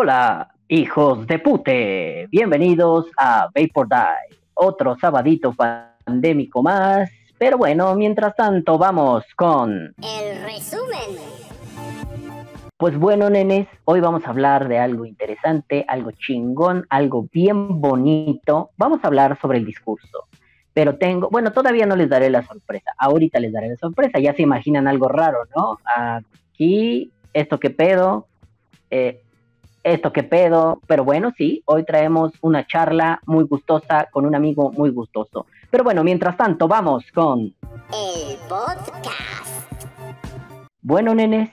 Hola, hijos de pute. Bienvenidos a Vapor Die, otro sabadito pandémico más. Pero bueno, mientras tanto, vamos con. El resumen. Pues bueno, nenes, hoy vamos a hablar de algo interesante, algo chingón, algo bien bonito. Vamos a hablar sobre el discurso. Pero tengo, bueno, todavía no les daré la sorpresa. Ahorita les daré la sorpresa. Ya se imaginan algo raro, ¿no? Aquí, esto que pedo. Eh, esto qué pedo, pero bueno, sí, hoy traemos una charla muy gustosa con un amigo muy gustoso. Pero bueno, mientras tanto, vamos con... El podcast. Bueno, nenes,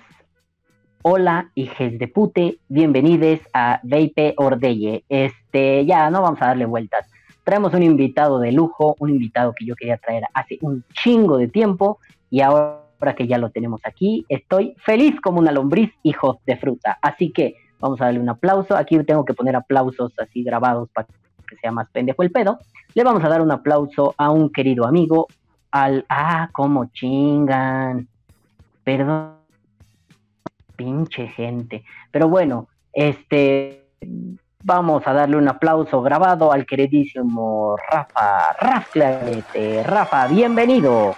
hola, hijes de pute, bienvenidos a Vape Ordeye. Este, ya, no vamos a darle vueltas. Traemos un invitado de lujo, un invitado que yo quería traer hace un chingo de tiempo y ahora que ya lo tenemos aquí, estoy feliz como una lombriz, hijos de fruta. Así que Vamos a darle un aplauso. Aquí tengo que poner aplausos así grabados para que sea más pendejo el pedo. Le vamos a dar un aplauso a un querido amigo, al... Ah, cómo chingan. Perdón. Pinche gente. Pero bueno, este... Vamos a darle un aplauso grabado al queridísimo Rafa. Rafa, Rafa, bienvenido.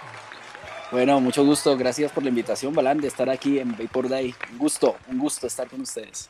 Bueno, mucho gusto. Gracias por la invitación, Balán, de estar aquí en Vapor Day. Un gusto, un gusto estar con ustedes.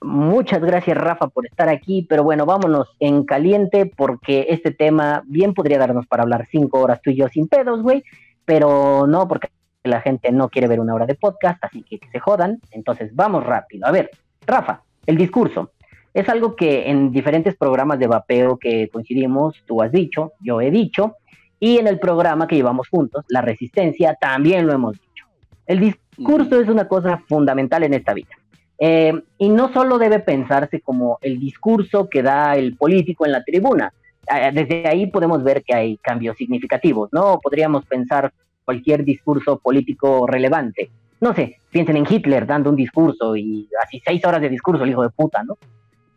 Muchas gracias, Rafa, por estar aquí, pero bueno, vámonos en caliente porque este tema bien podría darnos para hablar cinco horas tú y yo sin pedos, güey, pero no porque la gente no quiere ver una hora de podcast, así que que se jodan. Entonces, vamos rápido. A ver, Rafa, el discurso. Es algo que en diferentes programas de vapeo que coincidimos, tú has dicho, yo he dicho, y en el programa que llevamos juntos, La Resistencia, también lo hemos dicho. El discurso es una cosa fundamental en esta vida. Eh, y no solo debe pensarse como el discurso que da el político en la tribuna. Eh, desde ahí podemos ver que hay cambios significativos, ¿no? Podríamos pensar cualquier discurso político relevante. No sé, piensen en Hitler dando un discurso y así seis horas de discurso, el hijo de puta, ¿no?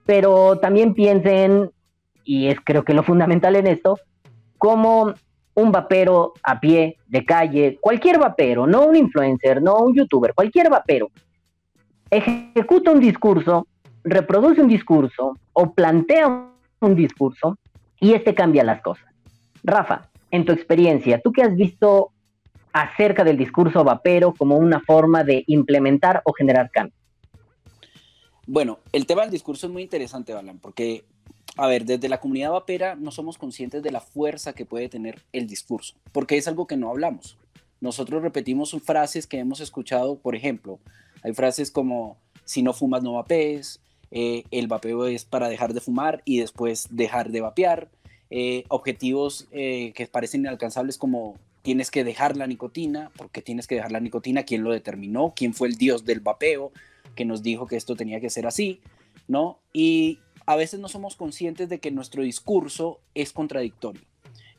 Pero también piensen, y es creo que lo fundamental en esto, como un vapero a pie, de calle, cualquier vapero, no un influencer, no un youtuber, cualquier vapero, ejecuta un discurso, reproduce un discurso o plantea un discurso y este cambia las cosas. Rafa, en tu experiencia, ¿tú qué has visto acerca del discurso vapero como una forma de implementar o generar cambio? Bueno, el tema del discurso es muy interesante, Balan, porque, a ver, desde la comunidad vapera no somos conscientes de la fuerza que puede tener el discurso, porque es algo que no hablamos. Nosotros repetimos frases que hemos escuchado, por ejemplo, hay frases como, si no fumas no vapees, eh, el vapeo es para dejar de fumar y después dejar de vapear, eh, objetivos eh, que parecen inalcanzables como tienes que dejar la nicotina, porque tienes que dejar la nicotina, quién lo determinó, quién fue el dios del vapeo que nos dijo que esto tenía que ser así, ¿no? Y a veces no somos conscientes de que nuestro discurso es contradictorio.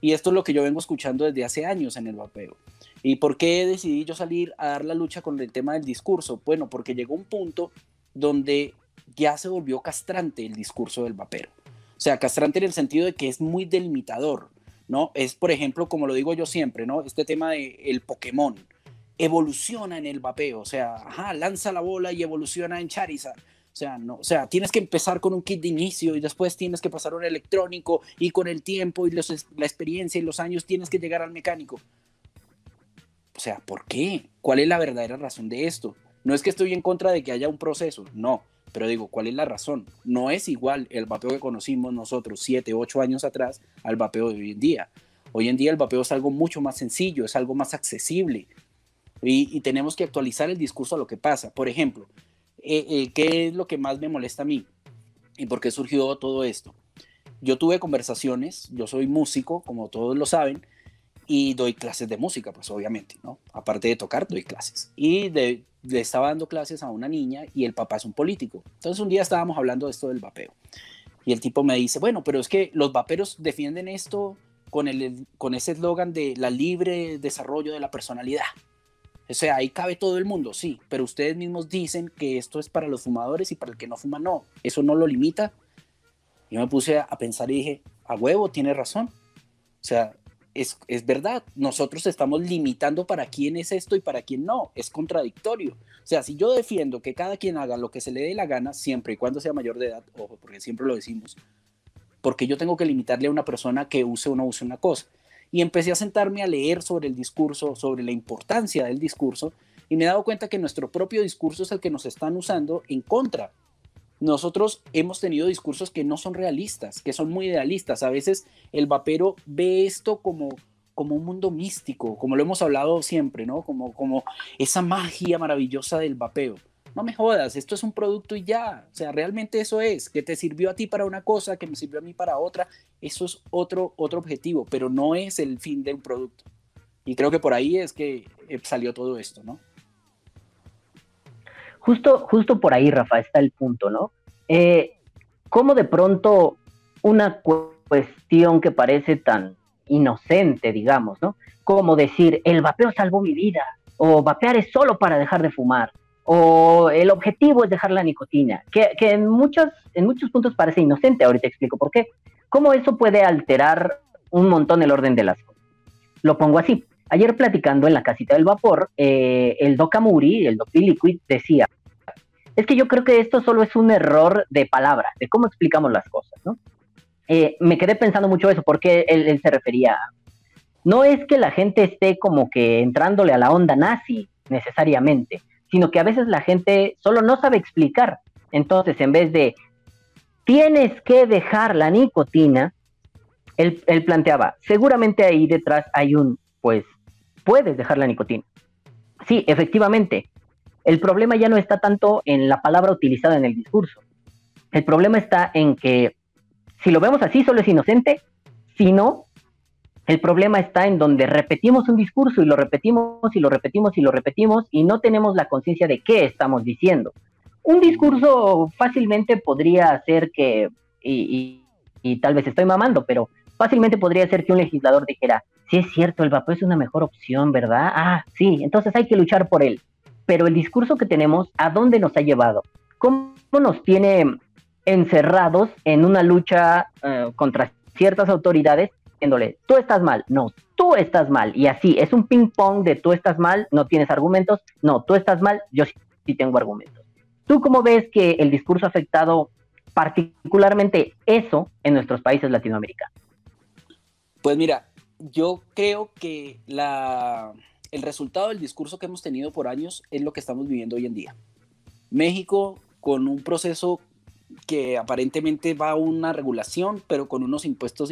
Y esto es lo que yo vengo escuchando desde hace años en el vapeo. ¿Y por qué decidí yo salir a dar la lucha con el tema del discurso? Bueno, porque llegó un punto donde ya se volvió castrante el discurso del vapero. O sea, castrante en el sentido de que es muy delimitador, ¿no? Es, por ejemplo, como lo digo yo siempre, ¿no? Este tema de el Pokémon evoluciona en el vapeo, o sea, ajá, lanza la bola y evoluciona en Charizard. O sea, no, o sea, tienes que empezar con un kit de inicio y después tienes que pasar un electrónico y con el tiempo y la experiencia y los años tienes que llegar al mecánico. O sea, ¿por qué? ¿Cuál es la verdadera razón de esto? No es que estoy en contra de que haya un proceso, no, pero digo, ¿cuál es la razón? No es igual el vapeo que conocimos nosotros siete, ocho años atrás al vapeo de hoy en día. Hoy en día el vapeo es algo mucho más sencillo, es algo más accesible y, tenemos que actualizar el discurso a lo que pasa. Por ejemplo, eh, eh, ¿qué es lo que más me molesta a mí? ¿Y por qué surgió todo esto? Yo tuve conversaciones, yo soy músico, como todos lo saben, y doy clases de música, pues obviamente, ¿no? Aparte de tocar, doy clases. Y le estaba dando clases a una niña y el papá es un político. Entonces un día estábamos hablando de esto del vapeo. Y el tipo me dice, bueno, pero es que los vaperos defienden esto con, el, con ese eslogan de la libre desarrollo de la personalidad. O sea, ahí cabe todo el mundo, sí, pero ustedes mismos dicen que esto es para los fumadores y para el que no fuma, no. ¿Eso no lo limita? Yo me puse a pensar y dije, a huevo, tiene razón. O sea, es, es, verdad, nosotros estamos limitando para quién es esto y para quién no, es contradictorio. O sea, si yo defiendo que cada quien haga lo que se le dé la gana, siempre y cuando sea mayor de edad, ojo, porque siempre lo decimos, porque yo tengo que limitarle a una persona que use o no use una cosa. Y empecé a sentarme a leer sobre el discurso, sobre la importancia del discurso, y me he dado cuenta que nuestro propio discurso es el que nos están usando en contra nosotros hemos tenido discursos que no son realistas, que son muy idealistas. A veces el vapero ve esto como, como un mundo místico, como lo hemos hablado siempre, ¿no? Como, como esa magia maravillosa del vapeo. No me jodas, esto es un producto y ya. O sea, realmente eso es, que te sirvió a ti para una cosa, que me sirvió a mí para otra. Eso es otro, otro objetivo, pero no es el fin de un producto. Y creo que por ahí es que eh, salió todo esto, ¿no? Justo, justo por ahí, Rafa, está el punto, ¿no? Eh, ¿Cómo de pronto una cuestión que parece tan inocente, digamos, ¿no? Como decir, el vapeo salvó mi vida, o vapear es solo para dejar de fumar, o el objetivo es dejar la nicotina, que, en, muchos, en muchos puntos parece inocente, ahorita explico por qué. ¿Cómo eso puede alterar un montón el orden de las cosas? Lo pongo así. Ayer platicando en la casita del vapor, eh, el Doc Amuri, el Doc Liquid, decía, es que yo creo que esto solo es un error de palabra, de cómo explicamos las cosas, ¿no? Eh, me quedé pensando mucho eso, porque él, se refería no es que la gente esté como que entrándole a la onda nazi necesariamente, sino que a veces la gente solo no sabe explicar. Entonces, en vez de tienes que dejar la nicotina, él, planteaba, seguramente ahí detrás hay un, pues, puedes dejar la nicotina. Sí, efectivamente. El problema ya no está tanto en la palabra utilizada en el discurso. El problema está en que si lo vemos así, solo es inocente. Si no, el problema está en donde repetimos un discurso y lo repetimos y lo repetimos y lo repetimos y no tenemos la conciencia de qué estamos diciendo. Un discurso fácilmente podría ser que, y, y, tal vez estoy mamando, pero fácilmente podría ser que un legislador dijera, sí es cierto, el vapor es una mejor opción, ¿verdad? Ah, sí, entonces hay que luchar por él. Pero el discurso que tenemos, ¿a dónde nos ha llevado? ¿Cómo nos tiene encerrados en una lucha eh, contra ciertas autoridades, diciéndole, tú estás mal, no, tú estás mal, y así, es un ping pong de tú estás mal, no tienes argumentos, no, tú estás mal, yo sí tengo argumentos. ¿Tú cómo ves que el discurso ha afectado particularmente eso en nuestros países latinoamericanos? Pues mira, yo creo que el resultado del discurso que hemos tenido por años es lo que estamos viviendo hoy en día. México con un proceso que aparentemente va a una regulación, pero con unos impuestos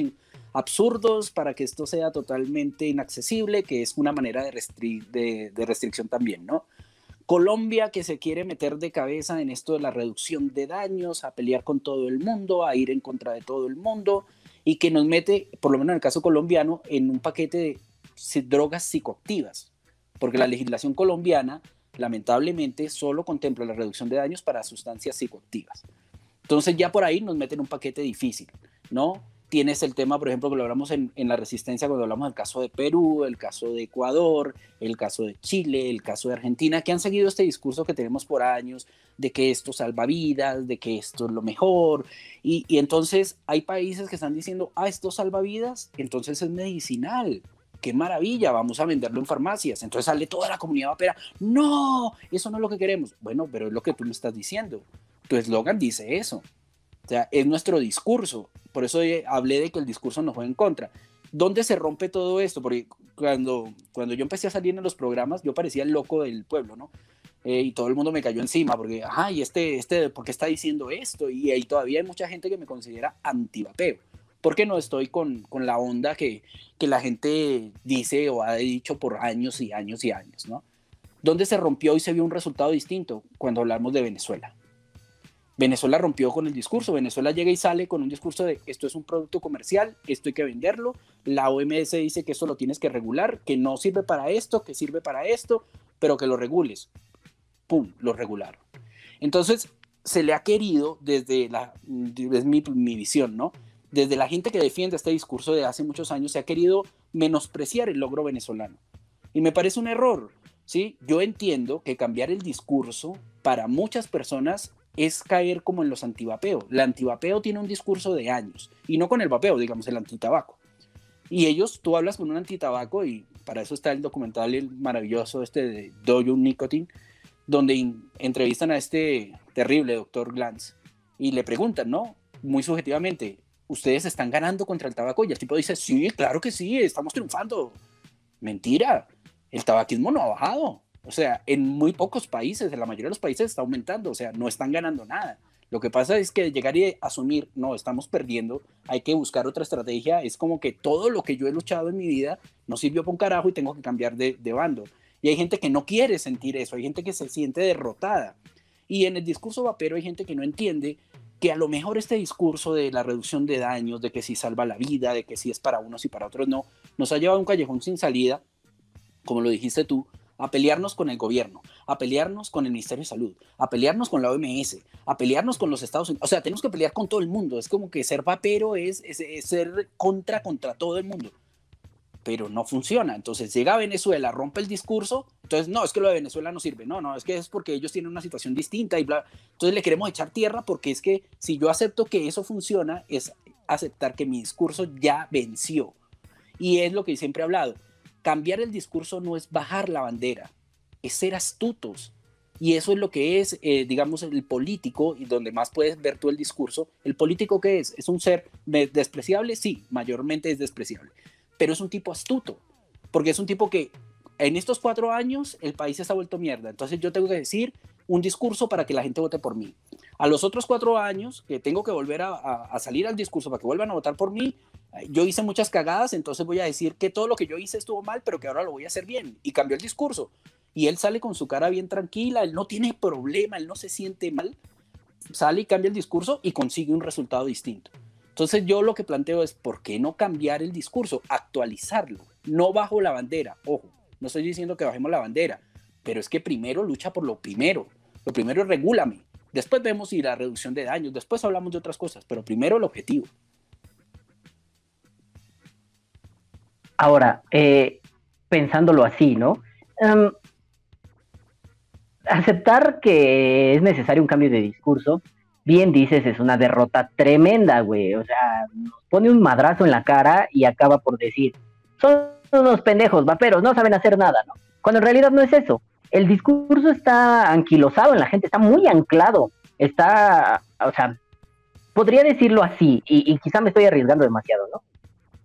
absurdos para que esto sea totalmente inaccesible, que es una manera de, de restricción también, ¿no? Colombia que se quiere meter de cabeza en esto de la reducción de daños, a pelear con todo el mundo, a ir en contra de todo el mundo, y que nos mete, por lo menos en el caso colombiano, en un paquete de drogas psicoactivas, porque la legislación colombiana lamentablemente solo contempla la reducción de daños para sustancias psicoactivas. Entonces ya por ahí nos meten un paquete difícil, ¿no? Tienes el tema, por ejemplo, que lo hablamos en, en, la resistencia cuando hablamos del caso de Perú, el caso de Ecuador, el caso de Chile, el caso de Argentina, que han seguido este discurso que tenemos por años de que esto salva vidas, de que esto es lo mejor. Y, y entonces hay países que están diciendo, ah, esto salva vidas, entonces es medicinal qué maravilla, vamos a venderlo en farmacias. Entonces sale toda la comunidad vapera, no, eso no es lo que queremos. Bueno, pero es lo que tú me estás diciendo tu eslogan dice eso. O sea, es nuestro discurso. Por eso hablé de que el discurso nos fue en contra. ¿Dónde se rompe todo esto? Porque cuando, cuando yo empecé a salir en los programas, yo parecía el loco del pueblo, ¿no? Eh, y todo el mundo me cayó encima, porque, ajá, y este, este, ¿por qué está diciendo esto? Y ahí todavía hay mucha gente que me considera antivapeo. Porque no estoy con, con la onda que, que la gente dice o ha dicho por años y años y años, ¿no? ¿Dónde se rompió y se vio un resultado distinto? Cuando hablamos de Venezuela. Venezuela rompió con el discurso. Venezuela llega y sale con un discurso de esto es un producto comercial, esto hay que venderlo. La OMS dice que esto lo tienes que regular, que no sirve para esto, que sirve para esto, pero que lo regules. ¡Pum! Lo regularon. Entonces, se le ha querido desde la, es mi, mi visión, ¿no? Desde la gente que defiende este discurso de hace muchos años, se ha querido menospreciar el logro venezolano. Y me parece un error, ¿sí? Yo entiendo que cambiar el discurso para muchas personas es caer como en los antivapeos. El antivapeo tiene un discurso de años, y no con el vapeo, digamos, el antitabaco. Y ellos, tú hablas con un antitabaco y para eso está el documental el maravilloso este de Dojo Nicotine, donde entrevistan a este terrible doctor Glantz y le preguntan, ¿no? Muy subjetivamente, ¿ustedes están ganando contra el tabaco? Y el tipo dice, sí, claro que sí, estamos triunfando. Mentira, el tabaquismo no ha bajado. O sea, en muy pocos países, en la mayoría de los países está aumentando, o sea, no están ganando nada. Lo que pasa es que llegar y asumir, no, estamos perdiendo, hay que buscar otra estrategia, es como que todo lo que yo he luchado en mi vida no sirvió para un carajo y tengo que cambiar de, de bando. Y hay gente que no quiere sentir eso, hay gente que se siente derrotada. Y en el discurso vapero hay gente que no entiende que a lo mejor este discurso de la reducción de daños, de que si salva la vida, de que si es para unos y para otros no, nos ha llevado a un callejón sin salida, como lo dijiste tú, a pelearnos con el gobierno, a pelearnos con el Ministerio de Salud, a pelearnos con la OMS, a pelearnos con los Estados Unidos. O sea, tenemos que pelear con todo el mundo. Es como que ser vapero es, es, es ser contra contra todo el mundo pero no funciona. Entonces llega a Venezuela, rompe el discurso, entonces no, es que lo de Venezuela no sirve, no, no, es que es porque ellos tienen una situación distinta y bla. Entonces le queremos echar tierra porque es que si yo acepto que eso funciona, es aceptar que mi discurso ya venció. Y es lo que siempre he hablado. Cambiar el discurso no es bajar la bandera, es ser astutos. Y eso es lo que es, eh, digamos, el político, y donde más puedes ver tú el discurso. ¿El político qué es? ¿Es un ser despreciable? Sí, mayormente es despreciable pero es un tipo astuto, porque es un tipo que en estos cuatro años el país se ha vuelto mierda. Entonces yo tengo que decir un discurso para que la gente vote por mí. A los otros cuatro años que tengo que volver a, salir al discurso para que vuelvan a votar por mí, yo hice muchas cagadas, entonces voy a decir que todo lo que yo hice estuvo mal, pero que ahora lo voy a hacer bien. Y cambió el discurso. Y él sale con su cara bien tranquila, él no tiene problema, él no se siente mal. Sale y cambia el discurso y consigue un resultado distinto. Entonces yo lo que planteo es, ¿por qué no cambiar el discurso? Actualizarlo, no bajo la bandera. Ojo, no estoy diciendo que bajemos la bandera, pero es que primero lucha por lo primero. Lo primero es regúlame. Después vemos si la reducción de daños, después hablamos de otras cosas, pero primero el objetivo. Ahora, eh, pensándolo así, ¿no? Em, aceptar que es necesario un cambio de discurso bien dices, es una derrota tremenda, güey. O sea, nos pone un madrazo en la cara y acaba por decir, son unos pendejos, vaperos, no saben hacer nada, ¿no? Cuando en realidad no es eso. El discurso está anquilosado en la gente, está muy anclado, está, o sea, podría decirlo así, y, y quizá me estoy arriesgando demasiado, ¿no?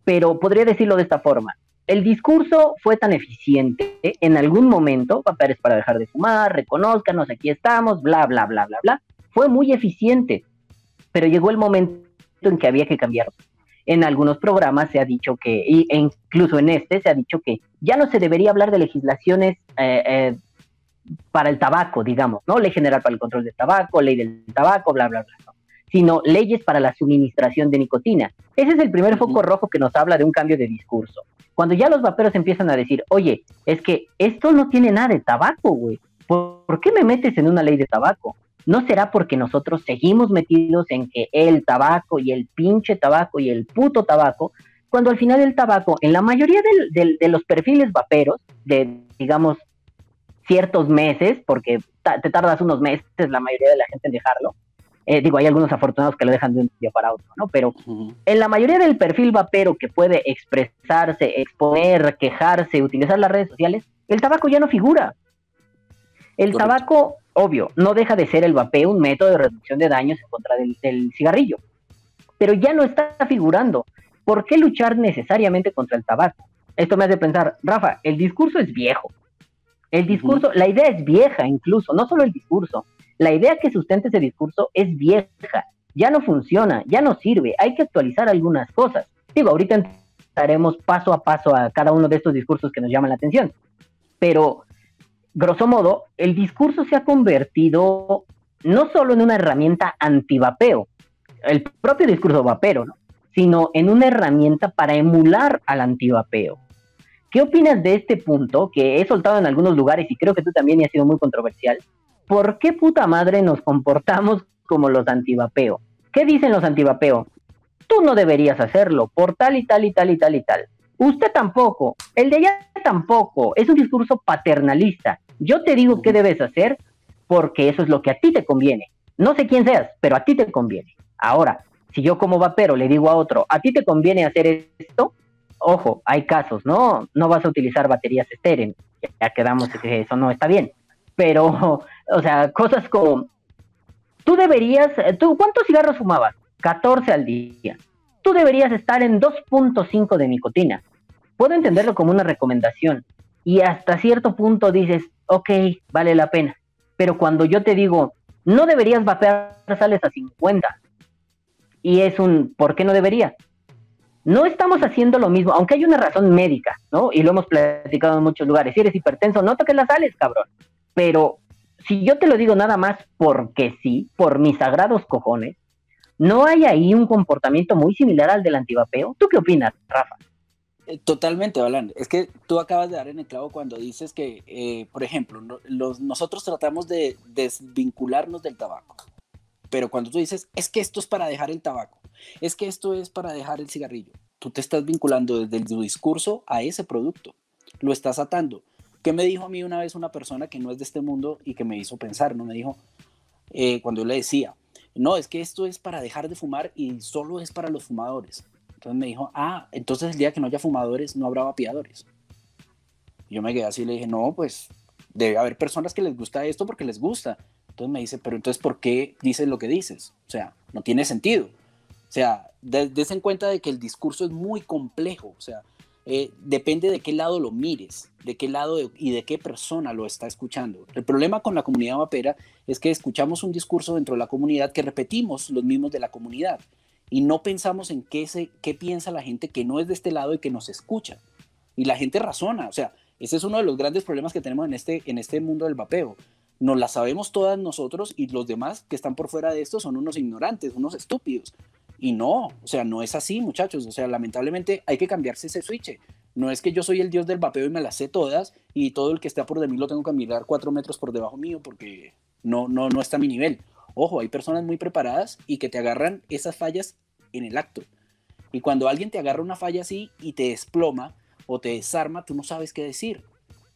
Pero podría decirlo de esta forma. El discurso fue tan eficiente en algún momento, papeles para dejar de fumar, reconozcanos, aquí estamos, bla, bla, bla, bla, bla, fue muy eficiente, pero llegó el momento en que había que cambiarlo. En algunos programas se ha dicho que, e incluso en este se ha dicho que ya no se debería hablar de legislaciones eh, eh, para el tabaco, digamos, ¿no? Ley general para el control del tabaco, ley del tabaco, bla, bla, bla, sino leyes para la suministración de nicotina. Ese es el primer foco rojo que nos habla de un cambio de discurso. Cuando ya los vaperos empiezan a decir, oye, es que esto no tiene nada de tabaco, güey. ¿Por qué me metes en una ley de tabaco? ¿No será porque nosotros seguimos metidos en que el tabaco y el pinche tabaco y el puto tabaco, cuando al final el tabaco, en la mayoría de los perfiles vaperos, de digamos ciertos meses, porque te tardas unos meses la mayoría de la gente en dejarlo, eh, digo, hay algunos afortunados que lo dejan de un día para otro, ¿no? Pero en la mayoría del perfil vapero que puede expresarse, exponer, quejarse, utilizar las redes sociales, el tabaco ya no figura. El tabaco obvio, no deja de ser el vapeo un método de reducción de daños en contra del, cigarrillo, pero ya no está figurando. ¿Por qué luchar necesariamente contra el tabaco? Esto me hace pensar, Rafa, el discurso es viejo. El discurso, la idea es vieja incluso, no solo el discurso. La idea que sustenta ese discurso es vieja, ya no funciona, ya no sirve, hay que actualizar algunas cosas. Digo, ahorita entraremos paso a paso a cada uno de estos discursos que nos llaman la atención, pero grosso modo, el discurso se ha convertido no solo en una herramienta antivapeo, el propio discurso vapero, ¿no? sino en una herramienta para emular al antivapeo. ¿Qué opinas de este punto que he soltado en algunos lugares y creo que tú también y ha sido muy controversial? ¿Por qué puta madre nos comportamos como los antivapeo? ¿Qué dicen los antivapeo? Tú no deberías hacerlo por tal y tal y tal y tal y tal. Usted tampoco, el de allá tampoco. Es un discurso paternalista. Yo te digo qué debes hacer porque eso es lo que a ti te conviene. No sé quién seas, pero a ti te conviene. Ahora, si yo como vapero le digo a otro, a ti te conviene hacer esto, ojo, hay casos, ¿no? No vas a utilizar baterías esteren, ya quedamos que eso no está bien. Pero, o sea, cosas como, tú deberías, ¿tú cuántos cigarros fumabas? 14 al día. Tú deberías estar en 2.5 de nicotina. Puedo entenderlo como una recomendación. Y hasta cierto punto dices, ok, vale la pena. Pero cuando yo te digo, no deberías vapear sales a 50. Y es un, ¿por qué no debería? No estamos haciendo lo mismo, aunque hay una razón médica, ¿no? Y lo hemos platicado en muchos lugares. Si eres hipertenso, no toques las sales, cabrón. Pero si yo te lo digo nada más porque sí, por mis sagrados cojones, ¿no hay ahí un comportamiento muy similar al del antivapeo? ¿Tú qué opinas, Rafa? Eh, totalmente, Alan. Es que tú acabas de dar en el clavo cuando dices que, eh, por ejemplo, nosotros tratamos de desvincularnos del tabaco. Pero cuando tú dices, es que esto es para dejar el tabaco, es que esto es para dejar el cigarrillo, tú te estás vinculando desde tu discurso a ese producto. Lo estás atando. ¿Qué me dijo a mí una vez una persona que no es de este mundo y que me hizo pensar? ¿no? Me dijo, eh, cuando yo le decía, no, es que esto es para dejar de fumar y solo es para los fumadores. Entonces me dijo, ah, entonces el día que no haya fumadores no habrá vapeadores. Yo me quedé así y le dije, no, pues debe haber personas que les gusta esto porque les gusta. Entonces me dice, pero entonces ¿por qué dices lo que dices? O sea, no tiene sentido. O sea, des en cuenta de que el discurso es muy complejo. O sea, eh, depende de qué lado lo mires, de qué lado y de qué persona lo está escuchando. El problema con la comunidad vapera es que escuchamos un discurso dentro de la comunidad que repetimos los mismos de la comunidad y no pensamos en qué, piensa la gente que no es de este lado y que nos escucha. Y la gente razona, o sea, ese es uno de los grandes problemas que tenemos en este, en este mundo del vapeo. Nos la sabemos todas nosotros y los demás que están por fuera de esto son unos ignorantes, unos estúpidos. Y no, o sea, no es así, muchachos. O sea, lamentablemente hay que cambiarse ese switch. No es que yo soy el dios del vapeo y me las sé todas y todo el que esté por de mí lo tengo que mirar cuatro metros por debajo mío porque no, no, no está a mi nivel. Ojo, hay personas muy preparadas y que te agarran esas fallas en el acto. Y cuando alguien te agarra una falla así y te desploma o te desarma, tú no sabes qué decir.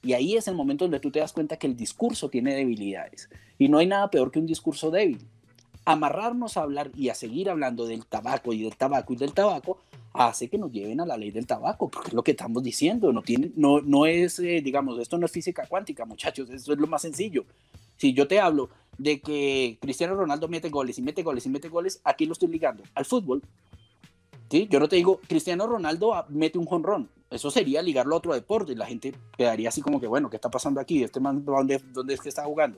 Y ahí es el momento donde tú te das cuenta que el discurso tiene debilidades. Y no hay nada peor que un discurso débil. Amarrarnos a hablar y a seguir hablando del tabaco y del tabaco y del tabaco hace que nos lleven a la ley del tabaco, porque es lo que estamos diciendo. No, tiene, no, no es, eh, digamos, esto no es física cuántica, muchachos, esto es lo más sencillo. Si yo te hablo de que Cristiano Ronaldo mete goles y mete goles y mete goles, aquí lo estoy ligando al fútbol. ¿sí? Yo no te digo, Cristiano Ronaldo mete un jonrón. Eso sería ligarlo a otro deporte y la gente quedaría así como que, bueno, ¿qué está pasando aquí? ¿Este man dónde, dónde es que está jugando?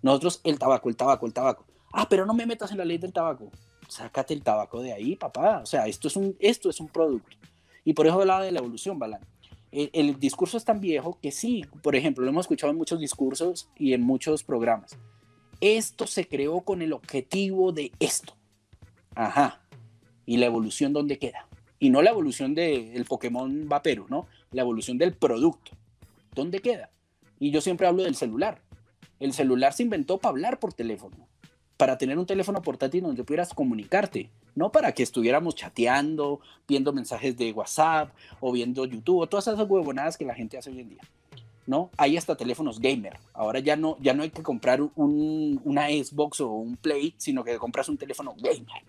Nosotros, el tabaco, el tabaco, el tabaco. Ah, pero no me metas en la ley del tabaco. Sácate el tabaco de ahí, papá. O sea, esto es un, esto es un producto. Y por eso hablaba de la evolución, Balán el, discurso es tan viejo que sí, por ejemplo, lo hemos escuchado en muchos discursos y en muchos programas. Esto se creó con el objetivo de esto. Ajá. ¿Y la evolución dónde queda? Y no la evolución del Pokémon vapero, ¿no? La evolución del producto. ¿Dónde queda? Y yo siempre hablo del celular. El celular se inventó para hablar por teléfono, para tener un teléfono portátil donde pudieras comunicarte no para que estuviéramos chateando, viendo mensajes de WhatsApp o viendo YouTube o todas esas huevonadas que la gente hace hoy en día. ¿no? Hay hasta teléfonos gamer. Ahora ya no, ya no hay que comprar un, una Xbox o un Play, sino que compras un teléfono gamer.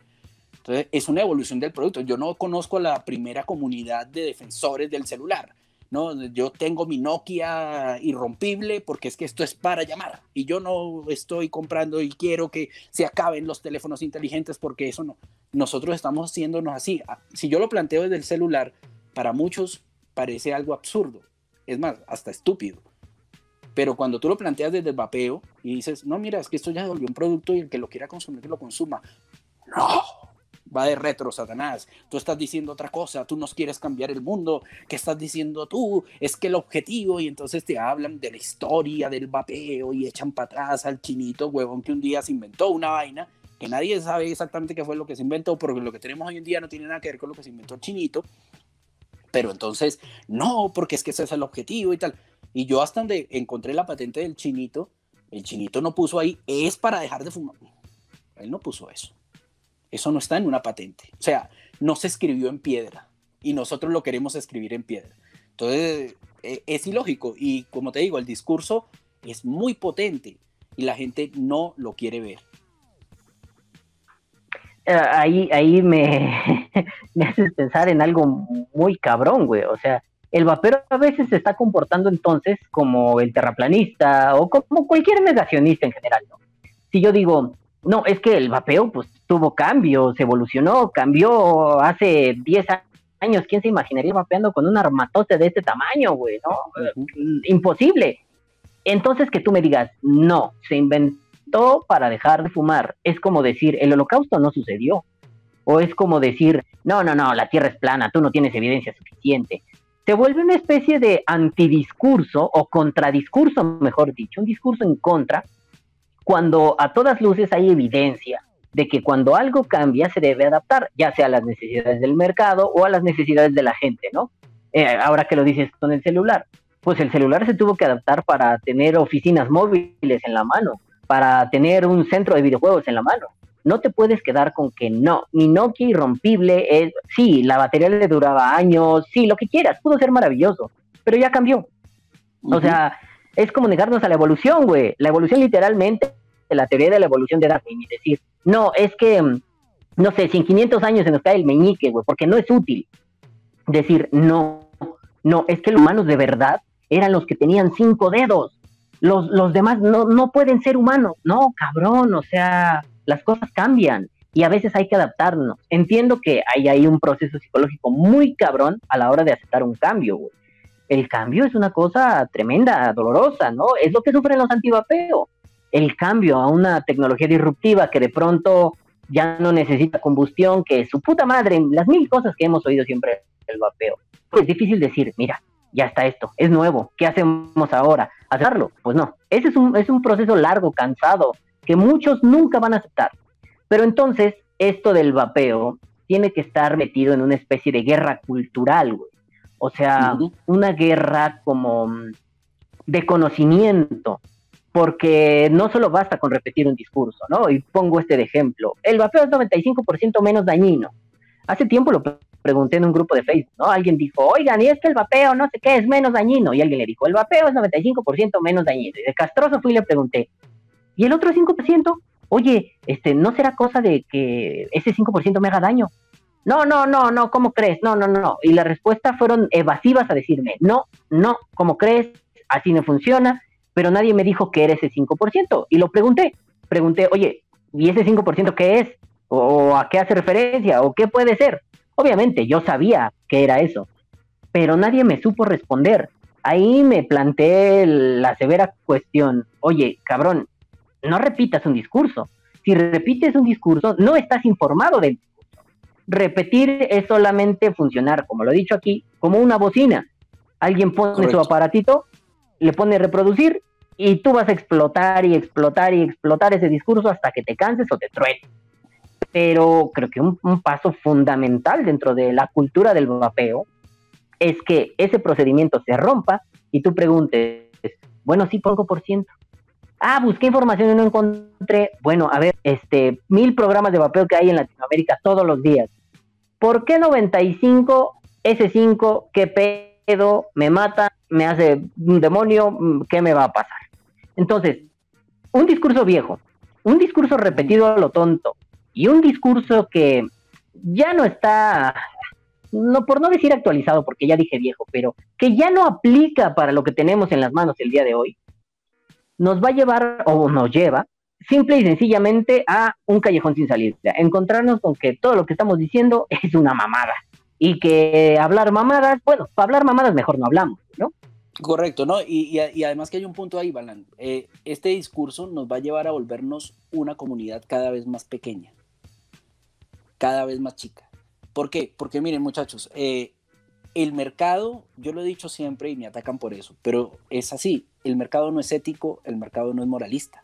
Entonces, es una evolución del producto. Yo no conozco la primera comunidad de defensores del celular. ¿No? Yo tengo mi Nokia irrompible porque es que esto es para llamar y yo no estoy comprando y quiero que se acaben los teléfonos inteligentes porque eso no. Nosotros estamos haciéndonos así. Ah, si yo lo planteo desde el celular, para muchos parece algo absurdo. Es más, hasta estúpido. Pero cuando tú lo planteas desde el vapeo y dices, no, mira, es que esto ya se volvió un producto y el que lo quiera consumir, que lo consuma. No, va de retro, Satanás. Tú estás diciendo otra cosa, tú nos quieres cambiar el mundo. ¿Qué estás diciendo tú? Es que el objetivo, y entonces te hablan de la historia del vapeo y echan para atrás al chinito huevón que un día se inventó una vaina que nadie sabe exactamente qué fue lo que se inventó, porque lo que tenemos hoy en día no tiene nada que ver con lo que se inventó el chinito. Pero entonces, no, porque es que ese es el objetivo y tal. Y yo hasta donde encontré la patente del chinito, el chinito no puso ahí, es para dejar de fumar. Él no puso eso. Eso no está en una patente. O sea, no se escribió en piedra y nosotros lo queremos escribir en piedra. Entonces, e, es ilógico y como te digo, el discurso es muy potente y la gente no lo quiere ver. eh, ahí, ahí me, me haces pensar en algo muy cabrón, güey. O sea, el vapero a veces se está comportando entonces como el terraplanista o como cualquier negacionista en general, ¿no? Si yo digo, no, es que el vapeo pues tuvo cambios, evolucionó, cambió hace 10 años, ¿quién se imaginaría vapeando con un armatoste de este tamaño, güey? ¿No? Imposible. Entonces que tú me digas, no, se inventó para dejar de fumar, es como decir, el holocausto no sucedió. O es como decir, no, no, no, la Tierra es plana, tú no tienes evidencia suficiente. Se vuelve una especie de antidiscurso o contradiscurso, mejor dicho, un discurso en contra, cuando a todas luces hay evidencia de que cuando algo cambia se debe adaptar, ya sea a las necesidades del mercado o a las necesidades de la gente, ¿no? Eh, ahora que lo dices con el celular, pues el celular se tuvo que adaptar para tener oficinas móviles en la mano, para tener un centro de videojuegos en la mano. No te puedes quedar con que no, mi Nokia irrompible es, sí, la batería le duraba años, sí, lo que quieras, pudo ser maravilloso, pero ya cambió. O sea, es como negarnos a la evolución, güey. La evolución literalmente, la teoría de la evolución de Darwin, es decir, no, es que, mm, no sé, si en 500 años se nos cae el meñique, güey, porque no es útil. Decir, no, no, es que los humanos de verdad eran los que tenían cinco dedos. Los, los demás no, no pueden ser humanos. No, cabrón, o sea, las cosas cambian y a veces hay que adaptarnos. Entiendo que hay ahí un proceso psicológico muy cabrón a la hora de aceptar un cambio, güey. El cambio es una cosa tremenda, dolorosa, ¿no? Es lo que sufren los antivapeos. El cambio a una tecnología disruptiva que de pronto ya no necesita combustión, que su puta madre, las mil cosas que hemos oído siempre del vapeo. Es difícil decir, mira, ya está esto, es nuevo, ¿qué hacemos ahora? ¿Hacerlo? Pues no, ese es un, es un proceso largo, cansado, que muchos nunca van a aceptar. Pero entonces, esto del vapeo tiene que estar metido en una especie de guerra cultural, güey. O sea, una guerra como de conocimiento, porque no solo basta con repetir un discurso, ¿no? Y pongo este de ejemplo. El vapeo es 95% menos dañino. Hace tiempo lo pregunté en un grupo de Facebook, ¿no? Alguien dijo, oigan, y es que el vapeo no sé qué es menos dañino. Y alguien le dijo, el vapeo es 95% menos dañino. Y de castroso fui y le pregunté, ¿y el otro 5%? Oye, este, ¿no será cosa de que ese 5% me haga daño? No, no, no, no, ¿cómo crees? No, no, no. Y la respuesta fueron evasivas a decirme, no, no, ¿cómo crees? Así no funciona, pero nadie me dijo que era ese 5%. Y lo pregunté, pregunté, oye, ¿y ese 5% qué es? ¿O a qué hace referencia? ¿O qué puede ser? Obviamente yo sabía que era eso, pero nadie me supo responder. Ahí me planteé la severa cuestión, oye, cabrón, no repitas un discurso. Si repites un discurso, no estás informado del discurso. Repetir es solamente funcionar, como lo he dicho aquí, como una bocina. Alguien pone su aparatito, le pone reproducir y tú vas a explotar y explotar y explotar ese discurso hasta que te canses o te truenes pero creo que un, paso fundamental dentro de la cultura del vapeo es que ese procedimiento se rompa y tú preguntes, bueno, sí, pongo por ciento. Ah, busqué información y no encontré. Bueno, a ver, este, mil programas de vapeo que hay en Latinoamérica todos los días. ¿Por qué 95 S5? ¿Qué pedo? ¿Me mata? ¿Me hace un demonio? ¿Qué me va a pasar? Entonces, un discurso viejo, un discurso repetido a lo tonto, y un discurso que ya no está, no por no decir actualizado, porque ya dije viejo, pero que ya no aplica para lo que tenemos en las manos el día de hoy, nos va a llevar o nos lleva simple y sencillamente a un callejón sin salida, encontrarnos con que todo lo que estamos diciendo es una mamada y que hablar mamadas, bueno, para hablar mamadas mejor no hablamos. Correcto, ¿no? Y, además que hay un punto ahí, Balan. Eh, este discurso nos va a llevar a volvernos una comunidad cada vez más pequeña cada vez más chica. ¿Por qué? Porque miren muchachos, eh, el mercado, yo lo he dicho siempre y me atacan por eso, pero es así, el mercado no es ético, el mercado no es moralista.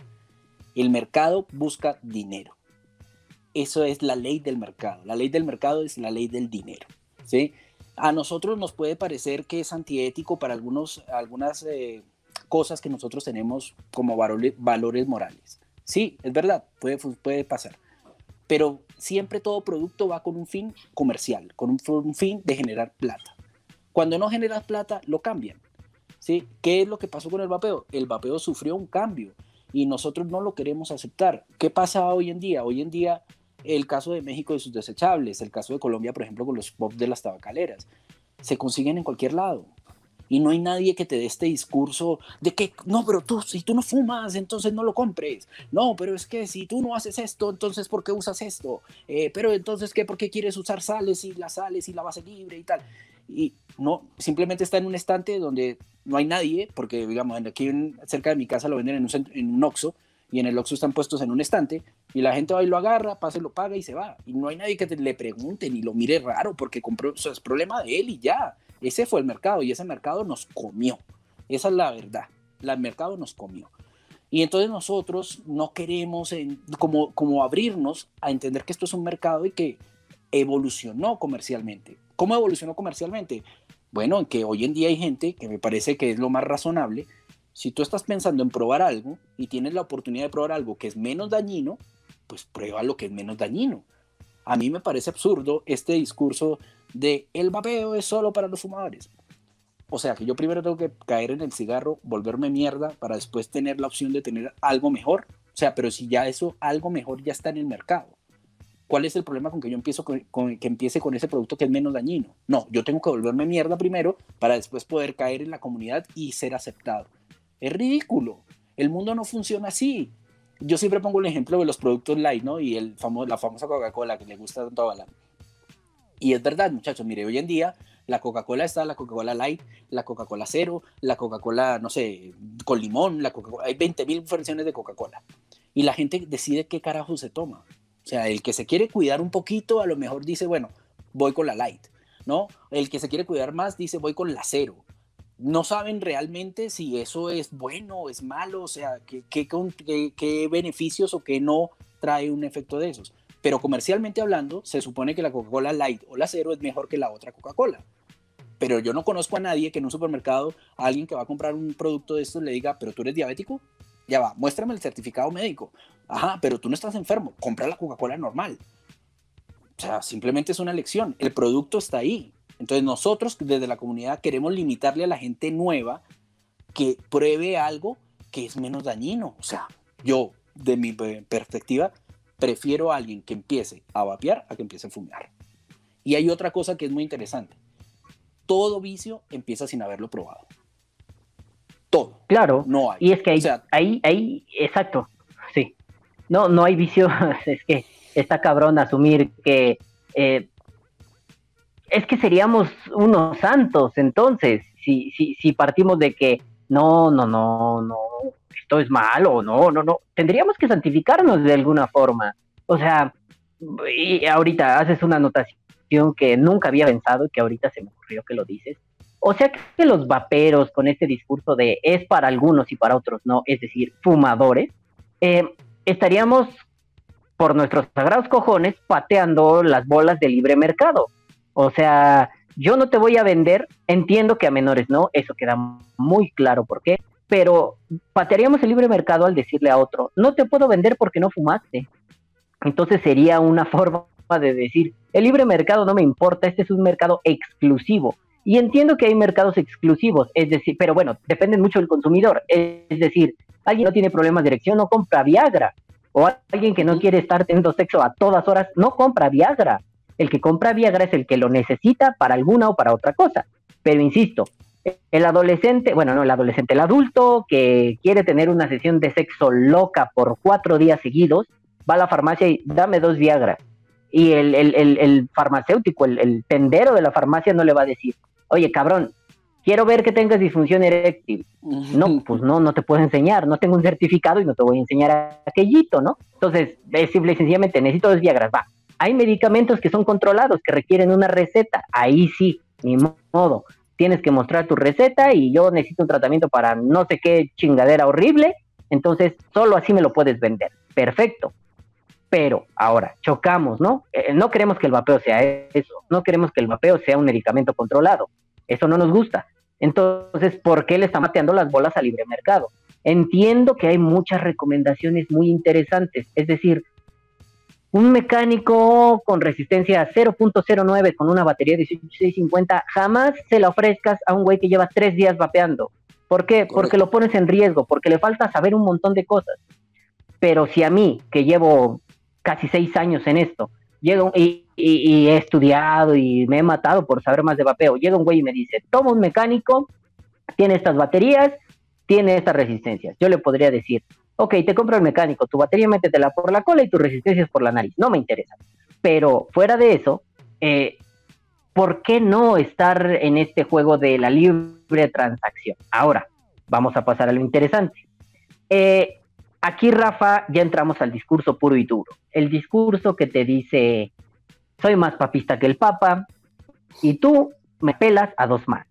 El mercado busca dinero. Eso es la ley del mercado. La ley del mercado es la ley del dinero. ¿sí? A nosotros nos puede parecer que es antiético para algunos, algunas eh, cosas que nosotros tenemos como valores, morales. Sí, es verdad, puede, puede pasar pero siempre todo producto va con un fin comercial, con un, fin de generar plata. Cuando no generas plata, lo cambian. ¿sí? ¿Qué es lo que pasó con el vapeo? El vapeo sufrió un cambio y nosotros no lo queremos aceptar. ¿Qué pasa hoy en día? Hoy en día el caso de México de sus desechables, el caso de Colombia, por ejemplo, con los pop de las tabacaleras. Se consiguen en cualquier lado. Y no hay nadie que te dé este discurso de que, no, pero tú, si tú no fumas, entonces no lo compres. No, pero es que si tú no haces esto, entonces ¿por qué usas esto? Eh, pero entonces, ¿qué? ¿Por qué quieres usar sales y las sales y la base libre y tal? Y no, simplemente está en un estante donde no hay nadie, porque digamos, aquí cerca de mi casa lo venden en un, en un Oxxo, y en el Oxxo están puestos en un estante, y la gente va y lo agarra, pasa, lo paga y se va. Y no hay nadie que le pregunte ni lo mire raro, porque compró, o es problema de él y ya. Ese fue el mercado y ese mercado nos comió. Esa es la verdad. El mercado nos comió. Y entonces nosotros no queremos como, como abrirnos a entender que esto es un mercado y que evolucionó comercialmente. ¿Cómo evolucionó comercialmente? Bueno, en que hoy en día hay gente que me parece que es lo más razonable. Si tú estás pensando en probar algo y tienes la oportunidad de probar algo que es menos dañino, pues prueba lo que es menos dañino. A mí me parece absurdo este discurso de el vapeo es solo para los fumadores. O sea que yo primero tengo que caer en el cigarro, volverme mierda para después tener la opción de tener algo mejor. O sea, pero si ya eso, algo mejor ya está en el mercado. ¿Cuál es el problema con que yo empiece con ese producto que es menos dañino? No, yo tengo que volverme mierda primero para después poder caer en la comunidad y ser aceptado. Es ridículo. El mundo no funciona así. Yo siempre pongo el ejemplo de los productos light, ¿no? Y el famoso, la famosa Coca-Cola que le gusta tanto a Balán. Y es verdad, muchachos, mire, hoy en día la Coca-Cola está, la Coca-Cola Light, la Coca-Cola Cero, la Coca-Cola, no sé, con limón, la Coca hay 20.000 versiones de Coca-Cola. Y la gente decide qué carajo se toma. O sea, el que se quiere cuidar un poquito, a lo mejor dice, bueno, voy con la Light, ¿no? El que se quiere cuidar más dice, voy con la Cero. No saben realmente si eso es bueno o es malo, o sea, qué, beneficios o qué no trae un efecto de esos. Pero comercialmente hablando, se supone que la Coca-Cola Light o la Cero es mejor que la otra Coca-Cola. Pero yo no conozco a nadie que en un supermercado, alguien que va a comprar un producto de estos le diga, pero tú eres diabético, ya va, muéstrame el certificado médico. Ajá, pero tú no estás enfermo, compra la Coca-Cola normal. O sea, simplemente es una elección. El producto está ahí. Entonces nosotros desde la comunidad queremos limitarle a la gente nueva que pruebe algo que es menos dañino. O sea, yo, de mi perspectiva, prefiero a alguien que empiece a vapear a que empiece a fumar. Y hay otra cosa que es muy interesante. Todo vicio empieza sin haberlo probado. Todo. Claro. No hay. Y es que ahí, ahí, ahí, exacto. Sí. No, no hay vicio. es que está cabrón asumir que eh, es que seríamos unos santos entonces, si, si, si partimos de que no, no, no, no, esto es malo, no, no, no, tendríamos que santificarnos de alguna forma. O sea, y ahorita haces una anotación que nunca había pensado y que ahorita se me ocurrió que lo dices. O sea que los vaperos con este discurso de es para algunos y para otros no, es decir, fumadores, eh, estaríamos por nuestros sagrados cojones pateando las bolas de libre mercado. O sea, yo no te voy a vender, entiendo que a menores no, eso queda muy claro por qué, pero patearíamos el libre mercado al decirle a otro, no te puedo vender porque no fumaste. Entonces sería una forma de decir, el libre mercado no me importa, este es un mercado exclusivo. Y entiendo que hay mercados exclusivos, es decir, pero bueno, depende mucho del consumidor. Es decir, alguien no tiene problemas de erección, no compra Viagra. O alguien que no quiere estar teniendo sexo a todas horas, no compra Viagra. El que compra Viagra es el que lo necesita para alguna o para otra cosa. Pero insisto, el adolescente, bueno, no el adolescente, el adulto que quiere tener una sesión de sexo loca por cuatro días seguidos, va a la farmacia y dame dos Viagra. Y el, el, el, farmacéutico, el, tendero de la farmacia no le va a decir, oye, cabrón, quiero ver que tengas disfunción eréctil. No, pues no, no te puedo enseñar, no tengo un certificado y no te voy a enseñar aquellito, ¿no? Entonces, es simple y sencillamente, necesito dos Viagras, va. Hay medicamentos que son controlados, que requieren una receta, ahí sí, ni modo. Tienes que mostrar tu receta y yo necesito un tratamiento para no sé qué chingadera horrible, entonces solo así me lo puedes vender. Perfecto. Pero ahora, chocamos, ¿no? Eh, no queremos que el vapeo sea eso, no queremos que el vapeo sea un medicamento controlado. Eso no nos gusta. Entonces, ¿por qué le está mateando las bolas al libre mercado? Entiendo que hay muchas recomendaciones muy interesantes, es decir, un mecánico con resistencia 0.09 con una batería de 18650, jamás se la ofrezcas a un güey que lleva tres días vapeando. ¿Por qué? Porque lo pones en riesgo, porque le falta saber un montón de cosas. Pero si a mí, que llevo casi seis años en esto. Llega y, y, he estudiado y me he matado por saber más de vapeo. Llega un güey y me dice, toma un mecánico, tiene estas baterías, tiene estas resistencias. Yo le podría decir, ok, te compro el mecánico, tu batería métetela por la cola y tu resistencia es por la nariz. No me interesa. Pero fuera de eso, eh, ¿por qué no estar en este juego de la libre transacción? Ahora, vamos a pasar a lo interesante. Eh, aquí, Rafa, ya entramos al discurso puro y duro. El discurso que te dice, soy más papista que el Papa y tú me pelas a dos más.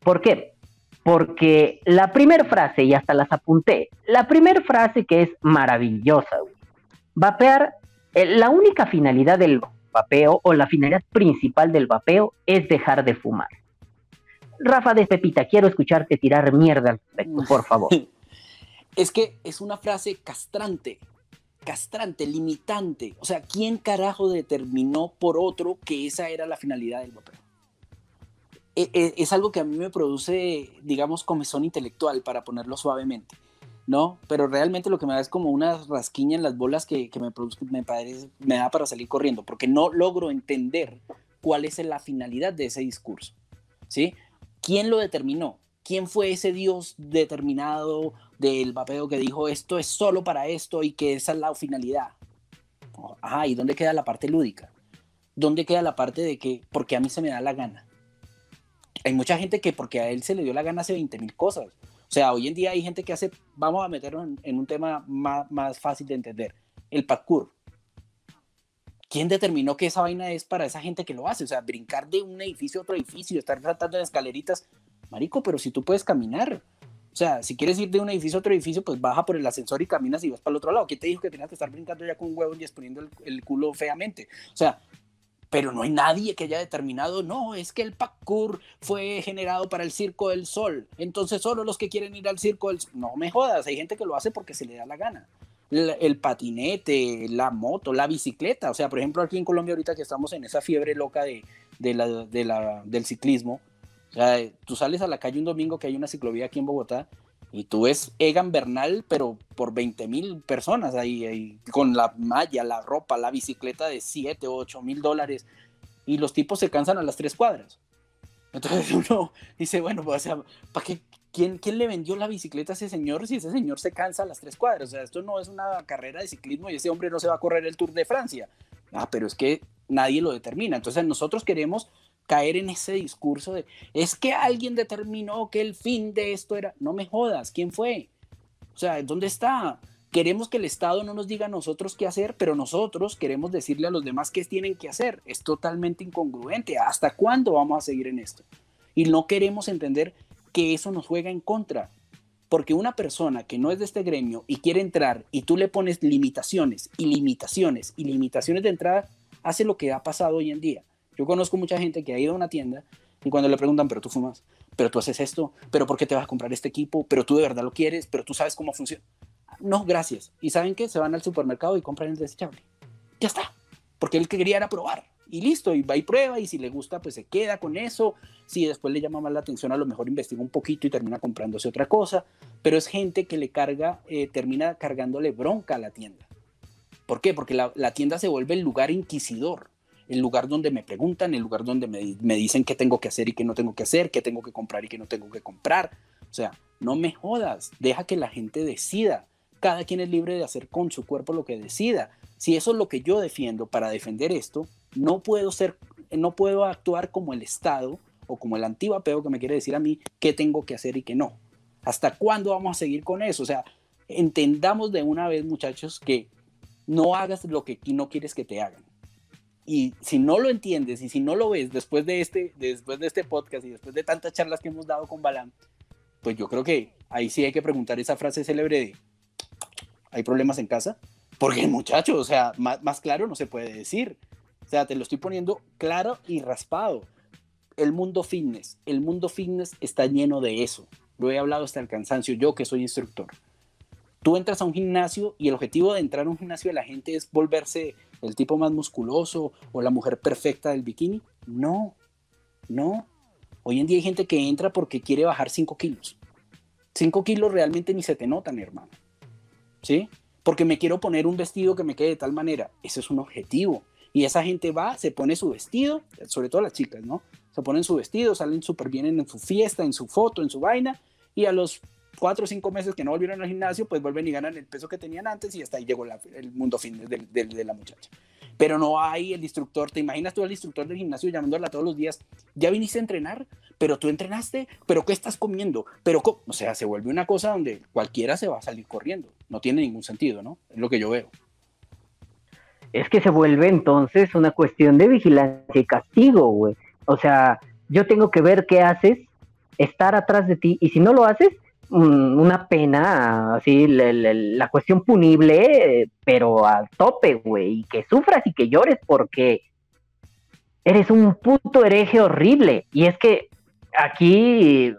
¿Por qué? Porque la primera frase, y hasta las apunté, la primera frase que es maravillosa, vapear, eh, la única finalidad del vapeo o la finalidad principal del vapeo es dejar de fumar. Rafa de Pepita, quiero escucharte tirar mierda al respecto, por favor. Es que es una frase castrante, castrante, limitante. O sea, ¿quién carajo determinó por otro que esa era la finalidad del vapeo? E, e, es algo que a mí me produce, digamos, comezón intelectual, para ponerlo suavemente, ¿no? Pero realmente lo que me da es como una rasquiña en las bolas que, me, produce, me, parece, me da para salir corriendo, porque no logro entender cuál es la finalidad de ese discurso, ¿sí? ¿Quién lo determinó? ¿Quién fue ese Dios determinado del vapeo que dijo esto es solo para esto y que esa es la finalidad? Ajá, ¿y dónde queda la parte lúdica? ¿Dónde queda la parte de que porque a mí se me da la gana? Hay mucha gente que porque a él se le dio la gana hace 20 mil cosas. O sea, hoy en día hay gente que hace, vamos a meternos en, un tema más, más, fácil de entender, el parkour. ¿Quién determinó que esa vaina es para esa gente que lo hace? O sea, brincar de un edificio a otro edificio, estar tratando en escaleritas. Marico, pero si tú puedes caminar. O sea, si quieres ir de un edificio a otro edificio, pues baja por el ascensor y caminas y vas para el otro lado. ¿Quién te dijo que tenías que estar brincando ya con un huevo y exponiendo el, el culo feamente? O sea, pero no hay nadie que haya determinado, no, es que el parkour fue generado para el Circo del Sol, entonces solo los que quieren ir al Circo del Sol, no me jodas, hay gente que lo hace porque se le da la gana. El, patinete, la moto, la bicicleta, o sea, por ejemplo, aquí en Colombia ahorita que estamos en esa fiebre loca de, de del ciclismo, o sea, tú sales a la calle un domingo que hay una ciclovía aquí en Bogotá y tú ves Egan Bernal, pero por 20 mil personas ahí, con la malla, la ropa, la bicicleta de 7 o 8 mil dólares. Y los tipos se cansan a las tres cuadras. Entonces uno dice, bueno, pues, o sea, ¿para qué? ¿Quién, ¿Quién le vendió la bicicleta a ese señor si ese señor se cansa a las tres cuadras? O sea, esto no es una carrera de ciclismo y ese hombre no se va a correr el Tour de Francia. Ah, pero es que nadie lo determina. Entonces nosotros queremos caer en ese discurso de, es que alguien determinó que el fin de esto era, no me jodas, ¿quién fue? O sea, ¿dónde está? Queremos que el Estado no nos diga a nosotros qué hacer, pero nosotros queremos decirle a los demás qué tienen que hacer. Es totalmente incongruente. ¿Hasta cuándo vamos a seguir en esto? Y no queremos entender que eso nos juega en contra. Porque una persona que no es de este gremio y quiere entrar y tú le pones limitaciones y limitaciones y limitaciones de entrada, hace lo que ha pasado hoy en día. Yo conozco mucha gente que ha ido a una tienda y cuando le preguntan, pero tú fumas, pero tú haces esto, pero ¿por qué te vas a comprar este equipo? Pero tú de verdad lo quieres, pero tú sabes cómo funciona. No, gracias. ¿Y saben qué? Se van al supermercado y compran el desechable. Ya está. Porque él que quería era probar. Y listo, y va y prueba, y si le gusta, pues se queda con eso. Si después le llama más la atención, a lo mejor investiga un poquito y termina comprándose otra cosa. Pero es gente que le carga, eh, termina cargándole bronca a la tienda. ¿Por qué? Porque la, la tienda se vuelve el lugar inquisidor el lugar donde me preguntan, el lugar donde me, dicen qué tengo que hacer y qué no tengo que hacer, qué tengo que comprar y qué no tengo que comprar. O sea, no me jodas, deja que la gente decida. Cada quien es libre de hacer con su cuerpo lo que decida. Si eso es lo que yo defiendo para defender esto, no puedo ser, no puedo actuar como el Estado o como el antivapeo que me quiere decir a mí qué tengo que hacer y qué no. ¿Hasta cuándo vamos a seguir con eso? O sea, entendamos de una vez, muchachos, que no hagas lo que no quieres que te hagan. Y si no lo entiendes y si no lo ves después de este, después de este podcast y después de tantas charlas que hemos dado con Balam, pues yo creo que ahí sí hay que preguntar esa frase célebre de ¿hay problemas en casa? Porque muchacho, o sea, más, más claro no se puede decir. O sea, te lo estoy poniendo claro y raspado. El mundo fitness, el mundo fitness está lleno de eso. Lo he hablado hasta el cansancio, yo que soy instructor. Tú entras a un gimnasio y el objetivo de entrar a un gimnasio de la gente es volverse el tipo más musculoso o la mujer perfecta del bikini. No, no. Hoy en día hay gente que entra porque quiere bajar 5 kilos. 5 kilos realmente ni se te notan, hermano. ¿Sí? porque me quiero poner un vestido que me quede de tal manera. Ese es un objetivo. Y esa gente va, se pone su vestido, sobre todo las chicas, ¿no? Se ponen su vestido, salen súper bien en su fiesta, en su foto, en su vaina, y a los cuatro o cinco meses que no volvieron al gimnasio, pues vuelven y ganan el peso que tenían antes y hasta ahí llegó el mundo fin de, de, la muchacha. Pero no hay el instructor, ¿te imaginas tú al instructor del gimnasio llamándola todos los días? ¿Ya viniste a entrenar? ¿Pero tú entrenaste? ¿Pero qué estás comiendo? ¿Pero O sea, se vuelve una cosa donde cualquiera se va a salir corriendo. No tiene ningún sentido, ¿no? Es lo que yo veo. Es que se vuelve entonces una cuestión de vigilancia y castigo, güey. O sea, yo tengo que ver qué haces, estar atrás de ti, y si no lo haces, una pena, así, la, cuestión punible, pero al tope, güey, y que sufras y que llores porque eres un puto hereje horrible. Y es que aquí,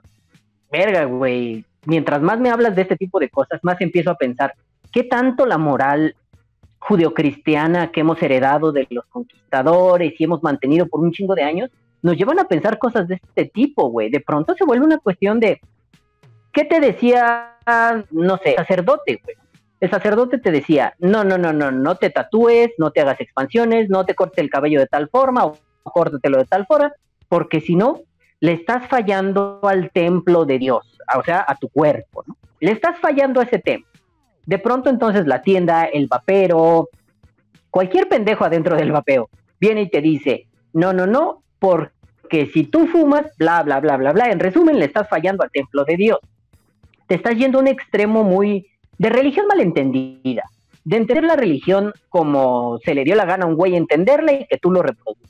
verga, güey, mientras más me hablas de este tipo de cosas, más empiezo a pensar, ¿qué tanto la moral judeocristiana que hemos heredado de los conquistadores y hemos mantenido por un chingo de años, nos llevan a pensar cosas de este tipo, güey? De pronto se vuelve una cuestión de ¿Qué te decía, no sé, sacerdote? El sacerdote te decía, no, no, no, no, no te tatúes, no te hagas expansiones, no te cortes el cabello de tal forma o córtatelo de tal forma, porque si no, le estás fallando al templo de Dios, o sea, a tu cuerpo, ¿no? Le estás fallando a ese templo. De pronto entonces la tienda, el vapero, cualquier pendejo adentro del vapeo, viene y te dice, no, no, no, porque si tú fumas, bla, bla, bla, bla, bla, en resumen, le estás fallando al templo de Dios te estás yendo a un extremo muy de religión malentendida, de entender la religión como se le dio la gana a un güey entenderla y que tú lo reproduces.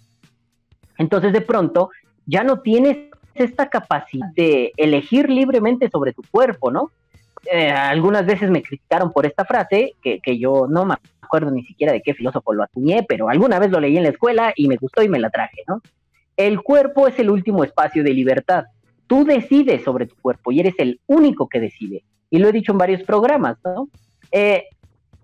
Entonces de pronto ya no tienes esta capacidad de elegir libremente sobre tu cuerpo, ¿no? Eh, algunas veces me criticaron por esta frase, que, que, yo no me acuerdo ni siquiera de qué filósofo lo atuñé, pero alguna vez lo leí en la escuela y me gustó y me la traje, ¿no? El cuerpo es el último espacio de libertad. Tú decides sobre tu cuerpo y eres el único que decide. Y lo he dicho en varios programas, ¿no? Eh,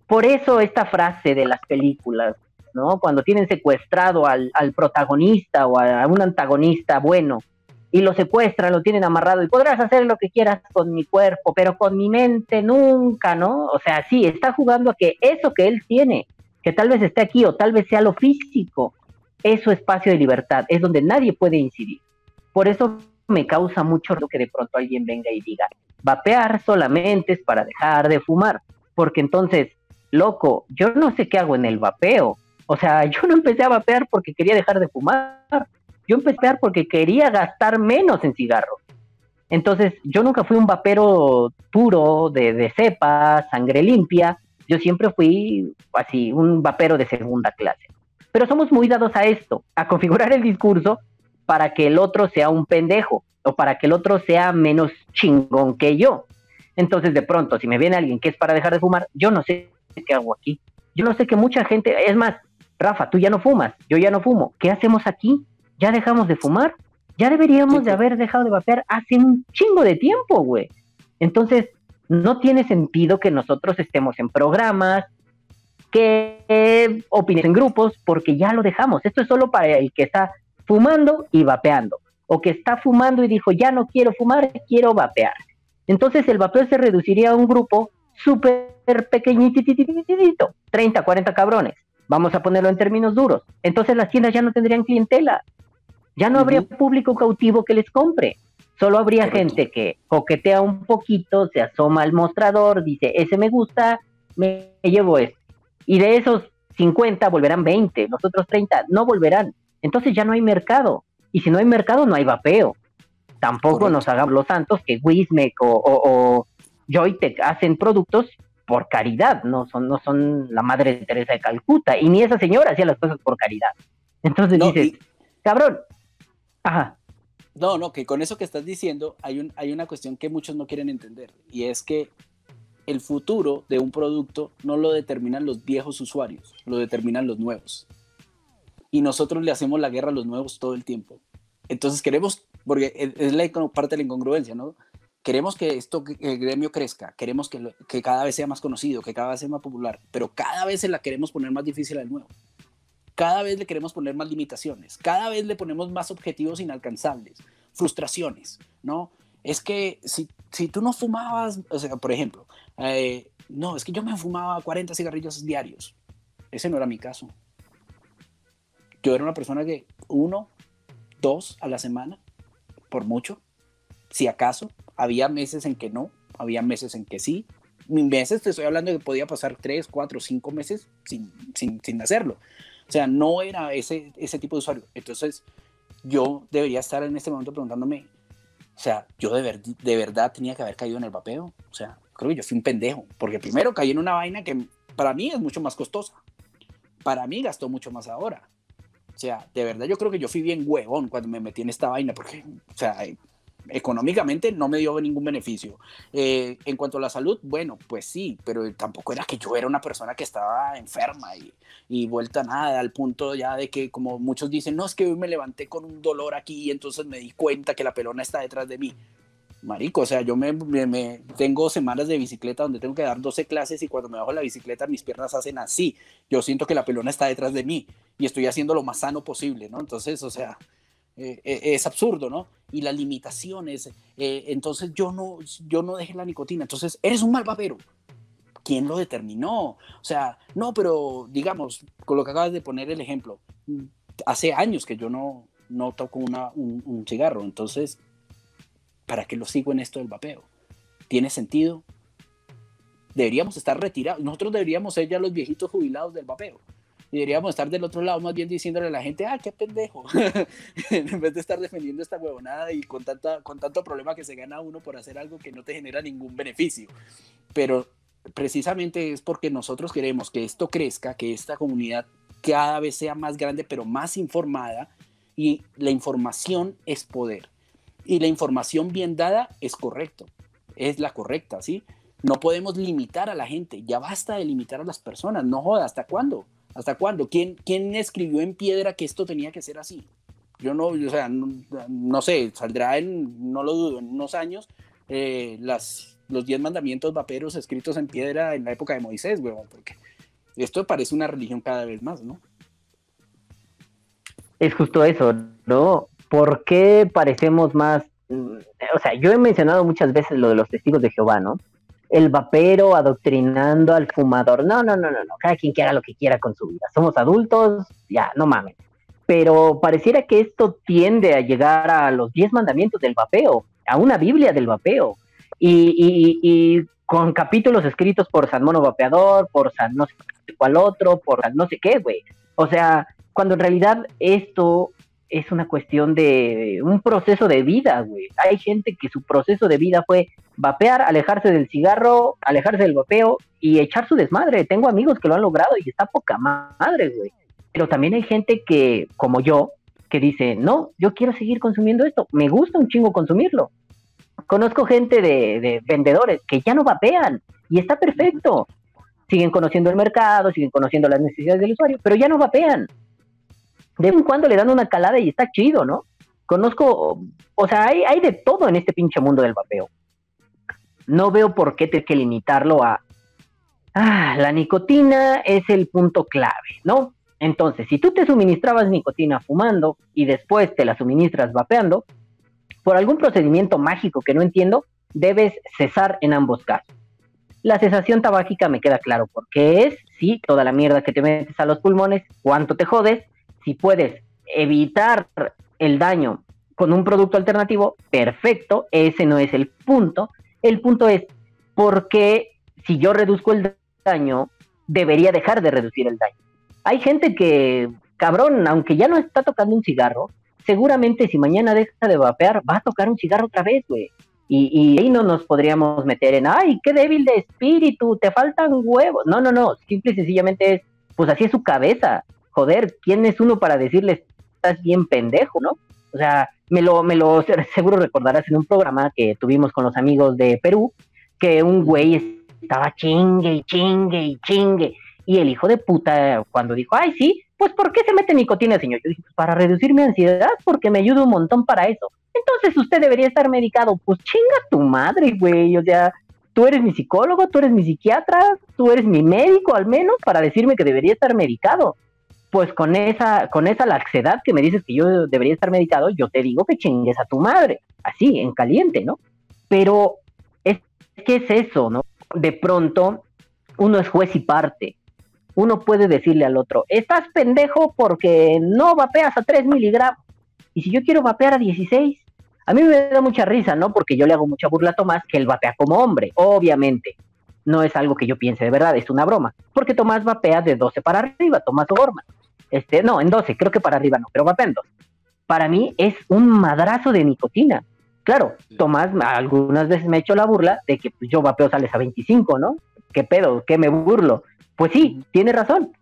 por eso esta frase de las películas, ¿no? Cuando tienen secuestrado al, protagonista o a, un antagonista bueno y lo secuestran, lo tienen amarrado y podrás hacer lo que quieras con mi cuerpo, pero con mi mente nunca, ¿no? O sea, sí, está jugando a que eso que él tiene, que tal vez esté aquí o tal vez sea lo físico, es su espacio de libertad, es donde nadie puede incidir. Por eso me causa mucho que de pronto alguien venga y diga, vapear solamente es para dejar de fumar, porque entonces, loco, yo no sé qué hago en el vapeo. O sea, yo no empecé a vapear porque quería dejar de fumar, yo empecé a vapear porque quería gastar menos en cigarros. Entonces, yo nunca fui un vapero puro, de, de cepa, sangre limpia, yo siempre fui así, un vapero de segunda clase. Pero somos muy dados a esto, a configurar el discurso para que el otro sea un pendejo o para que el otro sea menos chingón que yo. Entonces, de pronto, si me viene alguien que es para dejar de fumar, yo no sé qué hago aquí. Yo no sé que mucha gente, es más, Rafa, tú ya no fumas, yo ya no fumo. ¿Qué hacemos aquí? ¿Ya dejamos de fumar? Ya deberíamos de haber dejado de vapear hace un chingo de tiempo, güey. Entonces, no tiene sentido que nosotros estemos en programas, que opinen en grupos, porque ya lo dejamos. Esto es solo para el que está fumando y vapeando, o que está fumando y dijo, ya no quiero fumar, quiero vapear. Entonces el vapeo se reduciría a un grupo súper pequeñitito, 30, 40 cabrones. Vamos a ponerlo en términos duros. Entonces las tiendas ya no tendrían clientela. Ya no habría público cautivo que les compre. Solo habría gente que coquetea un poquito, se asoma al mostrador, dice, ese me gusta, me llevo este. Y de esos 50 volverán 20, los otros 30 no volverán entonces ya no hay mercado. Y si no hay mercado, no hay vapeo. Tampoco nos hagamos los santos que Wismec o, Joytech hacen productos por caridad, no son, no son la madre de Teresa de Calcuta, y ni esa señora hacía las cosas por caridad. Entonces dices, cabrón, ajá. No, no, que con eso que estás diciendo hay, un, hay una cuestión que muchos no quieren entender, y es que el futuro de un producto no lo determinan los viejos usuarios, lo determinan los nuevos y nosotros le hacemos la guerra a los nuevos todo el tiempo. Entonces queremos, porque es la parte de la incongruencia, ¿no? Queremos que esto, que el gremio crezca, queremos que, que cada vez sea más conocido, que cada vez sea más popular, pero cada vez se la queremos poner más difícil al nuevo. Cada vez le queremos poner más limitaciones, cada vez le ponemos más objetivos inalcanzables, frustraciones, ¿no? Es que si, si tú no fumabas, o sea, por ejemplo, eh, no, es que yo me fumaba 40 cigarrillos diarios. Ese no era mi caso. Yo era una persona que uno, dos a la semana, por mucho, si acaso. Había meses en que no, había meses en que sí. Meses, te estoy hablando de que podía pasar tres, cuatro, cinco meses sin, sin, sin hacerlo. O sea, no era ese, ese tipo de usuario. Entonces, yo debería estar en este momento preguntándome, o sea, yo de, de verdad tenía que haber caído en el vapeo. O sea, creo que yo fui un pendejo, porque primero caí en una vaina que para mí es mucho más costosa. Para mí gastó mucho más ahora. O sea, de verdad yo creo que yo fui bien huevón cuando me metí en esta vaina, porque, o sea, económicamente no me dio ningún beneficio. Eh, en cuanto a la salud, bueno, pues sí, pero tampoco era que yo era una persona que estaba enferma y, y vuelta nada, al punto ya de que, como muchos dicen, no, es que hoy me levanté con un dolor aquí y entonces me di cuenta que la pelona está detrás de mí. Marico, o sea, yo me, me, tengo semanas de bicicleta donde tengo que dar 12 clases y cuando me bajo la bicicleta mis piernas hacen así. Yo siento que la pelona está detrás de mí y estoy haciendo lo más sano posible, ¿no? Entonces, o sea, eh, eh, es absurdo, ¿no? Y las limitaciones, eh, entonces yo no, yo no dejé la nicotina, entonces eres un mal papero. ¿Quién lo determinó? O sea, no, pero digamos, con lo que acabas de poner el ejemplo, hace años que yo no, no toco una, un, un cigarro, entonces, ¿para qué lo sigo en esto del vapeo? ¿Tiene sentido? Deberíamos estar retirados, nosotros deberíamos ser ya los viejitos jubilados del vapeo deberíamos estar del otro lado más bien diciéndole a la gente, ah, qué pendejo, en vez de estar defendiendo esta huevonada y con, tanta, con tanto problema que se gana uno por hacer algo que no te genera ningún beneficio. Pero precisamente es porque nosotros queremos que esto crezca, que esta comunidad cada vez sea más grande, pero más informada, y la información es poder. Y la información bien dada es correcto, es la correcta, ¿sí? No podemos limitar a la gente, ya basta de limitar a las personas, no joda, ¿hasta cuándo? ¿Hasta cuándo? ¿Quién, ¿Quién escribió en piedra que esto tenía que ser así? Yo no, o sea, no, sé, saldrá en, no lo dudo, en unos años, eh, las, los diez mandamientos vaperos escritos en piedra en la época de Moisés, huevón, porque esto parece una religión cada vez más, ¿no? Es justo eso, ¿no? ¿Por qué parecemos más, mm, o sea, yo he mencionado muchas veces lo de los testigos de Jehová, ¿no? el vapero adoctrinando al fumador. No, no, no, no, no. Cada quien que haga lo que quiera con su vida. Somos adultos, ya, no mames. Pero pareciera que esto tiende a llegar a los diez mandamientos del vapeo, a una Biblia del vapeo. Y, con capítulos escritos por San Mono Vapeador, por San no sé cuál otro, por San no sé qué, güey. O sea, cuando en realidad esto es una cuestión de un proceso de vida, güey. Hay gente que su proceso de vida fue vapear, alejarse del cigarro, alejarse del vapeo y echar su desmadre. Tengo amigos que lo han logrado y está poca madre, güey. Pero también hay gente que, como yo, que dice, no, yo quiero seguir consumiendo esto, me gusta un chingo consumirlo. Conozco gente de, de vendedores que ya no vapean y está perfecto. Siguen conociendo el mercado, siguen conociendo las necesidades del usuario, pero ya no vapean de vez en cuando le dan una calada y está chido, ¿no? Conozco, o sea, hay, de todo en este pinche mundo del vapeo. No veo por qué te que limitarlo a, ah, la nicotina es el punto clave, ¿no? Entonces, si tú te suministrabas nicotina fumando y después te la suministras vapeando, por algún procedimiento mágico que no entiendo, debes cesar en ambos casos. La cesación tabáquica me queda claro por qué es, sí, toda la mierda que te metes a los pulmones, cuánto te jodes, si puedes evitar el daño con un producto alternativo, perfecto, ese no es el punto. El punto es, ¿por qué si yo reduzco el daño, debería dejar de reducir el daño? Hay gente que, cabrón, aunque ya no está tocando un cigarro, seguramente si mañana deja de vapear, va a tocar un cigarro otra vez, güey. Y, ahí no nos podríamos meter en, ay, qué débil de espíritu, te faltan huevos. No, no, no, simple y sencillamente es, pues así es su cabeza joder, ¿quién es uno para decirles estás bien pendejo, no? O sea, me lo, me lo seguro recordarás en un programa que tuvimos con los amigos de Perú, que un güey estaba chingue y chingue y chingue. Y el hijo de puta, cuando dijo, ay, sí, pues ¿por qué se mete nicotina, señor? Yo dije, pues para reducir mi ansiedad, porque me ayuda un montón para eso. Entonces usted debería estar medicado. Pues chinga tu madre, güey. O sea, tú eres mi psicólogo, tú eres mi psiquiatra, tú eres mi médico al menos para decirme que debería estar medicado pues con esa, con esa laxedad que me dices que yo debería estar medicado, yo te digo que chingues a tu madre, así, en caliente, ¿no? Pero es que es eso, ¿no? De pronto uno es juez y parte. Uno puede decirle al otro, estás pendejo porque no vapeas a 3 miligramos. Y si yo quiero vapear a 16, a mí me da mucha risa, ¿no? Porque yo le hago mucha burla a Tomás que él vapea como hombre, obviamente. No es algo que yo piense de verdad, es una broma. Porque Tomás vapea de 12 para arriba, Tomás O'Gorman. Este, no, en 12, creo que para arriba no, pero vapea en 12. Para mí es un madrazo de nicotina. Claro, Tomás algunas veces me ha hecho la burla de que pues, yo vapeo sales a 25, ¿no? ¿Qué pedo? ¿Qué me burlo? Pues sí, tiene razón.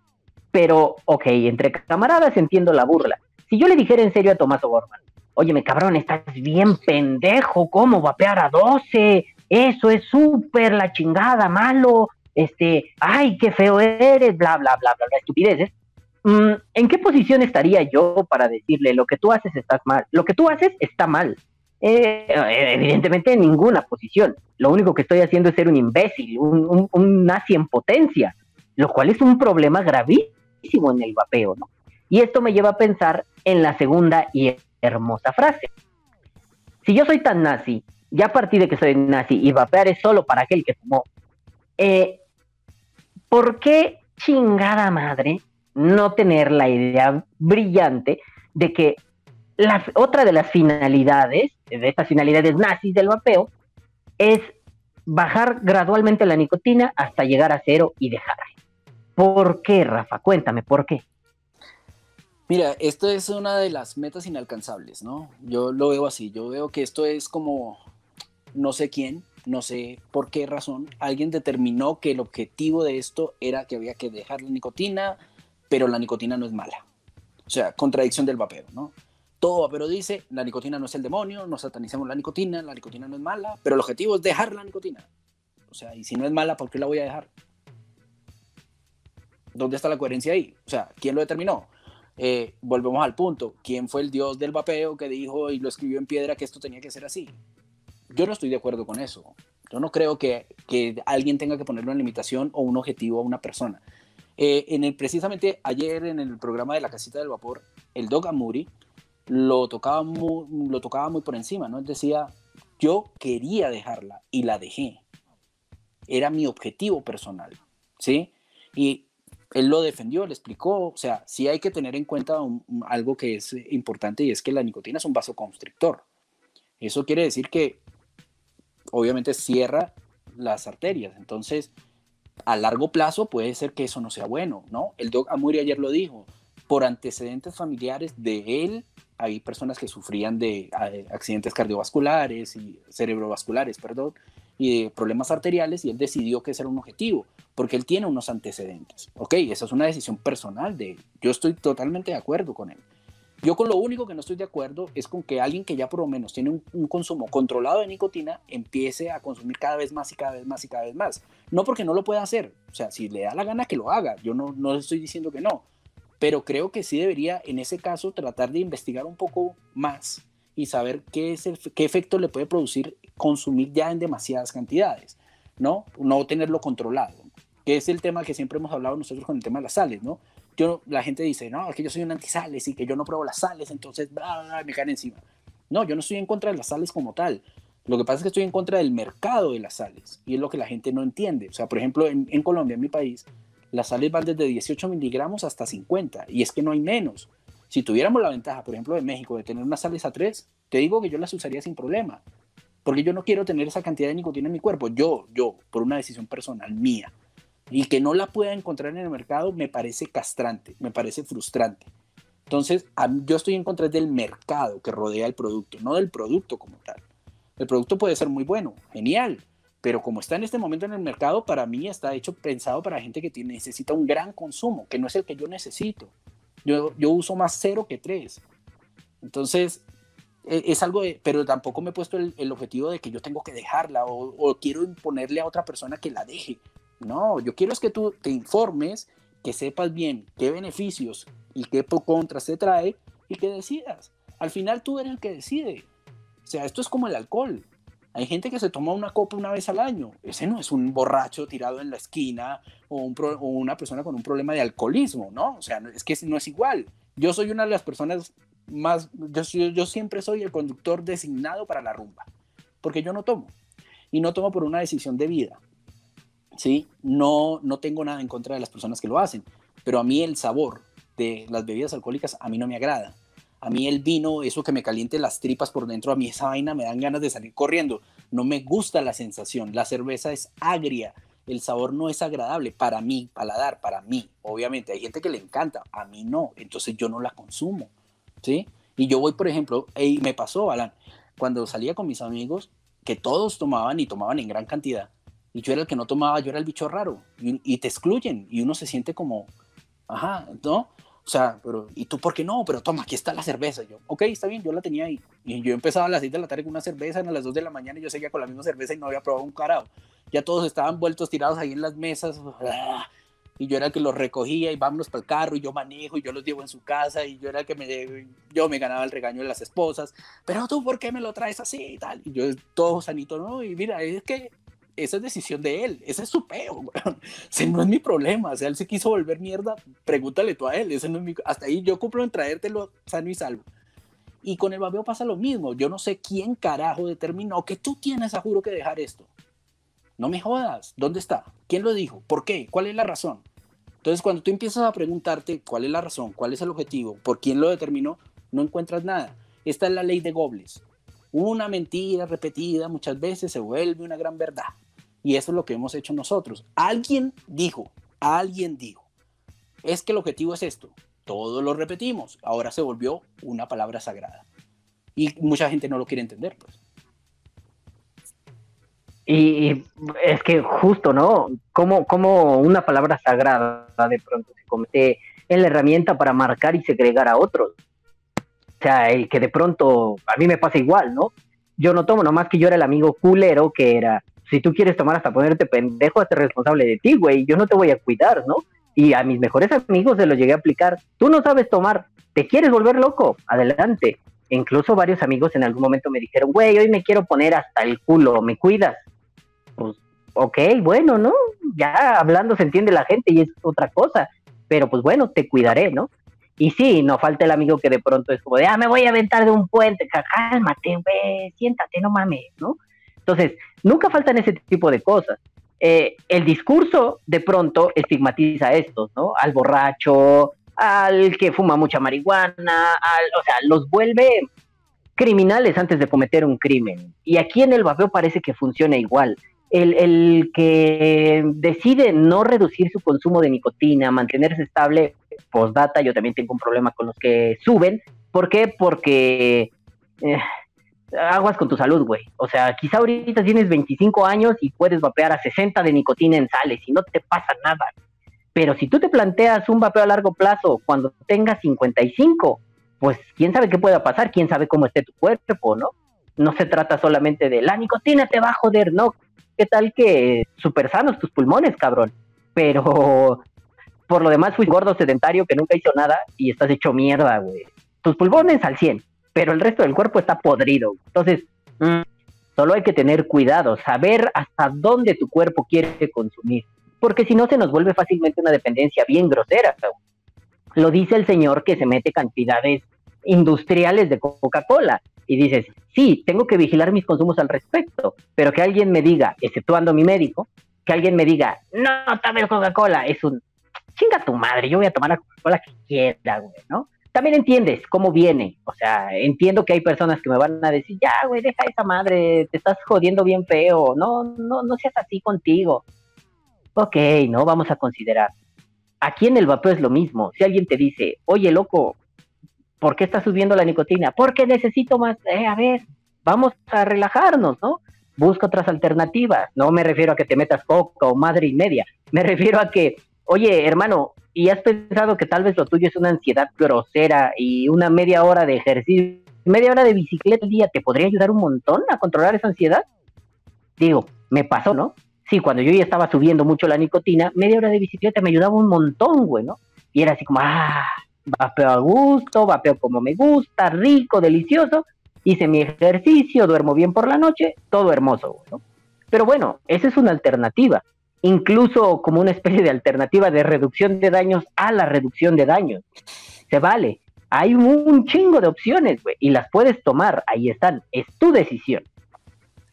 Pero, ok, entre camaradas entiendo la burla. Si yo le dijera en serio a Tomás O'Gorman, óyeme cabrón, estás bien pendejo, ¿cómo vapear a 12? Eso es súper la chingada, malo, este, ay, qué feo eres, bla, bla, bla, bla, bla, estupideces. Mm, ¿En qué posición estaría yo para decirle lo que tú haces estás mal? Lo que tú haces está mal. Eh, evidentemente en ninguna posición. Lo único que estoy haciendo es ser un imbécil, un, un nazi en potencia, lo cual es un problema gravísimo en el vapeo, ¿no? Y esto me lleva a pensar en la segunda y hermosa frase. Si yo soy tan nazi, ya a partir de que soy nazi y vapear es solo para aquel que fumó, eh, ¿por qué chingada madre no tener la idea brillante de que la, otra de las finalidades, de estas finalidades nazis del vapeo, es bajar gradualmente la nicotina hasta llegar a cero y dejar. ¿Por qué, Rafa? Cuéntame, ¿por qué? Mira, esto es una de las metas inalcanzables, ¿no? Yo lo veo así, yo veo que esto es como, no sé quién, no sé por qué razón, alguien determinó que el objetivo de esto era que había que dejar la nicotina, pero la nicotina no es mala. O sea, contradicción del vapeo, ¿no? Todo vapero dice, la nicotina no es el demonio, no satanicemos la nicotina, la nicotina no es mala, pero el objetivo es dejar la nicotina. O sea, y si no es mala, ¿por qué la voy a dejar? ¿Dónde está la coherencia ahí? O sea, ¿quién lo determinó? Eh, volvemos al punto. ¿Quién fue el dios del vapeo que dijo y lo escribió en piedra que esto tenía que ser así? Yo no estoy de acuerdo con eso. Yo no creo que, que alguien tenga que ponerle una limitación o un objetivo a una persona. Eh, en el, precisamente ayer en el programa de la casita del vapor, el Dog Amuri lo tocaba muy, lo tocaba muy por encima, ¿no? Él decía, yo quería dejarla y la dejé. Era mi objetivo personal, ¿sí? Y él lo defendió, le explicó, o sea, sí hay que tener en cuenta algo que es importante y es que la nicotina es un vasoconstrictor. Eso quiere decir que obviamente cierra las arterias, entonces a largo plazo puede ser que eso no sea bueno, ¿no? El doc Amuri ayer lo dijo, por antecedentes familiares de él, hay personas que sufrían de eh, accidentes cardiovasculares y cerebrovasculares, perdón, y de problemas arteriales y él decidió que ese era un objetivo porque él tiene unos antecedentes. Ok, esa es una decisión personal de él. Yo estoy totalmente de acuerdo con él. Yo con lo único que no estoy de acuerdo es con que alguien que ya por lo menos tiene un, consumo controlado de nicotina empiece a consumir cada vez más y cada vez más y cada vez más. No porque no lo pueda hacer, o sea, si le da la gana que lo haga, yo no, no estoy diciendo que no, pero creo que sí debería en ese caso tratar de investigar un poco más y saber qué, es el, qué efecto le puede producir consumir ya en demasiadas cantidades, ¿no? No tenerlo controlado que es el tema que siempre hemos hablado nosotros con el tema de las sales, ¿no? Yo, la gente dice, no, es que yo soy un antisales y que yo no pruebo las sales, entonces me caen encima. No, yo no estoy en contra de las sales como tal. Lo que pasa es que estoy en contra del mercado de las sales y es lo que la gente no entiende. O sea, por ejemplo, en, en Colombia, en mi país, las sales van desde 18 miligramos hasta 50 y es que no hay menos. Si tuviéramos la ventaja, por ejemplo, de México, de tener unas sales a 3, te digo que yo las usaría sin problema. Porque yo no quiero tener esa cantidad de nicotina en mi cuerpo. Yo, yo, por una decisión personal mía y que no la pueda encontrar en el mercado me parece castrante, me parece frustrante. Entonces, yo estoy en contra del mercado que rodea el producto, no del producto como tal. El producto puede ser muy bueno, genial, pero como está en este momento en el mercado, para mí está hecho pensado para gente que tiene, necesita un gran consumo, que no es el que yo necesito. Yo, yo uso más cero que tres. Entonces, e, es algo de, pero tampoco me he puesto el, objetivo de que yo tengo que dejarla o, o, quiero imponerle a otra persona que la deje. No, yo quiero es que tú te informes, que sepas bien qué beneficios y qué contras te trae y que decidas. Al final tú eres el que decide. O sea, esto es como el alcohol. Hay gente que se toma una copa una vez al año. Ese no es un borracho tirado en la esquina o, una persona con un problema de alcoholismo, ¿no? O sea, es que no es igual. Yo soy una de las personas más, yo, yo siempre soy el conductor designado para la rumba, porque yo no tomo. Y no tomo por una decisión de vida ¿sí? No, no tengo nada en contra de las personas que lo hacen, pero a mí el sabor de las bebidas alcohólicas a mí no me agrada. A mí el vino, eso que me caliente las tripas por dentro, a mí esa vaina me dan ganas de salir corriendo. No me gusta la sensación. La cerveza es agria, el sabor no es agradable para mí, paladar, para mí. Obviamente hay gente que le encanta, a mí no, entonces yo no la consumo, ¿sí? Y yo voy, por ejemplo, y me pasó, Alan, cuando salía con mis amigos, que todos tomaban y tomaban en gran cantidad, y yo era el que no tomaba, yo era el bicho raro, y, te excluyen, y uno se siente como, ajá, ¿no? O sea, pero, ¿y tú por qué no? Pero toma, aquí está la cerveza. yo, ok, está bien, yo la tenía ahí. Y yo empezaba a las 6 de la tarde con una cerveza, a las 2 de la mañana y yo seguía con la misma cerveza y no había probado un carajo. Ya todos estaban vueltos tirados ahí en las mesas. ¡ah! Y yo era el que los recogía y vámonos para el carro y yo manejo y yo los llevo en su casa y yo era el que me, yo me ganaba el regaño de las esposas. Pero tú, ¿por qué me lo traes así y tal? Y yo todo sanito, no, y mira, es que esa es decisión de él, ese es su peo, ese no es mi problema, o sea, él se quiso volver mierda, pregúntale tú a él, ese no es mi... hasta ahí yo cumplo en traértelo sano y salvo. Y con el babeo pasa lo mismo, yo no sé quién carajo determinó que tú tienes a juro que dejar esto. No me jodas, ¿dónde está? ¿Quién lo dijo? ¿Por qué? ¿Cuál es la razón? Entonces, cuando tú empiezas a preguntarte cuál es la razón, cuál es el objetivo, por quién lo determinó, no encuentras nada. Esta es la ley de Gobles. Una mentira repetida muchas veces se vuelve una gran verdad. Y eso es lo que hemos hecho nosotros. Alguien dijo, alguien dijo, es que el objetivo es esto. Todos lo repetimos. Ahora se volvió una palabra sagrada. Y mucha gente no lo quiere entender, pues. Y es que justo, ¿no? Como, como una palabra sagrada de pronto se comete en la herramienta para marcar y segregar a otros. O sea, el que de pronto a mí me pasa igual, ¿no? Yo no tomo, nomás que yo era el amigo culero que era, si tú quieres tomar hasta ponerte pendejo, hazte responsable de ti, güey, yo no te voy a cuidar, ¿no? Y a mis mejores amigos se lo llegué a aplicar, tú no sabes tomar, te quieres volver loco, adelante. E incluso varios amigos en algún momento me dijeron, güey, hoy me quiero poner hasta el culo, ¿me cuidas? Pues, ok, bueno, ¿no? Ya hablando se entiende la gente y es otra cosa, pero pues bueno, te cuidaré, ¿no? Y sí, no falta el amigo que de pronto es como de, ah, me voy a aventar de un puente, cálmate, güey, siéntate, no mames, ¿no? Entonces, nunca faltan ese tipo de cosas. Eh, el discurso de pronto estigmatiza a estos, ¿no? Al borracho, al que fuma mucha marihuana, al, o sea, los vuelve criminales antes de cometer un crimen. Y aquí en el vapeo parece que funciona igual. El, el, que decide no reducir su consumo de nicotina, mantenerse estable, postdata, yo también tengo un problema con los que suben. ¿Por qué? Porque eh, aguas con tu salud, güey. O sea, quizá ahorita tienes 25 años y puedes vapear a 60 de nicotina en sales y no te pasa nada. Pero si tú te planteas un vapeo a largo plazo cuando tengas 55, pues quién sabe qué pueda pasar, quién sabe cómo esté tu cuerpo, ¿no? No se trata solamente de la nicotina te va a joder, no. ¿Qué tal que súper sanos tus pulmones, cabrón? Pero por lo demás fui gordo sedentario que nunca hizo nada y estás hecho mierda, güey. Tus pulmones al 100, pero el resto del cuerpo está podrido. Entonces, mm, solo hay que tener cuidado, saber hasta dónde tu cuerpo quiere consumir, porque si no se nos vuelve fácilmente una dependencia bien grosera. Lo dice el señor que se mete cantidades industriales de Coca-Cola y dices, sí, tengo que vigilar mis consumos al respecto, pero que alguien me diga, exceptuando mi médico, que alguien me diga, no tomes Coca-Cola, es un, chinga tu madre, yo voy a tomar la Coca-Cola que quiera, güey, ¿no? También entiendes cómo viene. O sea, entiendo que hay personas que me van a decir, ya, güey, deja esa madre, te estás jodiendo bien feo, no, no, no seas así contigo. Ok, no, vamos a considerar. Aquí en el vapeo es lo mismo. Si alguien te dice, oye, loco, ¿por qué estás subiendo la nicotina? Porque necesito más. Eh, a ver, vamos a relajarnos, ¿no? Busca otras alternativas. No me refiero a que te metas coca o madre y media. Me refiero a que, oye, hermano, y has pensado que tal vez lo tuyo es una ansiedad grosera y una media hora de ejercicio, media hora de bicicleta al día te podría ayudar un montón a controlar esa ansiedad. Digo, me pasó, ¿no? Sí, cuando yo ya estaba subiendo mucho la nicotina, media hora de bicicleta me ayudaba un montón, güey, ¿no? Y era así como, ah, vapeo a gusto, vapeo como me gusta, rico, delicioso, hice mi ejercicio, duermo bien por la noche, todo hermoso, güey, ¿no? Pero bueno, esa es una alternativa incluso como una especie de alternativa de reducción de daños a la reducción de daños. Se vale. Hay un chingo de opciones, güey, y las puedes tomar, ahí están, es tu decisión.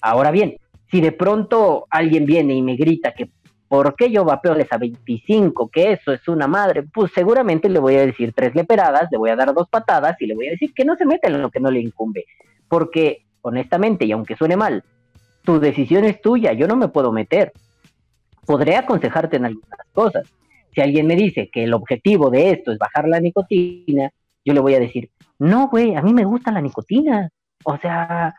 Ahora bien, si de pronto alguien viene y me grita que ¿por qué yo vapeoles a 25? Que eso es una madre. Pues seguramente le voy a decir tres leperadas, le voy a dar dos patadas y le voy a decir que no se meta en lo que no le incumbe. Porque, honestamente, y aunque suene mal, tu decisión es tuya, yo no me puedo meter. Podré aconsejarte en algunas cosas. Si alguien me dice que el objetivo de esto es bajar la nicotina, yo le voy a decir, no, güey, a mí me gusta la nicotina. O sea,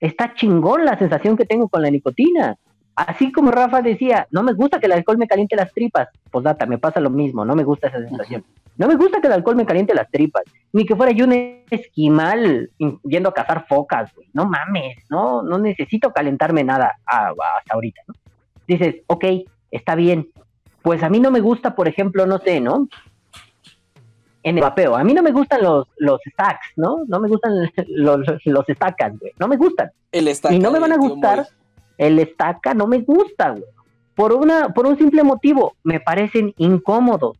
está chingón la sensación que tengo con la nicotina. Así como Rafa decía, no me gusta que el alcohol me caliente las tripas. Pues data, me pasa lo mismo, no me gusta esa sensación. No me gusta que el alcohol me caliente las tripas, ni que fuera yo un esquimal yendo a cazar focas, güey. No mames, no, no necesito calentarme nada hasta ahorita, ¿no? Dices, ok, está bien. Pues a mí no me gusta, por ejemplo, no sé, ¿no? En el vapeo, a mí no me gustan los, los stacks, ¿no? No me gustan los, los stacks, güey. No me gustan. El y no me van a gustar el estaca no me gusta, güey. Por, una, por un simple motivo, me parecen incómodos.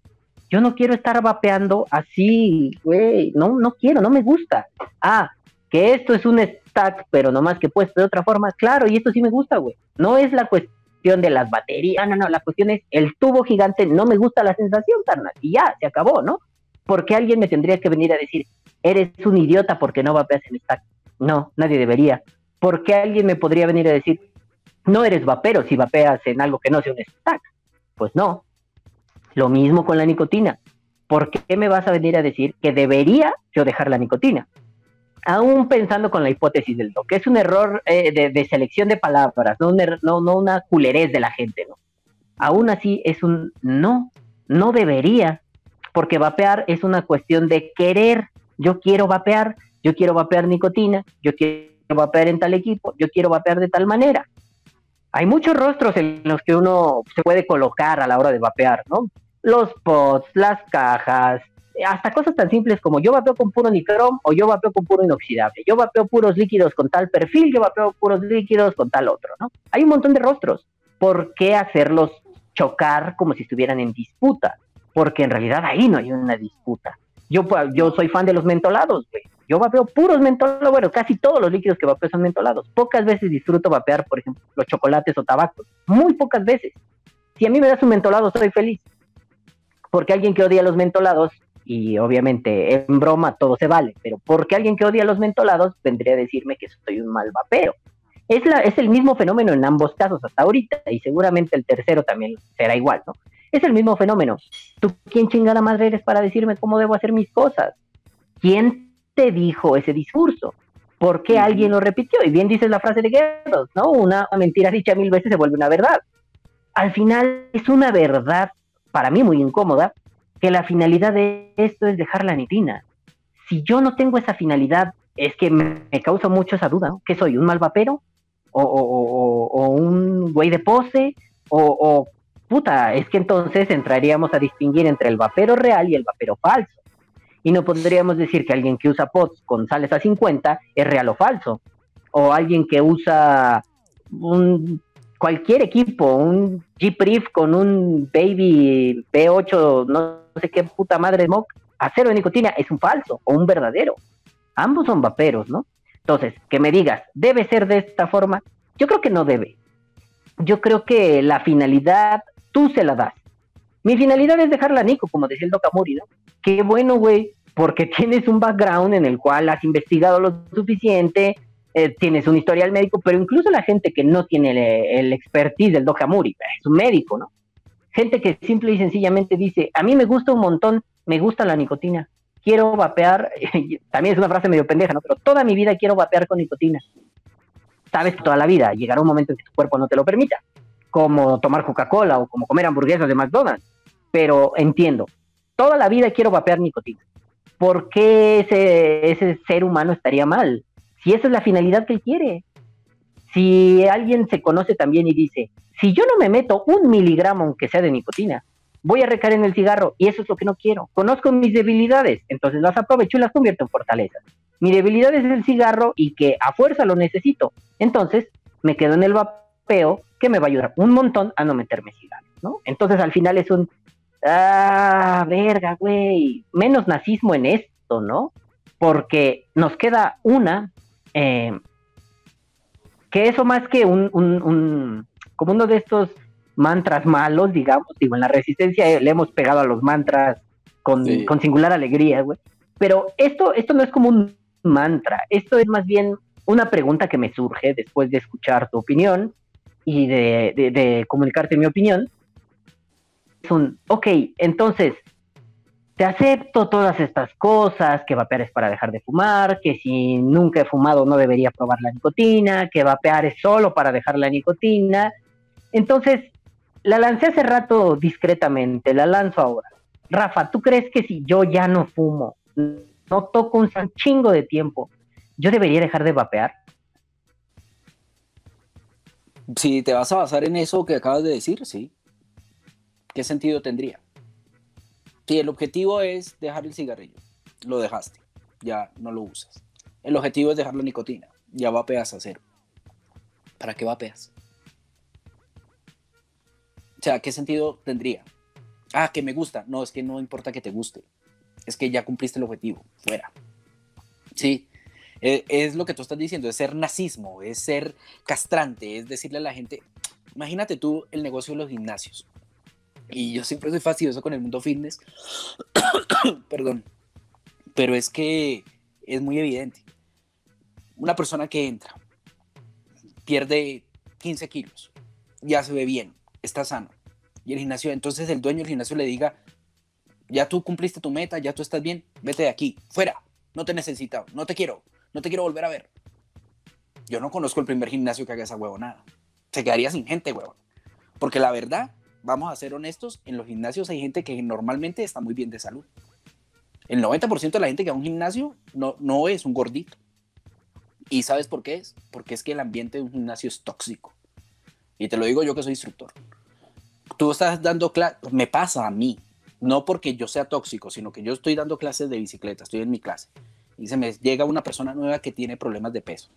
Yo no quiero estar vapeando así, güey. No, no quiero, no me gusta. Ah, que esto es un stack, pero nomás que puesto de otra forma. Claro, y esto sí me gusta, güey. No es la cuestión de las baterías, no, no, la cuestión es el tubo gigante, no me gusta la sensación, carnal. Y ya, se acabó, ¿no? Porque alguien me tendría que venir a decir, eres un idiota porque no vapeas en stack. No, nadie debería. Porque alguien me podría venir a decir, no eres vapero si vapeas en algo que no sea un stack. Pues no. Lo mismo con la nicotina. ¿Por qué me vas a venir a decir que debería yo dejar la nicotina? Aún pensando con la hipótesis del que es un error eh, de, selección de palabras, no, no, no una culerez de la gente, ¿no? Aún así es un no, no debería, porque vapear es una cuestión de querer. Yo quiero vapear, yo quiero vapear nicotina, yo quiero vapear en tal equipo, yo quiero vapear de tal manera hay muchos rostros en los que uno se puede colocar a la hora de vapear, ¿no? Los pots, las cajas, hasta cosas tan simples como yo vapeo con puro nicrom o yo vapeo con puro inoxidable, yo vapeo puros líquidos con tal perfil, yo vapeo puros líquidos con tal otro, ¿no? Hay un montón de rostros. ¿Por qué hacerlos chocar como si estuvieran en disputa? Porque en realidad ahí no hay una disputa. Yo, yo soy fan de los mentolados, güey. Yo vapeo puros mentolados, bueno, casi todos los líquidos que vapeo son mentolados. Pocas veces disfruto vapear, por ejemplo, los chocolates o tabacos. Muy pocas veces. Si a mí me das un mentolado, soy feliz. Porque alguien que odia los mentolados, y obviamente en broma todo se vale, pero porque alguien que odia los mentolados vendría a decirme que soy un mal vapeo. Es, la, es el mismo fenómeno en ambos casos hasta ahorita, y seguramente el tercero también será igual, ¿no? Es el mismo fenómeno. ¿Tú quién chingada madre eres para decirme cómo debo hacer mis cosas? ¿Quién te dijo ese discurso? ¿Por qué alguien lo repitió? Y bien dices la frase de Goebbels, ¿no? Una mentira dicha mil veces se vuelve una verdad. Al final es una verdad, para mí muy incómoda, que la finalidad de esto es dejar la nitina. Si yo no tengo esa finalidad, es que me, causa mucho esa duda. ¿Qué soy? ¿Un mal vapero? ¿O, o, un güey de pose? ¿O, puta? Es que entonces entraríamos a distinguir entre el vapero real y el vapero falso y no podríamos decir que alguien que usa pots con sales a 50 es real o falso. O alguien que usa un, cualquier equipo, un Jeep Riff con un Baby B8, no sé qué puta madre smoke, a cero de nicotina, es un falso o un verdadero. Ambos son vaperos, ¿no? Entonces, que me digas, ¿debe ser de esta forma? Yo creo que no debe. Yo creo que la finalidad tú se la das. Mi finalidad es dejar la Nico, como decía el Dokamuri, ¿no? Qué bueno, güey, porque tienes un background en el cual has investigado lo suficiente, eh, tienes un historial médico, pero incluso la gente que no tiene el, expertise del Dokamuri, es un médico, ¿no? Gente que simple y sencillamente dice, a mí me gusta un montón, me gusta la nicotina, quiero vapear, también es una frase medio pendeja, ¿no? Pero toda mi vida quiero vapear con nicotina. Sabes toda la vida llegará un momento en que tu cuerpo no te lo permita, como tomar Coca-Cola o como comer hamburguesas de McDonald's pero entiendo, toda la vida quiero vapear nicotina. ¿Por qué ese, ese ser humano estaría mal? Si esa es la finalidad que él quiere. Si alguien se conoce también y dice, si yo no me meto un miligramo, aunque sea de nicotina, voy a recaer en el cigarro y eso es lo que no quiero. Conozco mis debilidades, entonces las aprovecho y las convierto en fortalezas. Mi debilidad es el cigarro y que a fuerza lo necesito. Entonces me quedo en el vapeo que me va a ayudar un montón a no meterme cigarro, ¿no? Entonces al final es un ah, verga, güey, menos nazismo en esto, ¿no? Porque nos queda una, eh, que eso más que un, un, un, como uno de estos mantras malos, digamos. Digo, en la resistencia le hemos pegado a los mantras con, con singular alegría, güey. Pero esto, esto no es como un mantra, esto es más bien una pregunta que me surge después de escuchar tu opinión y de, de comunicarte mi opinión. Es un, ok, entonces, te acepto todas estas cosas, que vapear es para dejar de fumar, que si nunca he fumado no debería probar la nicotina, que vapear es solo para dejar la nicotina. Entonces, la lancé hace rato discretamente, la lanzo ahora. Rafa, ¿tú crees que si yo ya no fumo, no toco un chingo de tiempo, yo debería dejar de vapear? Si te vas a basar en eso que acabas de decir, sí. ¿Qué sentido tendría? Si el objetivo es dejar el cigarrillo, lo dejaste, ya no lo usas. El objetivo es dejar la nicotina, ya vapeas a cero. ¿Para qué vapeas? O sea, ¿qué sentido tendría? Ah, que me gusta. No, es que no importa que te guste. Es que ya cumpliste el objetivo. Fuera. Sí. E, es lo que tú estás diciendo, es ser nazismo, es ser castrante, es decirle a la gente, imagínate tú el negocio de los gimnasios. Y yo siempre soy fastidioso con el mundo fitness. Perdón. Pero es que es muy evidente. Una persona que entra, pierde 15 kilos, ya se ve bien, está sano. Y el gimnasio, entonces el dueño del gimnasio le diga, ya tú cumpliste tu meta, ya tú estás bien, vete de aquí, fuera, no te necesito, no te quiero, no te quiero volver a ver. Yo no conozco el primer gimnasio que haga esa huevonada. Se quedaría sin gente, huevón. Porque la verdad, vamos a ser honestos, en los gimnasios hay gente que normalmente está muy bien de salud. El 90% de la gente que va a un gimnasio no, no es un gordito. ¿Y sabes por qué es? Porque es que el ambiente de un gimnasio es tóxico. Y te lo digo yo que soy instructor. Tú estás dando clases, me pasa a mí, no porque yo sea tóxico, sino que yo estoy dando clases de bicicleta, estoy en mi clase. Y se me llega una persona nueva que tiene problemas de peso.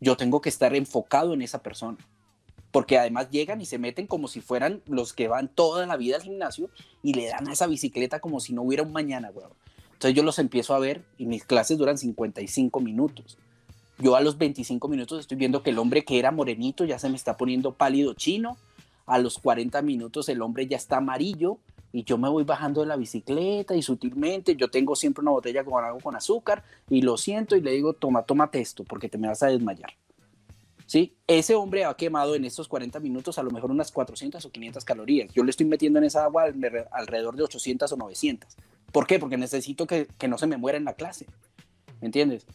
Yo tengo que estar enfocado en esa persona porque además llegan y se meten como si fueran los que van toda la vida al gimnasio y le dan a esa bicicleta como si no hubiera un mañana, güey. Entonces yo los empiezo a ver y mis clases duran 55 minutos. Yo a los 25 minutos estoy viendo que el hombre que era morenito ya se me está poniendo pálido chino. A los 40 minutos el hombre ya está amarillo y yo me voy bajando de la bicicleta y sutilmente yo tengo siempre una botella con algo con azúcar y lo siento y le digo, toma, tómate esto porque te me vas a desmayar. ¿Sí? Ese hombre ha quemado en estos 40 minutos a lo mejor unas 400 o 500 calorías. Yo le estoy metiendo en esa agua alrededor de 800 o 900. ¿Por qué? Porque necesito que, no se me muera en la clase. ¿Me entiendes?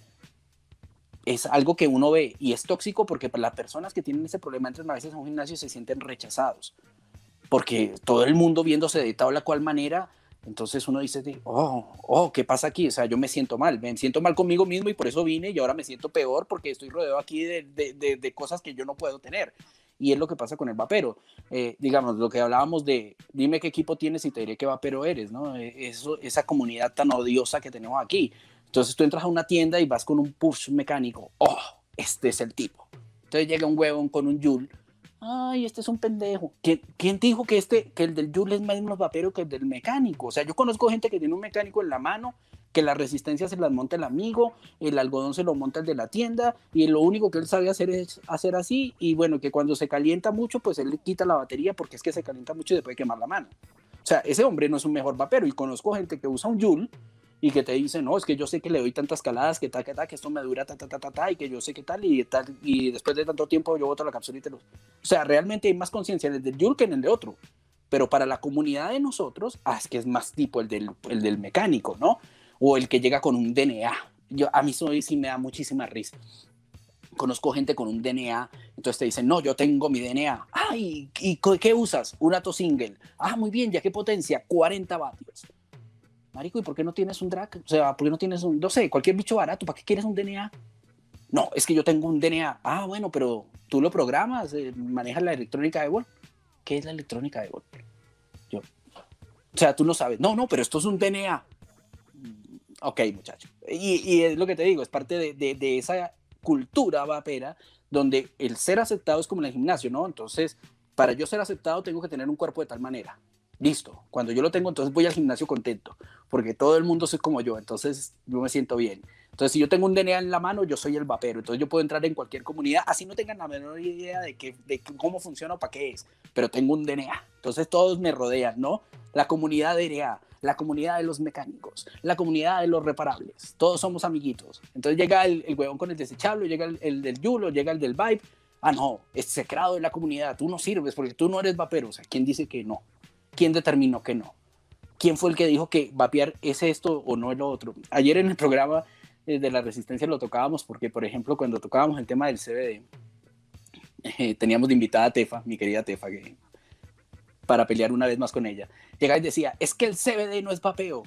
Es algo que uno ve y es tóxico porque las personas que tienen ese problema entran a veces a un gimnasio se sienten rechazados. Porque todo el mundo viéndose de tal cual manera entonces uno dice, oh, oh, ¿qué pasa aquí? O sea, yo me siento mal, me siento mal conmigo mismo y por eso vine y ahora me siento peor porque estoy rodeado aquí de, de, de, cosas que yo no puedo tener. Y es lo que pasa con el vapero. Eh, digamos, lo que hablábamos de, dime qué equipo tienes y te diré qué vapero eres, ¿no? Eh, eso, esa comunidad tan odiosa que tenemos aquí. Entonces tú entras a una tienda y vas con un push mecánico, oh, este es el tipo. Entonces llega un huevón con un Joule ay, este es un pendejo. ¿Quién, dijo que, este, que el del Joule es menos vapero que el del mecánico? O sea, yo conozco gente que tiene un mecánico en la mano, que la resistencia se las monta el amigo, el algodón se lo monta el de la tienda, y lo único que él sabe hacer es hacer así, y bueno, que cuando se calienta mucho, pues él le quita la batería porque es que se calienta mucho y después quemar la mano. O sea, ese hombre no es un mejor vapero, y conozco gente que usa un Joule y que te dice, no, es que yo sé que le doy tantas caladas, que tal, que tal, que esto me dura ta, ta, ta, ta, ta, y que yo sé que tal, y tal, y después de tanto tiempo yo boto la cápsula y te lo... O sea, realmente hay más conciencia en el del Yul que en el de otro. Pero para la comunidad de nosotros, ah, es que es más tipo el del, el del mecánico, ¿no? O el que llega con un DNA. Yo, a mí eso sí me da muchísima risa. Conozco gente con un DNA, entonces te dicen, no, yo tengo mi DNA. Ay, ¿y qué usas? Un ato single. Ah, muy bien, ¿ya qué potencia? 40 vatios Marico, ¿y por qué no tienes un drag? O sea, ¿por qué no tienes un, no sé, cualquier bicho barato? ¿Para qué quieres un DNA? No, es que yo tengo un DNA. Ah, bueno, pero tú lo programas, eh, manejas la electrónica de Volt. ¿Qué es la electrónica de Volt? Yo. O sea, tú no sabes. No, no, pero esto es un DNA. Ok, muchacho. Y, es lo que te digo, es parte de, de, de esa cultura vapera donde el ser aceptado es como en el gimnasio, ¿no? Entonces, para yo ser aceptado tengo que tener un cuerpo de tal manera. Listo, cuando yo lo tengo, entonces voy al gimnasio contento, porque todo el mundo es como yo, entonces yo me siento bien. Entonces, si yo tengo un DNA en la mano, yo soy el vapero. Entonces, yo puedo entrar en cualquier comunidad, así no tengan la menor idea de, que, de cómo funciona o para qué es, pero tengo un DNA. Entonces, todos me rodean, ¿no? La comunidad de DNA, la comunidad de los mecánicos, la comunidad de los reparables. Todos somos amiguitos. Entonces, llega el, el huevón con el desechable, llega el, el del Yulo, llega el del Vibe. Ah, no, es secreto de la comunidad. Tú no sirves porque tú no eres vapero. O sea, ¿quién dice que no? ¿Quién determinó que no? ¿Quién fue el que dijo que vapear es esto o no es lo otro? Ayer en el programa de la resistencia lo tocábamos porque, por ejemplo, cuando tocábamos el tema del CBD, eh, teníamos de invitada a Tefa, mi querida Tefa, para pelear una vez más con ella. Llegaba y decía, es que el CBD no es vapeo.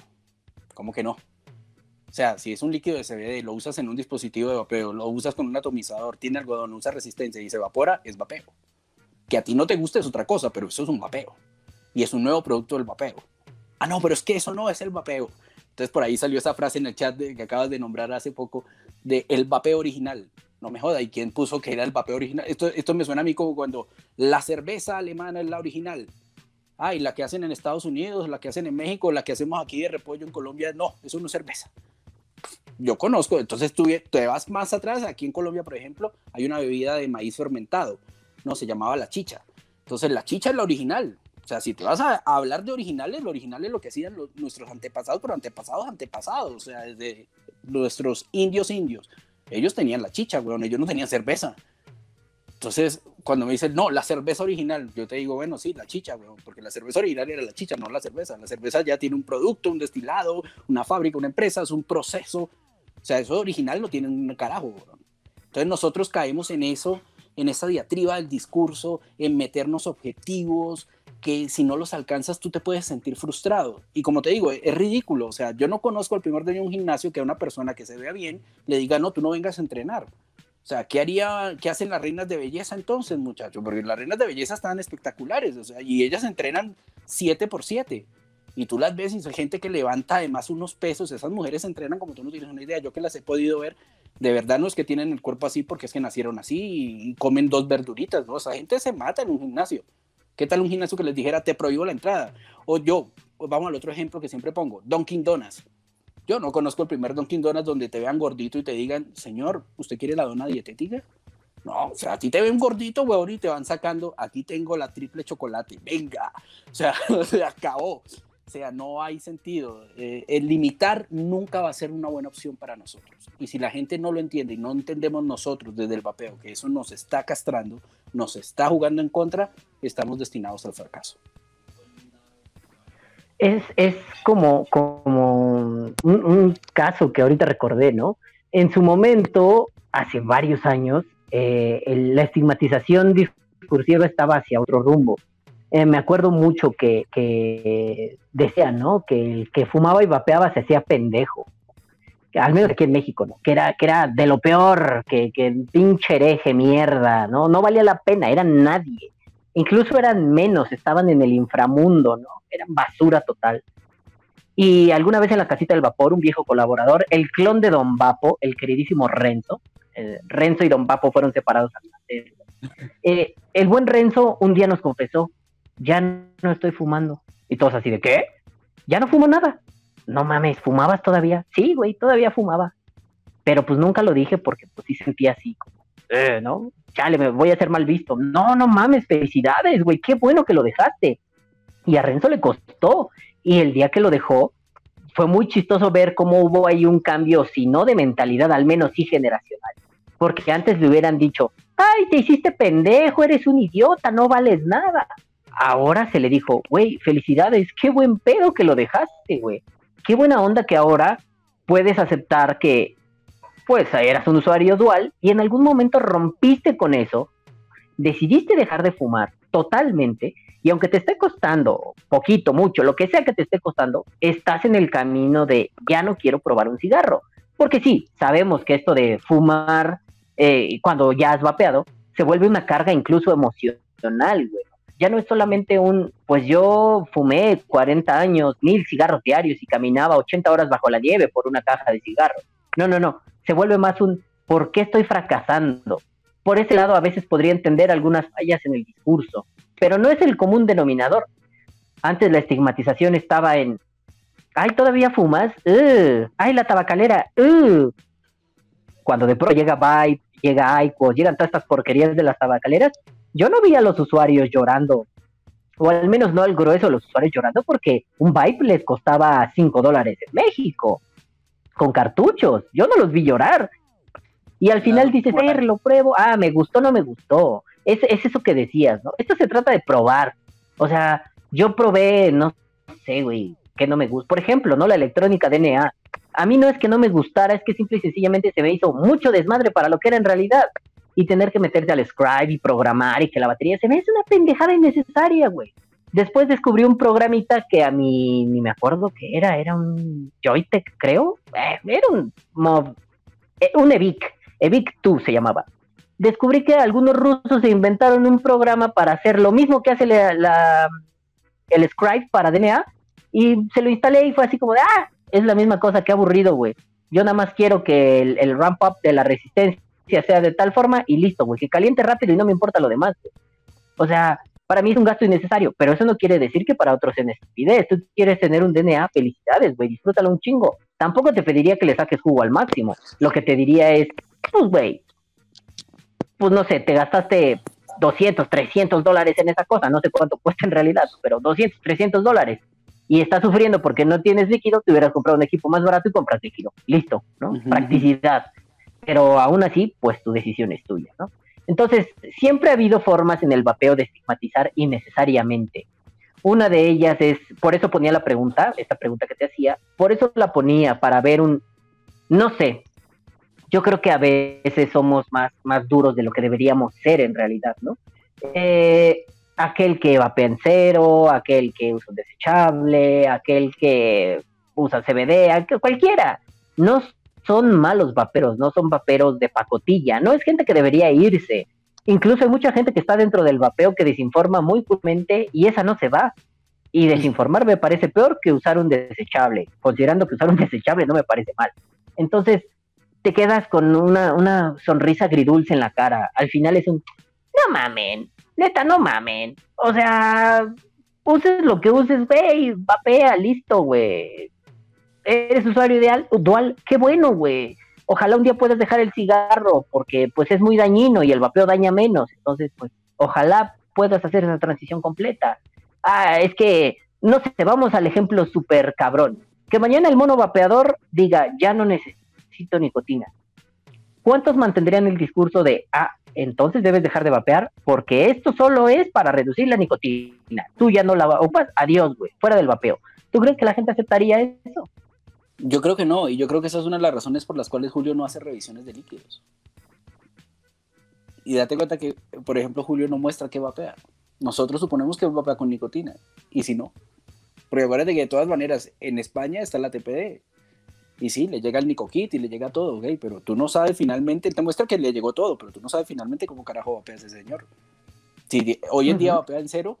¿Cómo que no? O sea, si es un líquido de CBD, lo usas en un dispositivo de vapeo, lo usas con un atomizador, tiene algodón, usa resistencia y se evapora, es vapeo. Que a ti no te guste es otra cosa, pero eso es un vapeo. Y es un nuevo producto del vapeo. Ah, no, pero es que eso no es el vapeo. Entonces por ahí salió esa frase en el chat que acabas de nombrar hace poco de el vapeo original. No me joda, ¿y quién puso que era el vapeo original? Esto, esto me suena a mí como cuando la cerveza alemana es la original. Ah, y la que hacen en Estados Unidos, la que hacen en México, la que hacemos aquí de repollo en Colombia, no, eso no es cerveza. Yo conozco, entonces tú te vas más atrás, aquí en Colombia, por ejemplo, hay una bebida de maíz fermentado, no, se llamaba la chicha. Entonces la chicha es la original, o sea, si te vas a, hablar de originales, lo original es lo que hacían nuestros antepasados, pero antepasados, antepasados, o sea, desde nuestros indios indios. Ellos tenían la chicha, weón, ellos no tenían cerveza. Entonces, cuando me dicen, no, la cerveza original, yo te digo, bueno, sí, la chicha, weón, porque la cerveza original era la chicha, no la cerveza. La cerveza ya tiene un producto, un destilado, una fábrica, una empresa, es un proceso. O sea, eso original no tiene un carajo, weón. Entonces nosotros caemos en eso, en esa diatriba del discurso, en meternos objetivos, que si no los alcanzas tú te puedes sentir frustrado. Y como te digo, es ridículo. O sea, yo no conozco al primer dueño de un gimnasio que a una persona que se vea bien le diga, no, tú no vengas a entrenar. O sea, ¿qué haría, qué hacen las reinas de belleza entonces, muchachos? Porque las reinas de belleza están espectaculares, o sea, y ellas entrenan 7 por 7. Y tú las ves y son gente que levanta además unos pesos. Esas mujeres entrenan como tú no tienes una idea. Yo que las he podido ver, de verdad no es que tienen el cuerpo así porque es que nacieron así y comen dos verduritas, ¿no? Esa gente se mata en un gimnasio. ¿Qué tal un gimnasio que les dijera, te prohíbo la entrada? O yo, vamos al otro ejemplo que siempre pongo, Dunkin' Donuts. Yo no conozco el primer Dunkin' Donuts donde te vean gordito y te digan, señor, ¿usted quiere la dona dietética? No, o sea, a ti te ven gordito, weón, y te van sacando, aquí tengo la triple chocolate, venga. O sea, se acabó. O sea, no hay sentido. Eh, el limitar nunca va a ser una buena opción para nosotros. Y si la gente no lo entiende y no entendemos nosotros desde el vapeo que eso nos está castrando, nos está jugando en contra, estamos destinados al fracaso. Es, es como, como un, caso que ahorita recordé, ¿no? En su momento, hace varios años, eh, la estigmatización discursiva estaba hacia otro rumbo. Eh, me acuerdo mucho que, que decían, ¿no? Que el que fumaba y vapeaba se hacía pendejo. Al menos aquí en México, ¿no? Que era, que era de lo peor, que, que pinche hereje, mierda, ¿no? No valía la pena, eran nadie. Incluso eran menos, estaban en el inframundo, ¿no? Eran basura total. Y alguna vez en la casita del vapor, un viejo colaborador, el clon de Don Vapo, el queridísimo Renzo, eh, Renzo y Don Vapo fueron separados. Eh, el buen Renzo un día nos confesó ya no estoy fumando. Y todos así de, ¿qué? Ya no fumo nada. No mames, ¿fumabas todavía? Sí, güey, todavía fumaba. Pero pues nunca lo dije porque pues sí sentía así como, eh, ¿no? Chale, me voy a hacer mal visto. No, no mames, felicidades, güey, qué bueno que lo dejaste. Y a Renzo le costó. Y el día que lo dejó, fue muy chistoso ver cómo hubo ahí un cambio, si no de mentalidad, al menos sí generacional. Porque antes le hubieran dicho, ay, te hiciste pendejo, eres un idiota, no vales nada ahora se le dijo, güey, felicidades, qué buen pedo que lo dejaste, güey. Qué buena onda que ahora puedes aceptar que, pues, eras un usuario dual y en algún momento rompiste con eso, decidiste dejar de fumar totalmente y aunque te esté costando poquito, mucho, lo que sea que te esté costando, estás en el camino de ya no quiero probar un cigarro. Porque sí, sabemos que esto de fumar eh, cuando ya has vapeado se vuelve una carga incluso emocional, güey ya no es solamente un, pues yo fumé 40 años, mil cigarros diarios y caminaba 80 horas bajo la nieve por una caja de cigarros. No, no, no, se vuelve más un, ¿por qué estoy fracasando? Por ese lado a veces podría entender algunas fallas en el discurso, pero no es el común denominador. Antes la estigmatización estaba en, ay, todavía fumas, ay, la tabacalera, cuando de pronto llega Vibe, llega Ico, llegan todas estas porquerías de las tabacaleras, yo no vi a los usuarios llorando, o al menos no al grueso de los usuarios llorando, porque un Vibe les costaba 5 dólares en México, con cartuchos, yo no los vi llorar. Y al final dices, eh, lo pruebo, ah, me gustó, no me gustó. Es, es eso que decías, ¿no? Esto se trata de probar. O sea, yo probé, no sé, güey, que no me gusta. Por ejemplo, ¿no? La electrónica DNA. A mí no es que no me gustara, es que simple y sencillamente se me hizo mucho desmadre para lo que era en realidad. Y tener que meterte al scribe y programar y que la batería se me hace una pendejada innecesaria, güey. Después descubrí un programita que a mí ni me acuerdo qué era, era un Joytech, creo. Eh, era un, eh, un Evic, Evic 2 se llamaba. Descubrí que algunos rusos se inventaron un programa para hacer lo mismo que hace la, el Scribe para DNA, y se lo instalé y fue así como de, ah, es la misma cosa, qué aburrido, güey. Yo nada más quiero que el, ramp up de la resistencia sea de tal forma y listo, güey, que caliente rápido y no me importa lo demás. O sea, para mí es un gasto innecesario, pero eso no quiere decir que para otros en estupidez. Tú quieres tener un DNA, felicidades, güey, disfrútalo un chingo. Tampoco te pediría que le saques jugo al máximo. Lo que te diría es, pues, güey, pues no sé, te gastaste 200, 300 dólares en esa cosa, no sé cuánto cuesta en realidad, pero 200, 300 dólares y estás sufriendo porque no tienes líquido, te hubieras comprado un equipo más barato y compras líquido. Listo, ¿no? Practicidad. Pero aún así, pues tu decisión es tuya, ¿no? Entonces, siempre ha habido formas en el vapeo de estigmatizar innecesariamente. Una de ellas es, por eso ponía la pregunta, esta pregunta que te hacía, por eso la ponía para ver un, no sé, yo creo que a veces somos más, más duros de lo que deberíamos ser en realidad, ¿no? Eh, aquel que vapea en cero, aquel que usa un desechable, aquel que usa CBD, cualquiera. No son malos vaperos, no son vaperos de pacotilla, no es gente que debería irse. Incluso hay mucha gente que está dentro del vapeo que desinforma muy puramente y esa no se va. Y desinformar me parece peor que usar un desechable, considerando que usar un desechable no me parece mal. Entonces, te quedas con una, una sonrisa agridulce en la cara. Al final es un, no mamen, neta, no mamen. O sea, uses lo que uses, güey, vapea, listo, güey. Eres usuario ideal, dual, qué bueno, güey. Ojalá un día puedas dejar el cigarro, porque pues es muy dañino y el vapeo daña menos. Entonces, pues, ojalá puedas hacer esa transición completa. Ah, es que, no sé, vamos al ejemplo súper cabrón. Que mañana el mono vapeador diga, ya no necesito nicotina. ¿Cuántos mantendrían el discurso de, ah, entonces debes dejar de vapear porque esto solo es para reducir la nicotina. Tú ya no la ocupas, adiós, güey, fuera del vapeo. ¿Tú crees que la gente aceptaría eso? Yo creo que no, y yo creo que esa es una de las razones por las cuales Julio no hace revisiones de líquidos. Y date cuenta que, por ejemplo, Julio no muestra que vapea. Nosotros suponemos que vapea con nicotina, y si no. Porque acuérdate que de todas maneras, en España está la TPD, y sí, le llega el Nico Kit y le llega todo, ¿ok? Pero tú no sabes finalmente, él te muestra que le llegó todo, pero tú no sabes finalmente cómo carajo vapea ese señor. Si hoy en día vapea en cero,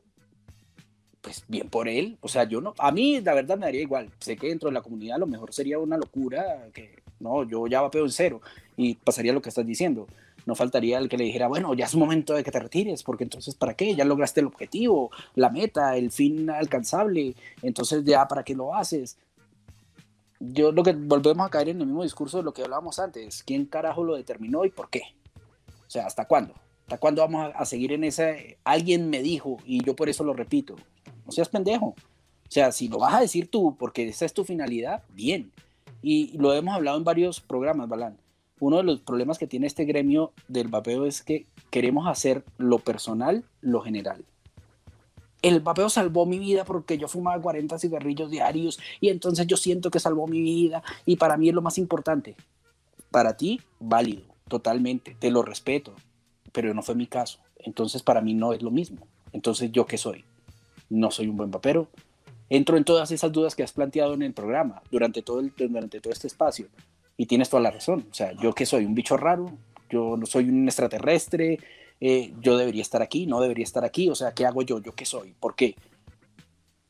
pues bien por él. O sea, yo no, a mí la verdad me daría igual. Sé que dentro de la comunidad a lo mejor sería una locura que, no, yo ya vapeo en cero y pasaría lo que estás diciendo. No faltaría el que le dijera, bueno, ya es momento de que te retires, porque entonces, ¿para qué? Ya lograste el objetivo, la meta, el fin alcanzable, entonces ya, ¿para qué lo haces? yo lo que volvemos a caer en el mismo discurso de lo que hablábamos antes. ¿Quién carajo lo determinó y por qué? O sea, ¿hasta cuándo? ¿Hasta cuándo vamos a, seguir en ese? Alguien me dijo y yo por eso lo repito. No seas pendejo. O sea, si lo vas a decir tú porque esa es tu finalidad, bien. Y lo hemos hablado en varios programas, Balán. Uno de los problemas que tiene este gremio del vapeo es que queremos hacer lo personal lo general el vapeo salvó mi vida porque yo fumaba 40 cigarrillos diarios y entonces yo siento que salvó mi vida y para mí es lo más importante. Para ti, válido, totalmente, te lo respeto, pero no fue mi caso. Entonces para mí no es lo mismo. Entonces yo qué soy? No soy un buen vapero. Entro en todas esas dudas que has planteado en el programa durante todo, el, durante todo este espacio y tienes toda la razón. O sea, yo qué soy? Un bicho raro, yo no soy un extraterrestre, eh, yo debería estar aquí, no debería estar aquí, o sea, ¿qué hago yo? ¿Yo qué soy? ¿Por qué?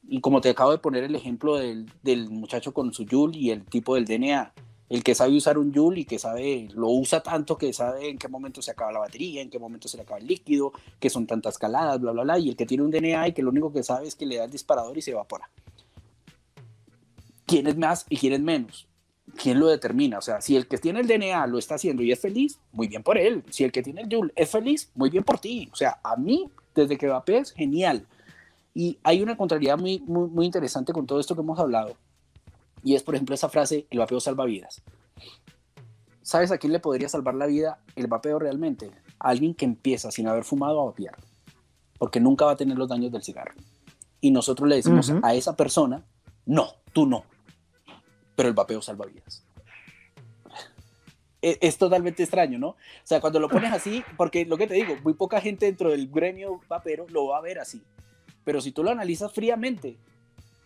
Y como te acabo de poner el ejemplo del, del muchacho con su Joule y el tipo del DNA, el que sabe usar un Joule y que sabe, lo usa tanto que sabe en qué momento se acaba la batería, en qué momento se le acaba el líquido, que son tantas caladas, bla, bla, bla, y el que tiene un DNA y que lo único que sabe es que le da el disparador y se evapora. ¿Quién es más y quién es menos? ¿quién lo determina? O sea, si el que tiene el DNA lo está haciendo y es feliz, muy bien por él. Si el que tiene el Joule es feliz, muy bien por ti. O sea, a mí, desde que vapees, genial. Y hay una contrariedad muy, muy, muy interesante con todo esto que hemos hablado. Y es, por ejemplo, esa frase, el vapeo salva vidas. ¿Sabes a quién le podría salvar la vida el vapeo realmente? A alguien que empieza sin haber fumado a vapear. Porque nunca va a tener los daños del cigarro. Y nosotros le decimos a esa persona, no, tú no. Pero el vapeo salva vidas. Es, es totalmente extraño, ¿no? O sea, cuando lo pones así, porque lo que te digo, muy poca gente dentro del gremio vapero lo va a ver así. Pero si tú lo analizas fríamente,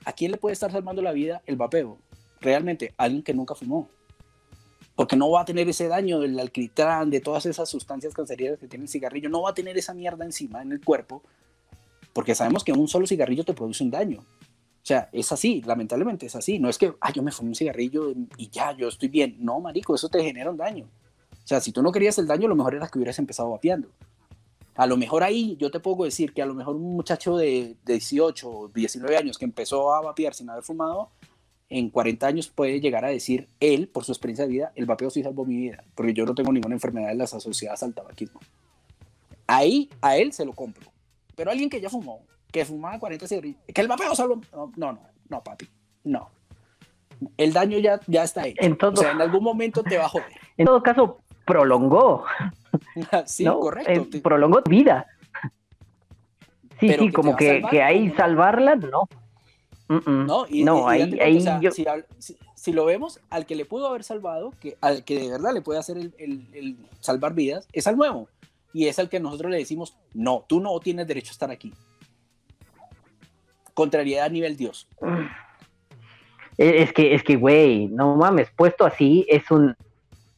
¿a quién le puede estar salvando la vida el vapeo? Realmente, alguien que nunca fumó. Porque no va a tener ese daño del alquitrán, de todas esas sustancias cancerígenas que tiene el cigarrillo, no va a tener esa mierda encima en el cuerpo, porque sabemos que un solo cigarrillo te produce un daño. O sea, es así, lamentablemente es así. No es que, ah, yo me fumé un cigarrillo y ya, yo estoy bien. No, marico, eso te genera un daño. O sea, si tú no querías el daño, lo mejor era que hubieras empezado vapeando. A lo mejor ahí yo te puedo decir que a lo mejor un muchacho de, de 18 o 19 años que empezó a vapear sin haber fumado, en 40 años puede llegar a decir él, por su experiencia de vida, el vapeo sí salvó mi vida, porque yo no tengo ninguna enfermedad de las asociadas al tabaquismo. Ahí a él se lo compro. Pero alguien que ya fumó, que fumaba 40 cigarrillos, que el vapeo salvó... No, no, no, no, papi, no. El daño ya, ya está hecho. En todo- O sea, en algún momento te va a joder. En todo caso, prolongó, sí, ¿no? correcto. Eh, Te- prolongó tu vida. Sí, Pero sí, como que, que ahí salvarla, no. ¿No? Y, no, y- y ahí, date cuenta, ahí o sea, yo... si, lo vemos, al que le pudo haber salvado, que, al que de verdad le puede hacer el, el- el salvar vidas, es al nuevo. Y es al que nosotros le decimos, no, tú no tienes derecho a estar aquí. Contrariedad a nivel Dios. Eh, Es que, es que, güey, no mames, puesto así es un...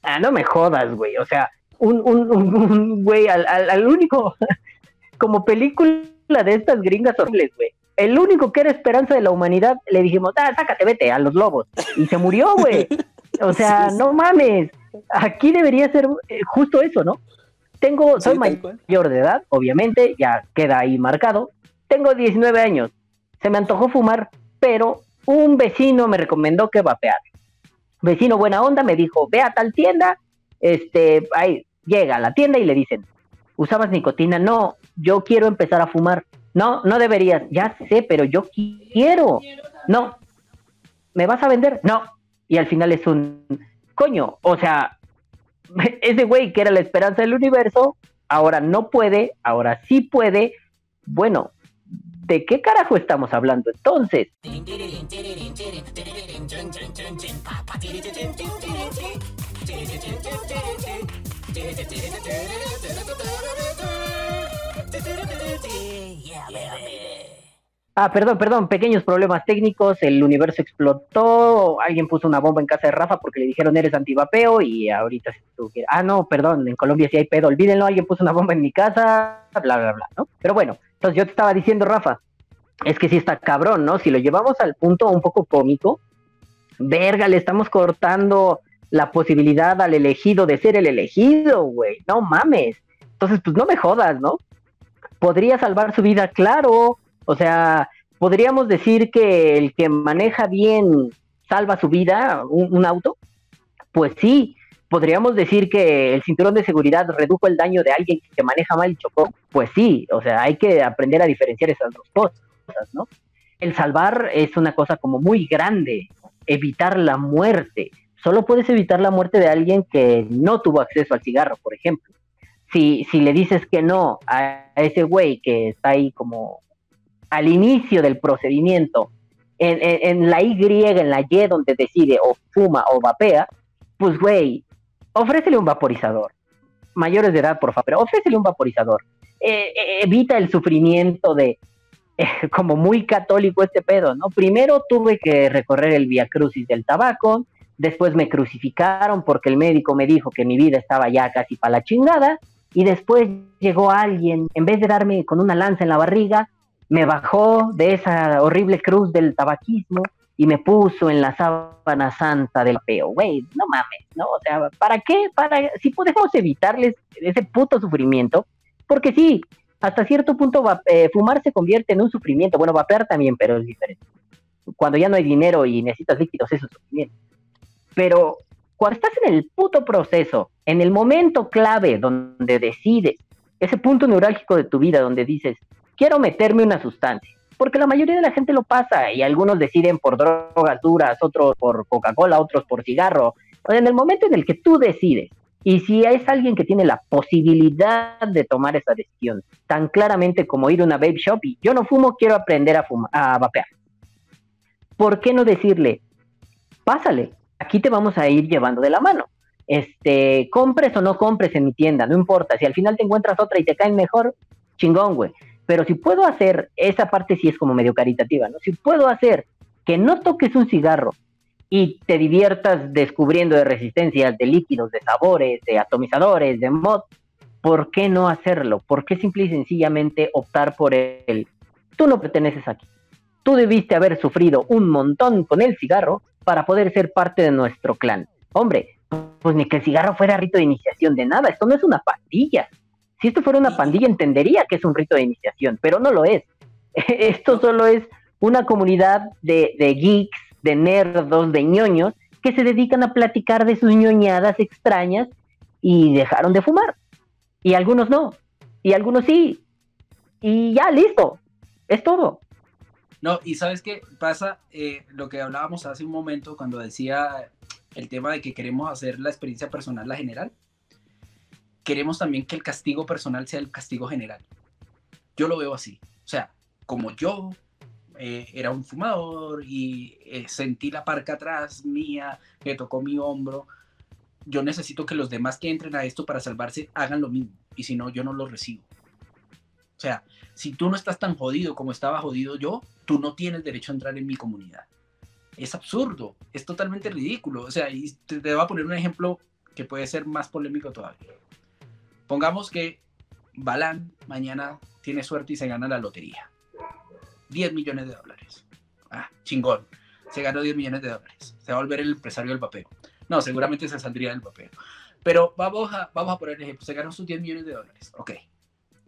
Ah, no me jodas, güey, o sea, un, un, un- un güey, al, al, al único, como película de estas gringas horribles, güey, el único que era esperanza de la humanidad, le dijimos, ah, sácate, vete a los lobos, y se murió, güey, o sea, Sí, sí. no mames, aquí debería ser eh, justo eso, ¿no? Tengo, soy Sí, mayor de edad, obviamente, ya queda ahí marcado, tengo 19 años, se me antojó fumar, pero un vecino me recomendó que vapear. Vecino buena onda me dijo, ve a tal tienda, este, ahí llega a la tienda y le dicen, ¿usabas nicotina? No, yo quiero empezar a fumar. No, no deberías, ya sé, pero yo qui- quiero. No, ¿me vas a vender? No. Y al final es un, coño, o sea, ese güey que era la esperanza del universo, ahora no puede, ahora sí puede. Bueno, ¿de qué carajo estamos hablando entonces? Ah, perdón, perdón, pequeños problemas técnicos, el universo explotó, alguien puso una bomba en casa de Rafa porque le dijeron eres antivapeo y ahorita se tuvo que... Ah, no, perdón, en Colombia sí hay pedo, olvídenlo, alguien puso una bomba en mi casa, bla, bla, bla, ¿no? Pero bueno, entonces yo te estaba diciendo, Rafa, es que sí está cabrón, ¿no? Si lo llevamos al punto un poco cómico, verga, le estamos cortando la posibilidad al elegido de ser el elegido, güey, no mames. Entonces, pues no me jodas, ¿no? Podría salvar su vida, claro. O sea, podríamos decir que el que maneja bien salva su vida, un, auto. Pues sí, podríamos decir que el cinturón de seguridad redujo el daño de alguien que maneja mal y chocó. Pues sí, o sea, hay que aprender a diferenciar esas dos cosas, ¿no? El salvar es una cosa como muy grande, evitar la muerte. Solo puedes evitar la muerte de alguien que no tuvo acceso al cigarro, por ejemplo. Si, si le dices que no a ese güey que está ahí como al inicio del procedimiento, en, en, la Y, en la Y, donde decide o fuma o vapea, pues güey, ofrécele un vaporizador. Mayores de edad, por favor, pero ofrécele un vaporizador. Eh, eh, evita el sufrimiento de, eh, como muy católico este pedo, ¿no? Primero tuve que recorrer el via crucis del tabaco, después me crucificaron porque el médico me dijo que mi vida estaba ya casi para la chingada, y después llegó alguien, en vez de darme con una lanza en la barriga, me bajó de esa horrible cruz del tabaquismo y me puso en la sábana santa del peo, güey, no mames, ¿no? O sea, ¿para qué? Para, si podemos evitarles ese puto sufrimiento, porque sí, hasta cierto punto eh, fumar se convierte en un sufrimiento, bueno, vapear también, pero es diferente. Cuando ya no hay dinero y necesitas líquidos, eso es sufrimiento. Pero cuando estás en el puto proceso, en el momento clave donde decides, ese punto neurálgico de tu vida donde dices, quiero meterme una sustancia, porque la mayoría de la gente lo pasa y algunos deciden por drogas duras, otros por Coca-Cola, otros por cigarro. En el momento en el que tú decides, y si es alguien que tiene la posibilidad de tomar esa decisión tan claramente como ir a una vape shop y yo no fumo, quiero aprender a, fumar, a vapear. ¿Por qué no decirle, pásale, aquí te vamos a ir llevando de la mano? Este, compres o no compres en mi tienda, no importa. Si al final te encuentras otra y te caen mejor, chingón, güey. Pero si puedo hacer, esa parte sí es como medio caritativa, ¿no? Si puedo hacer que no toques un cigarro y te diviertas descubriendo de resistencias, de líquidos, de sabores, de atomizadores, de mod, ¿por qué no hacerlo? ¿Por qué simple y sencillamente optar por el, tú no perteneces aquí? Tú debiste haber sufrido un montón con el cigarro para poder ser parte de nuestro clan. Hombre, pues ni que el cigarro fuera rito de iniciación de nada, esto no es una pandilla. Si esto fuera una pandilla entendería que es un rito de iniciación, pero no lo es. Esto solo es una comunidad de, de geeks de nerdos, de ñoños, que se dedican a platicar de sus ñoñadas extrañas y dejaron de fumar. Y algunos no, y algunos sí. Y ya, listo. Es todo. No, y sabes qué pasa, eh, lo que hablábamos hace un momento cuando decía el tema de que queremos hacer la experiencia personal la general, queremos también que el castigo personal sea el castigo general. Yo lo veo así. O sea, como yo eh, era un fumador y eh, sentí la parca atrás mía que tocó mi hombro. Yo necesito que los demás que entren a esto para salvarse hagan lo mismo y si no, yo no lo recibo. O sea, si tú no estás tan jodido como estaba jodido yo, tú no tienes derecho a entrar en mi comunidad. Es absurdo, es totalmente ridículo. O sea, y te, te voy a poner un ejemplo que puede ser más polémico todavía. Pongamos que Balán mañana tiene suerte y se gana la lotería. 10 millones de dólares. Ah, chingón. Se ganó 10 millones de dólares. Se va a volver el empresario del papel. No, seguramente se saldría del papel. Pero vamos a, vamos a poner el ejemplo. Se ganó sus 10 millones de dólares. Ok.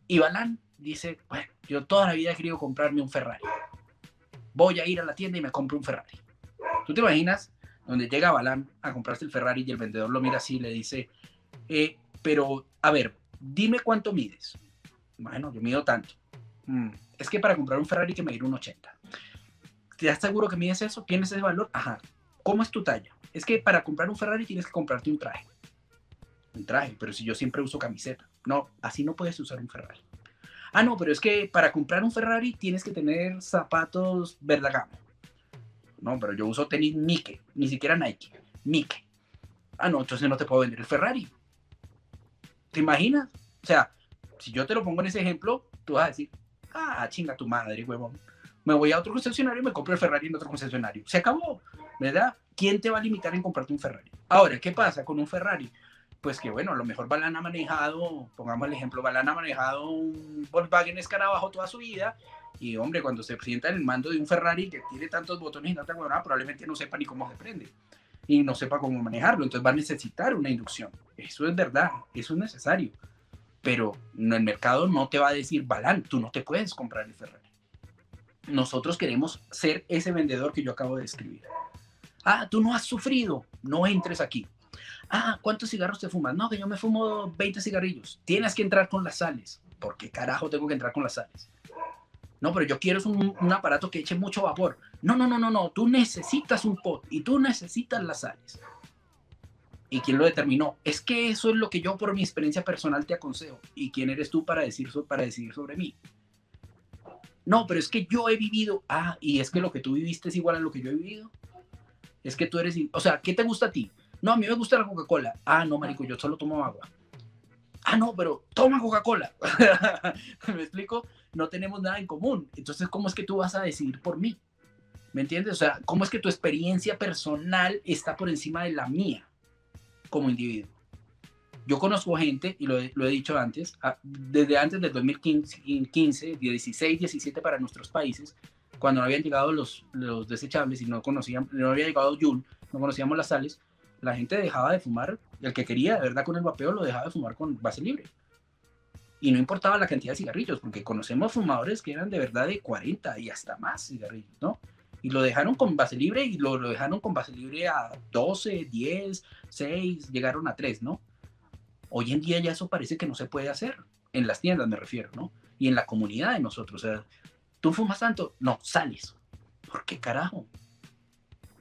Y Balán dice, bueno, yo toda la vida he querido comprarme un Ferrari. Voy a ir a la tienda y me compro un Ferrari. ¿Tú te imaginas donde llega Balán a comprarse el Ferrari y el vendedor lo mira así y le dice, eh, pero, a ver, dime cuánto mides. Bueno, yo mido tanto. Mm, es que para comprar un Ferrari que medir un 80. ¿Te das seguro que mides eso? ¿Tienes ese valor? Ajá. ¿Cómo es tu talla? Es que para comprar un Ferrari tienes que comprarte un traje. Un traje, pero si yo siempre uso camiseta. No, así no puedes usar un Ferrari. Ah, no, pero es que para comprar un Ferrari tienes que tener zapatos Verdagamo. No, pero yo uso tenis Nike, ni siquiera Nike, Nike. Ah, no, entonces no te puedo vender el Ferrari. ¿Te imaginas? O sea, si yo te lo pongo en ese ejemplo, tú vas a decir, ah, chinga tu madre, huevón. Me voy a otro concesionario y me compro el Ferrari en otro concesionario. Se acabó, ¿verdad? ¿Quién te va a limitar en comprarte un Ferrari? Ahora, ¿qué pasa con un Ferrari? Pues que bueno, a lo mejor Balán ha manejado, pongamos el ejemplo, Balán ha manejado un Volkswagen Escarabajo toda su vida y hombre, cuando se sienta en el mando de un Ferrari que tiene tantos botones y tanta huevonada, probablemente no sepa ni cómo se prende y no sepa cómo manejarlo, entonces va a necesitar una inducción. Eso es verdad, eso es necesario pero el mercado no te va a decir, Balán, tú no te puedes comprar el Ferrari. Nosotros queremos ser ese vendedor que yo acabo de describir. Ah, tú no has sufrido, no entres aquí. Ah, ¿cuántos cigarros te fumas? No, que yo me fumo 20 cigarrillos. Tienes que entrar con las sales. ¿Por qué carajo tengo que entrar con las sales? No, pero yo quiero un, un aparato que eche mucho vapor. No, no, no, no, no. Tú necesitas un pot y tú necesitas las sales y quién lo determinó. Es que eso es lo que yo por mi experiencia personal te aconsejo. ¿Y quién eres tú para decir, para decidir sobre mí? No, pero es que yo he vivido. Ah, y es que lo que tú viviste es igual a lo que yo he vivido. Es que tú eres. O sea, ¿qué te gusta a ti? No, a mí me gusta la Coca-Cola. Ah, no, marico, yo solo tomo agua. Ah, no, pero toma Coca-Cola. ¿Me explico? No tenemos nada en común. Entonces, ¿cómo es que tú vas a decidir por mí? ¿Me entiendes? O sea, ¿cómo es que tu experiencia personal está por encima de la mía? como individuo. Yo conozco gente, y lo he, dicho antes, desde antes del 2015, 16, 17 para nuestros países, cuando no habían llegado los, los desechables y no, conocían, no había llegado Joule, no conocíamos las sales, la gente dejaba de fumar, el que quería de verdad con el vapeo lo dejaba de fumar con base libre. Y no importaba la cantidad de cigarrillos, porque conocemos fumadores que eran de verdad de 40 y hasta más cigarrillos, ¿no? y lo dejaron con base libre y lo, lo dejaron con base libre a 12, 10, 6, llegaron a 3, ¿no? Hoy en día ya eso parece que no se puede hacer, en las tiendas me refiero, ¿no? Y en la comunidad de nosotros, o sea, tú fumas tanto, no, sales. ¿Por qué carajo?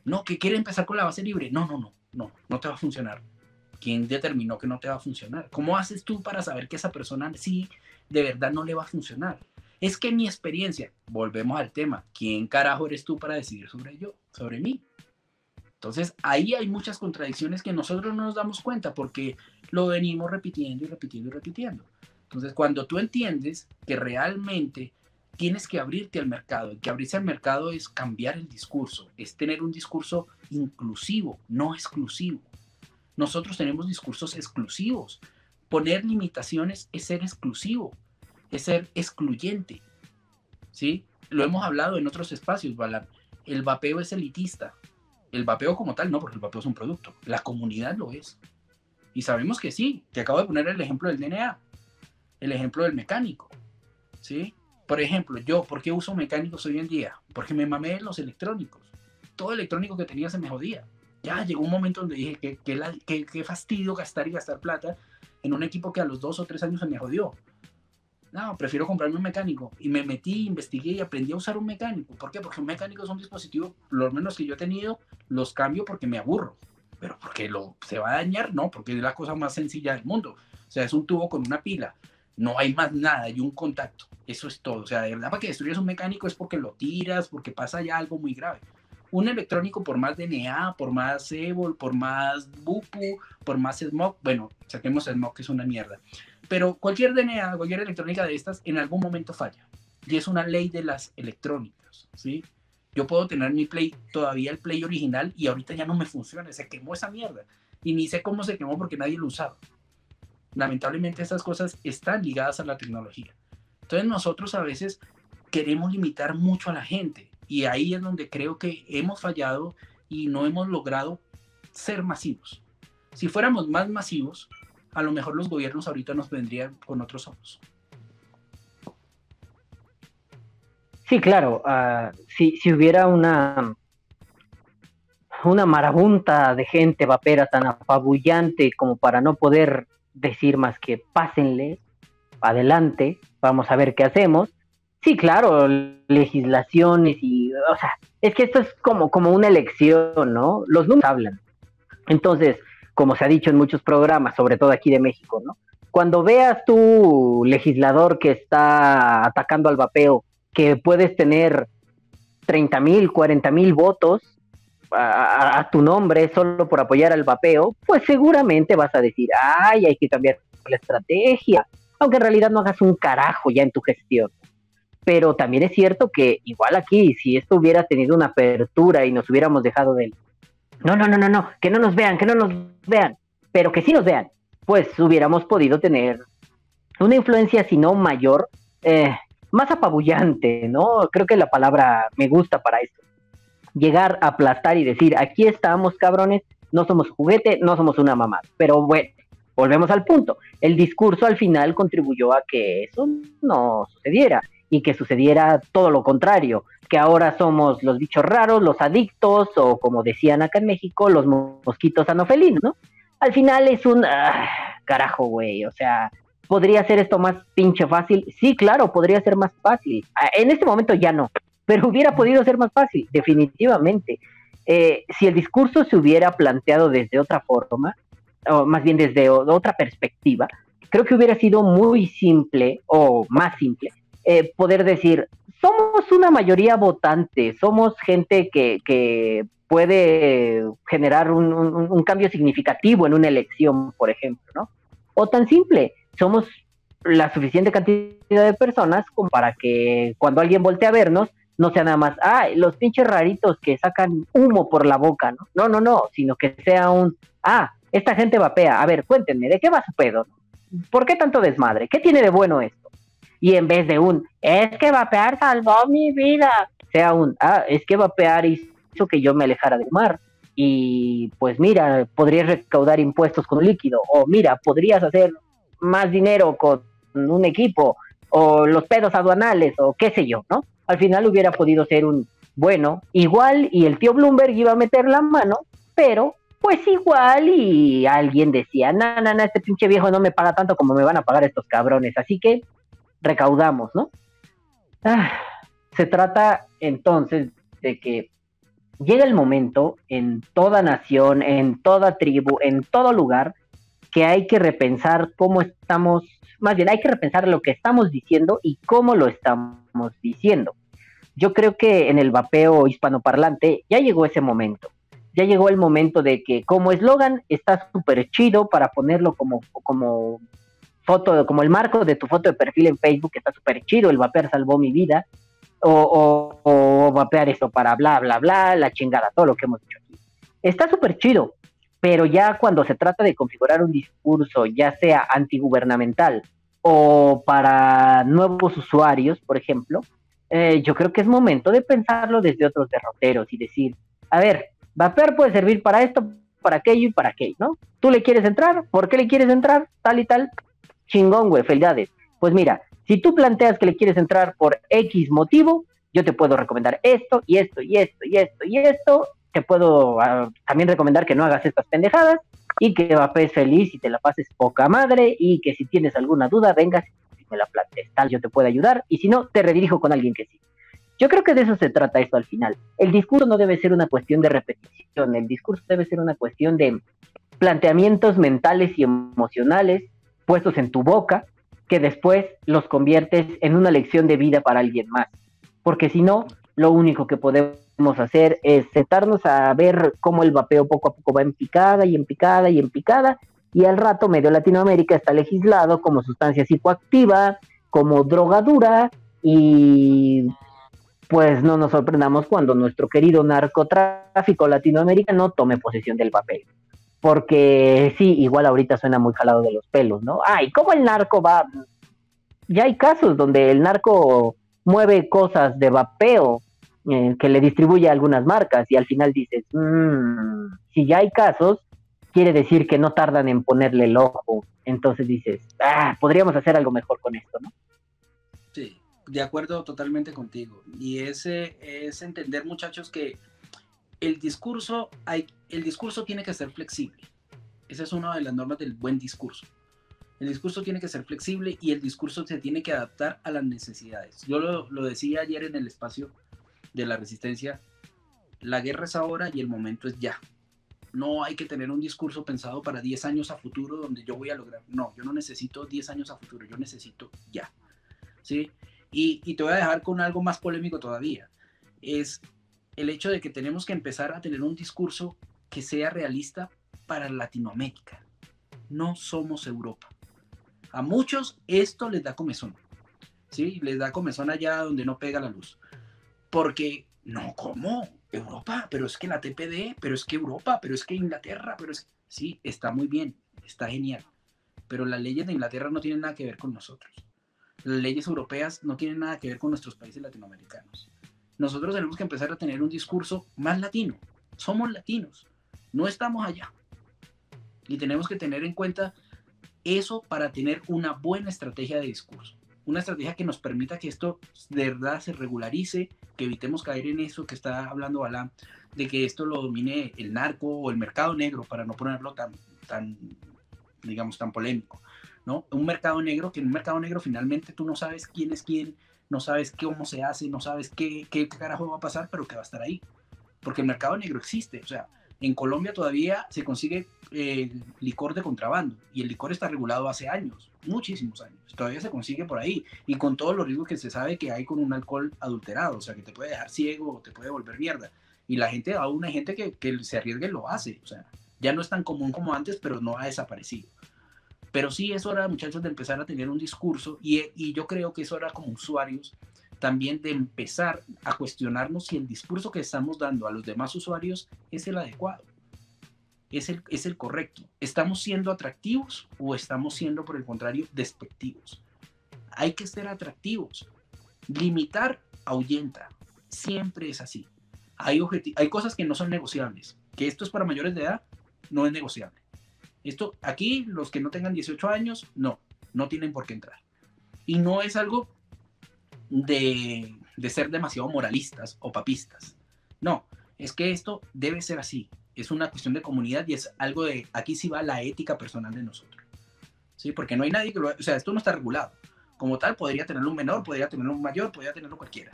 No, que quiere empezar con la base libre. No, no, no, no, no te va a funcionar. ¿Quién determinó que no te va a funcionar? ¿Cómo haces tú para saber que esa persona sí de verdad no le va a funcionar? Es que mi experiencia, volvemos al tema, ¿quién carajo eres tú para decidir sobre yo, sobre mí? Entonces, ahí hay muchas contradicciones que nosotros no nos damos cuenta porque lo venimos repitiendo y repitiendo y repitiendo. Entonces, cuando tú entiendes que realmente tienes que abrirte al mercado, y que abrirse al mercado es cambiar el discurso, es tener un discurso inclusivo, no exclusivo. Nosotros tenemos discursos exclusivos. Poner limitaciones es ser exclusivo, es ser excluyente. ¿Sí? Lo hemos hablado en otros espacios. El vapeo es elitista. El vapeo como tal, no, porque el vapeo es un producto. La comunidad lo es. Y sabemos que sí. Te acabo de poner el ejemplo del DNA, el ejemplo del mecánico. ¿Sí? Por ejemplo, yo, ¿por qué uso mecánicos hoy en día? Porque me mamé los electrónicos. Todo electrónico que tenía se me jodía ya llegó un momento donde dije que, que, que, fastidio gastar y gastar plata en un equipo que a los dos o tres años se me jodió. No, prefiero comprarme un mecánico. Y me metí, investigué y aprendí a usar un mecánico. ¿Por qué? Porque un mecánico es un dispositivo, lo menos que yo he tenido, los cambio porque me aburro. Pero porque lo, se va a dañar, no, porque es la cosa más sencilla del mundo. O sea, es un tubo con una pila. No hay más nada, y un contacto. Eso es todo. O sea, de verdad, para que destruyas un mecánico es porque lo tiras, porque pasa ya algo muy grave un electrónico por más DNA, por más EVOL, por más BUPU, por más SMOC, bueno, saquemos SMOC que es una mierda, pero cualquier DNA, cualquier electrónica de estas en algún momento falla. Y es una ley de las electrónicas, ¿sí? Yo puedo tener mi Play, todavía el Play original, y ahorita ya no me funciona, se quemó esa mierda. Y ni sé cómo se quemó porque nadie lo usaba. Lamentablemente estas cosas están ligadas a la tecnología. Entonces nosotros a veces queremos limitar mucho a la gente y ahí es donde creo que hemos fallado y no hemos logrado ser masivos. Si fuéramos más masivos, a lo mejor los gobiernos ahorita nos vendrían con otros ojos. Sí, claro. Ah, si, hubiera una, una marabunta de gente vapera tan apabullante como para no poder decir más que pásenle, adelante, vamos a ver qué hacemos, Sí, claro, legislaciones y, o sea, es que esto es como, como una elección, ¿no? Los números hablan. Entonces, como se ha dicho en muchos programas, sobre todo aquí de México, ¿no? Cuando veas tu legislador que está atacando al vapeo, que puedes tener 30 mil, 40 mil votos a, tu nombre solo por apoyar al vapeo, pues seguramente vas a decir, ay, hay que cambiar la estrategia, aunque en realidad no hagas un carajo ya en tu gestión pero también es cierto que igual aquí, si esto hubiera tenido una apertura y nos hubiéramos dejado de no, no, no, no, no, que no nos vean, que no nos vean, pero que sí nos vean, pues hubiéramos podido tener una influencia, si no mayor, eh, más apabullante, ¿no? Creo que la palabra me gusta para esto. Llegar a aplastar y decir, aquí estamos, cabrones, no somos juguete, no somos una mamá. Pero bueno, volvemos al punto. El discurso al final contribuyó a que eso no sucediera y que sucediera todo lo contrario, que ahora somos los bichos raros, los adictos o como decían acá en México, los mosquitos anofelinos, ¿no? Al final es un ah, carajo, güey, o sea, ¿podría ser esto más pinche fácil? Sí, claro, podría ser más fácil. Ah, en este momento ya no, pero hubiera podido ser más fácil, definitivamente. Eh, si el discurso se hubiera planteado desde otra forma, o más bien desde otra perspectiva, creo que hubiera sido muy simple o más simple eh, poder decir, somos una mayoría votante, somos gente que, puede generar un, cambio significativo en una elección, por ejemplo, ¿no? O tan simple, somos la suficiente cantidad de personas como para que cuando alguien voltee a vernos, no sea nada más, ah, los pinches raritos que sacan humo por la boca, ¿no? No, no, no, sino que sea un, ah, esta gente vapea, a ver, cuéntenme, ¿de qué va su pedo? ¿Por qué tanto desmadre? ¿Qué tiene de bueno esto? y en vez de un, es que vapear salvó mi vida, sea un, ah, es que vapear hizo que yo me alejara del mar. Y pues mira, podrías recaudar impuestos con líquido, o mira, podrías hacer más dinero con un equipo, o los pedos aduanales, o qué sé yo, ¿no? Al final hubiera podido ser un, bueno, igual y el tío Bloomberg iba a meter la mano, pero pues igual y alguien decía, no, no, no, este pinche viejo no me paga tanto como me van a pagar estos cabrones, así que recaudamos, ¿no? Ah, se trata entonces de que llega el momento en toda nación, en toda tribu, en todo lugar, que hay que repensar cómo estamos, más bien hay que repensar lo que estamos diciendo y cómo lo estamos diciendo. Yo creo que en el vapeo hispanoparlante ya llegó ese momento. Ya llegó el momento de que como eslogan está súper chido para ponerlo como, como foto, como el marco de tu foto de perfil en Facebook, está súper chido, el vapear salvó mi vida, o, o, vapear esto para bla, bla, bla, la chingada, todo lo que hemos dicho aquí. Está súper chido, pero ya cuando se trata de configurar un discurso, ya sea antigubernamental o para nuevos usuarios, por ejemplo, eh, yo creo que es momento de pensarlo desde otros derroteros y decir, a ver, Vapear puede servir para esto, para aquello y para aquello, ¿no? ¿Tú le quieres entrar? ¿Por qué le quieres entrar? Tal y tal. Chingón, güey, felicidades. Pues mira, si tú planteas que le quieres entrar por X motivo, yo te puedo recomendar esto y esto y esto y esto y esto. Te puedo ah, también recomendar que no hagas estas pendejadas y que vapees feliz y te la pases poca madre y que si tienes alguna duda vengas me la plantees. Tal, yo te puedo ayudar y si no, te redirijo con alguien que sí. Yo creo que de eso se trata esto al final. El discurso no debe ser una cuestión de repetición, el discurso debe ser una cuestión de planteamientos mentales y emocionales puestos en tu boca que después los conviertes en una lección de vida para alguien más. Porque si no, lo único que podemos hacer es sentarnos a ver cómo el vapeo poco a poco va en picada y en picada y en picada, y al rato medio Latinoamérica está legislado como sustancia psicoactiva, como drogadura, y pues no nos sorprendamos cuando nuestro querido narcotráfico latinoamericano tome posesión del papel. Porque sí, igual ahorita suena muy jalado de los pelos, ¿no? Ay, ¿cómo el narco va? Ya hay casos donde el narco mueve cosas de vapeo eh, que le distribuye a algunas marcas y al final dices, mmm, si ya hay casos, quiere decir que no tardan en ponerle el ojo. Entonces dices, ah, podríamos hacer algo mejor con esto, ¿no? Sí, de acuerdo totalmente contigo. Y ese es entender, muchachos, que el discurso, hay, el discurso tiene que ser flexible. Esa es una de las normas del buen discurso. El discurso tiene que ser flexible y el discurso se tiene que adaptar a las necesidades. Yo lo, lo decía ayer en el espacio de la resistencia, la guerra es ahora y el momento es ya. No hay que tener un discurso pensado para 10 años a futuro donde yo voy a lograr. No, yo no necesito 10 años a futuro, yo necesito ya. ¿Sí? Y, te voy a dejar con algo más polémico todavía. Es el hecho de que tenemos que empezar a tener un discurso que sea realista para Latinoamérica. No somos Europa. A muchos esto les da comezón. ¿Sí? Les da comezón allá donde no pega la luz. Porque, no, ¿cómo? Europa, pero es que la TPD, pero es que Europa, pero es que Inglaterra, pero es... Sí, está muy bien, está genial. Pero las leyes de Inglaterra no tienen nada que ver con nosotros las leyes europeas no tienen nada que ver con nuestros países latinoamericanos. Nosotros tenemos que empezar a tener un discurso más latino. Somos latinos, no estamos allá. Y tenemos que tener en cuenta eso para tener una buena estrategia de discurso. Una estrategia que nos permita que esto de verdad se regularice, que evitemos caer en eso que está hablando Balán, de que esto lo domine el narco o el mercado negro, para no ponerlo tan, tan digamos, tan polémico. ¿no? Un mercado negro, que en un mercado negro finalmente tú no sabes quién es quién, no sabes cómo se hace, no sabes qué, qué carajo va a pasar, pero que va a estar ahí. Porque el mercado negro existe, o sea, en Colombia todavía se consigue eh, licor de contrabando y el licor está regulado hace años, muchísimos años. Todavía se consigue por ahí y con todos los riesgos que se sabe que hay con un alcohol adulterado, o sea, que te puede dejar ciego o te puede volver mierda. Y la gente, aún hay gente que, que se arriesga y lo hace, o sea, ya no es tan común como antes, pero no ha desaparecido. Pero sí es hora, muchachos, de empezar a tener un discurso y, yo creo que es hora como usuarios también de empezar a cuestionarnos si el discurso que estamos dando a los demás usuarios es el adecuado, es el, es el correcto. ¿Estamos siendo atractivos o estamos siendo, por el contrario, despectivos? Hay que ser atractivos. Limitar ahuyenta. Siempre es así. Hay, hay cosas que no son negociables. Que esto es para mayores de edad, no es negociable. Esto, aquí, los que no tengan 18 años, no, no tienen por qué entrar. Y no es algo de, ser demasiado moralistas o papistas. No, es que esto debe ser así. Es una cuestión de comunidad y es algo de, aquí sí va la ética personal de nosotros. ¿Sí? Porque no hay nadie que lo... O sea, esto no está regulado. Como tal, podría tenerlo un menor, podría tenerlo un mayor, podría tenerlo cualquiera.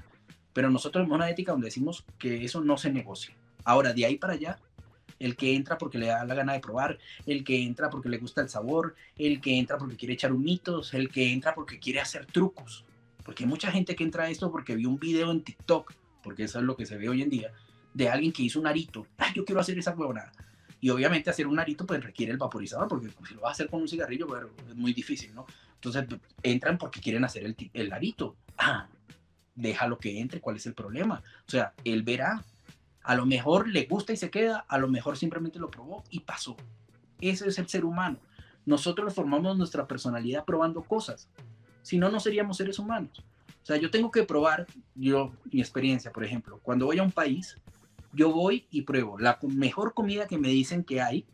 Pero nosotros tenemos una ética donde decimos que eso no se negocia. Ahora, de ahí para allá, el que entra porque le da la gana de probar, el que entra porque le gusta el sabor, el que entra porque quiere echar humitos, el que entra porque quiere hacer trucos. Porque hay mucha gente que entra a esto porque vio un video en TikTok, porque eso es lo que se ve hoy en día, de alguien que hizo un arito. Ay, yo quiero hacer esa huevonada. Y obviamente hacer un arito pues requiere el vaporizador, porque si lo vas a hacer con un cigarrillo, pues, es muy difícil, ¿no? Entonces entran porque quieren hacer el, el arito. Ah, déjalo que entre, ¿cuál es el problema? O sea, él verá, a lo mejor le gusta y se queda, a lo mejor simplemente lo probó y pasó. Ese es el ser humano. Nosotros formamos nuestra personalidad probando cosas. Si no, no seríamos seres humanos. O sea, yo tengo que probar, yo, mi experiencia, por ejemplo, cuando voy a un país, yo voy y pruebo la mejor comida que me dicen que hay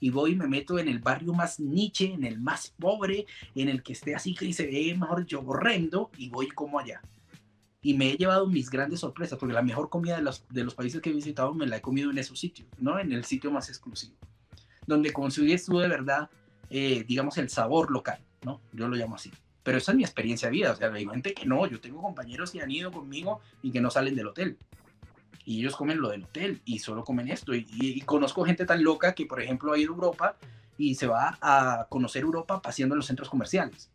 y voy y me meto en el barrio más niche, en el más pobre, en el que esté así que se ve, mejor yo, horrendo y voy como allá y me he llevado mis grandes sorpresas, porque la mejor comida de los, de los países que he visitado me la he comido en esos sitios, ¿no? En el sitio más exclusivo, donde consigues tú de verdad, eh, digamos, el sabor local, ¿no? Yo lo llamo así. Pero esa es mi experiencia de vida, o sea, hay gente que no, yo tengo compañeros que han ido conmigo y que no salen del hotel. Y ellos comen lo del hotel y solo comen esto. Y, conozco gente tan loca que, por ejemplo, ha a Europa y se va a conocer Europa paseando en los centros comerciales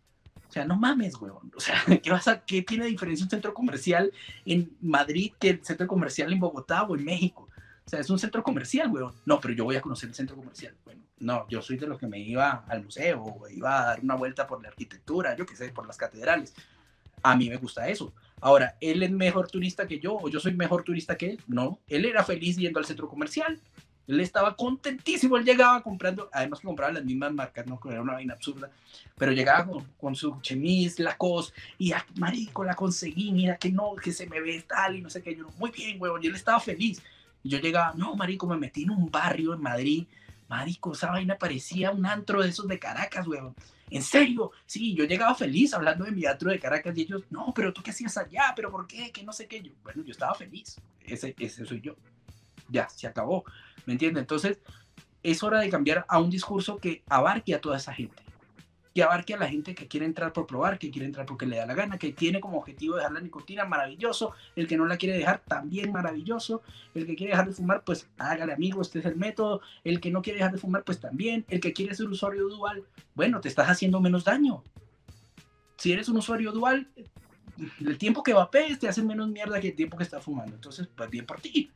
o sea, no mames, weón. O sea, ¿qué, vas ¿qué tiene diferencia un centro comercial en Madrid que el centro comercial en Bogotá o en México? O sea, es un centro comercial, weón. No, pero yo voy a conocer el centro comercial. Bueno, no, yo soy de los que me iba al museo, o iba a dar una vuelta por la arquitectura, yo qué sé, por las catedrales. A mí me gusta eso. Ahora, ¿él es mejor turista que yo o yo soy mejor turista que él? No, él era feliz yendo al centro comercial. Él estaba contentísimo, él llegaba comprando, además que compraba las mismas marcas, no era una vaina absurda, pero llegaba con, su chemise, Lacoste, y ah, marico, la conseguí, mira que no, que se me ve tal y no sé qué, yo, muy bien, huevón, y él estaba feliz. Yo llegaba, no, marico, me metí en un barrio en Madrid, marico, esa vaina parecía un antro de esos de Caracas, huevón. ¿En serio? Sí, yo llegaba feliz hablando de mi antro de Caracas y ellos, no, pero tú qué hacías allá, pero ¿por qué? Que no sé qué. Yo, bueno, yo estaba feliz, ese, ese soy yo. Ya, se acabó. ¿Me entiendes? Entonces, es hora de cambiar a un discurso que abarque a toda esa gente. Que abarque a la gente que quiere entrar por probar, que quiere entrar porque le da la gana, que tiene como objetivo dejar la nicotina, maravilloso. El que no la quiere dejar, también maravilloso. El que quiere dejar de fumar, pues hágale amigo, este es el método. El que no quiere dejar de fumar, pues también. El que quiere ser usuario dual, bueno, te estás haciendo menos daño. Si eres un usuario dual, el tiempo que vapees te hace menos mierda que el tiempo que estás fumando. Entonces, pues bien por ti.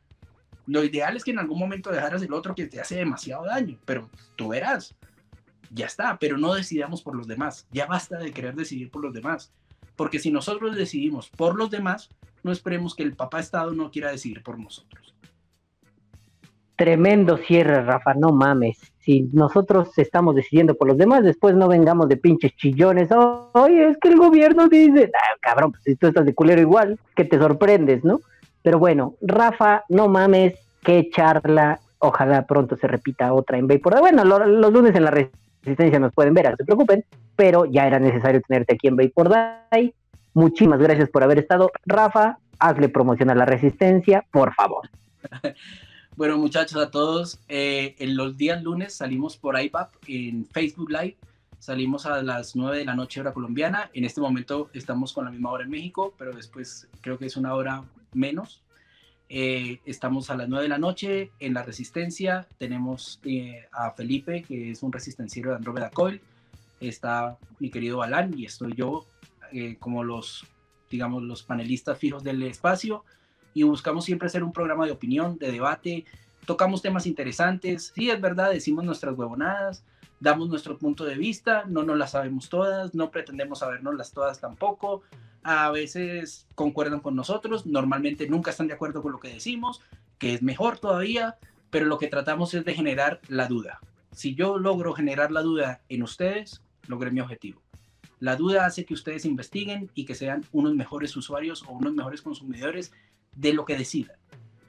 Lo ideal es que en algún momento dejaras el otro que te hace demasiado daño, pero tú verás, ya está, pero no decidamos por los demás, ya basta de querer decidir por los demás, porque si nosotros decidimos por los demás, no esperemos que el papá Estado no quiera decidir por nosotros. Tremendo cierre, Rafa, no mames. Si nosotros estamos decidiendo por los demás, después no vengamos de pinches chillones. Oye, es que el gobierno dice, ah, cabrón, pues si tú estás de culero igual, que te sorprendes, ¿no? Pero bueno, Rafa, no mames, qué charla. Ojalá pronto se repita otra en Vapor Bueno, los lunes en la Resistencia nos pueden ver, no se preocupen, pero ya era necesario tenerte aquí en Vapor Day. Muchísimas gracias por haber estado. Rafa, hazle promoción a la Resistencia, por favor. Bueno, muchachos, a todos, eh, en los días lunes salimos por iPad en Facebook Live. Salimos a las 9 de la noche hora colombiana. En este momento estamos con la misma hora en México, pero después creo que es una hora menos. Eh, estamos a las 9 de la noche en la Resistencia. Tenemos eh, a Felipe, que es un resistenciero de Andrómeda Coil. Está mi querido Balán y estoy yo eh, como los, digamos, los panelistas fijos del espacio. Y buscamos siempre hacer un programa de opinión, de debate. Tocamos temas interesantes. Sí, es verdad, decimos nuestras huevonadas damos nuestro punto de vista, no nos las sabemos todas, no pretendemos sabernoslas todas tampoco, a veces concuerdan con nosotros, normalmente nunca están de acuerdo con lo que decimos, que es mejor todavía, pero lo que tratamos es de generar la duda. Si yo logro generar la duda en ustedes, logré mi objetivo. La duda hace que ustedes investiguen y que sean unos mejores usuarios o unos mejores consumidores de lo que decidan.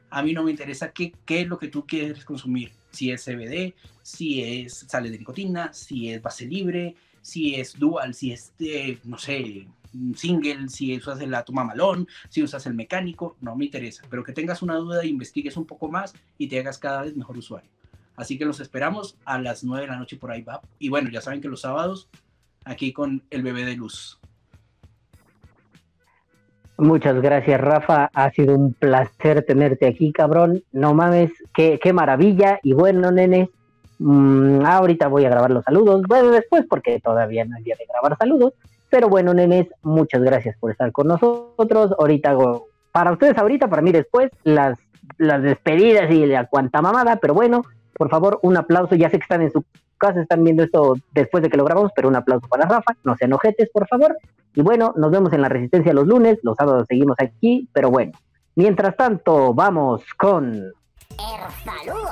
A mí no me interesa qué, qué es lo que tú quieres consumir. Si es CBD, si es sale de nicotina, si es base libre, si es dual, si es, de, no sé, single, si usas el toma malón, si usas el mecánico, no me interesa, pero que tengas una duda, investigues un poco más y te hagas cada vez mejor usuario. Así que los esperamos a las 9 de la noche por ahí va. Y bueno, ya saben que los sábados aquí con el bebé de luz. Muchas gracias, Rafa. Ha sido un placer tenerte aquí, cabrón. No mames, qué, qué maravilla. Y bueno, nenes, mm, ahorita voy a grabar los saludos. Bueno, después, porque todavía no es día de grabar saludos. Pero bueno, nenes, muchas gracias por estar con nosotros. Ahorita hago, para ustedes ahorita, para mí después, las, las despedidas y la cuanta mamada. Pero bueno, por favor, un aplauso. Ya sé que están en su casa, están viendo esto después de que lo grabamos, pero un aplauso para Rafa. No se enojetes, por favor. Y bueno, nos vemos en la Resistencia los lunes. Los sábados seguimos aquí, pero bueno. Mientras tanto, vamos con... El saludo.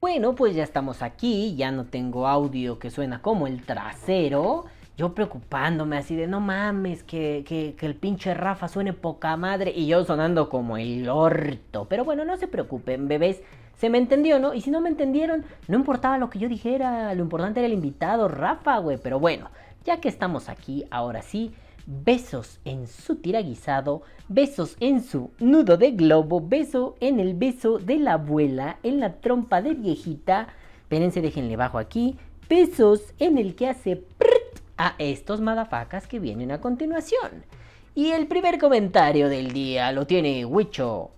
Bueno, pues ya estamos aquí, ya no tengo audio que suena como el trasero. Yo preocupándome así de no mames, que, que, que el pinche Rafa suene poca madre y yo sonando como el orto. Pero bueno, no se preocupen, bebés. Se me entendió, ¿no? Y si no me entendieron, no importaba lo que yo dijera, lo importante era el invitado, Rafa, güey. Pero bueno, ya que estamos aquí, ahora sí, besos en su tiraguisado, besos en su nudo de globo, beso en el beso de la abuela, en la trompa de viejita. Espérense, déjenle bajo aquí. Besos en el que hace a estos madafacas que vienen a continuación. Y el primer comentario del día lo tiene Wicho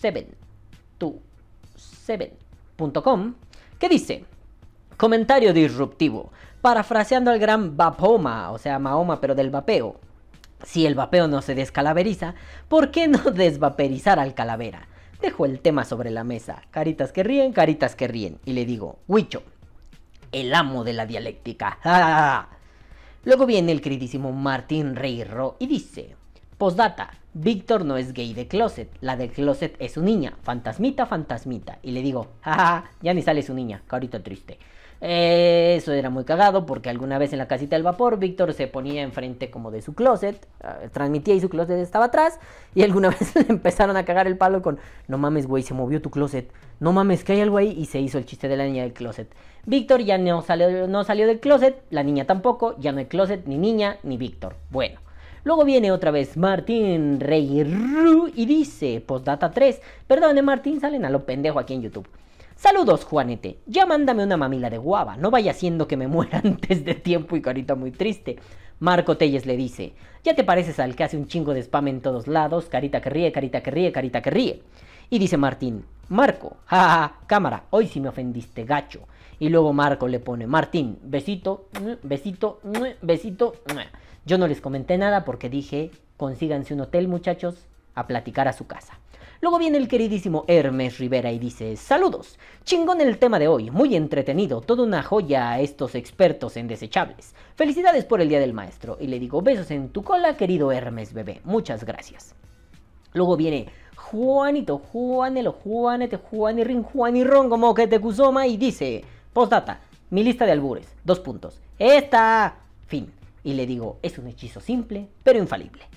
727.com que dice, comentario disruptivo, parafraseando al gran Vapoma, o sea, Mahoma, pero del vapeo. Si el vapeo no se descalaveriza, ¿por qué no desvaperizar al calavera? Dejo el tema sobre la mesa, caritas que ríen, caritas que ríen, y le digo, Huicho, el amo de la dialéctica. ¡Ja! Luego viene el queridísimo Martín Reirro y dice, postdata, Víctor no es gay de closet, la del closet es su niña, fantasmita, fantasmita. Y le digo, jaja, ya ni sale su niña, carita triste. Eh, eso era muy cagado porque alguna vez en la casita del vapor Víctor se ponía enfrente como de su closet, uh, transmitía y su closet estaba atrás y alguna vez le empezaron a cagar el palo con no mames güey, se movió tu closet, no mames que hay algo ahí y se hizo el chiste de la niña del closet. Víctor ya no salió, no salió del closet, la niña tampoco, ya no hay closet ni niña ni Víctor. Bueno. Luego viene otra vez Martín Rey y dice, postdata 3, perdone Martín, salen a lo pendejo aquí en YouTube. Saludos, Juanete. Ya mándame una mamila de guava. No vaya siendo que me muera antes de tiempo y carita muy triste. Marco Telles le dice, ya te pareces al que hace un chingo de spam en todos lados, carita que ríe, carita que ríe, carita que ríe. Y dice Martín, Marco, jajaja, cámara, hoy sí me ofendiste, gacho. Y luego Marco le pone, Martín, besito, besito, besito. Yo no les comenté nada porque dije, consíganse un hotel muchachos, a platicar a su casa. Luego viene el queridísimo Hermes Rivera y dice, saludos, chingón el tema de hoy, muy entretenido, toda una joya a estos expertos en desechables. Felicidades por el Día del Maestro. Y le digo, besos en tu cola, querido Hermes bebé, muchas gracias. Luego viene Juanito, Juanelo, Juanete, Juanirrin, Juanirrón, como que te cusoma y dice, postdata, mi lista de albures, dos puntos. Esta, fin. Y le digo, es un hechizo simple, pero infalible.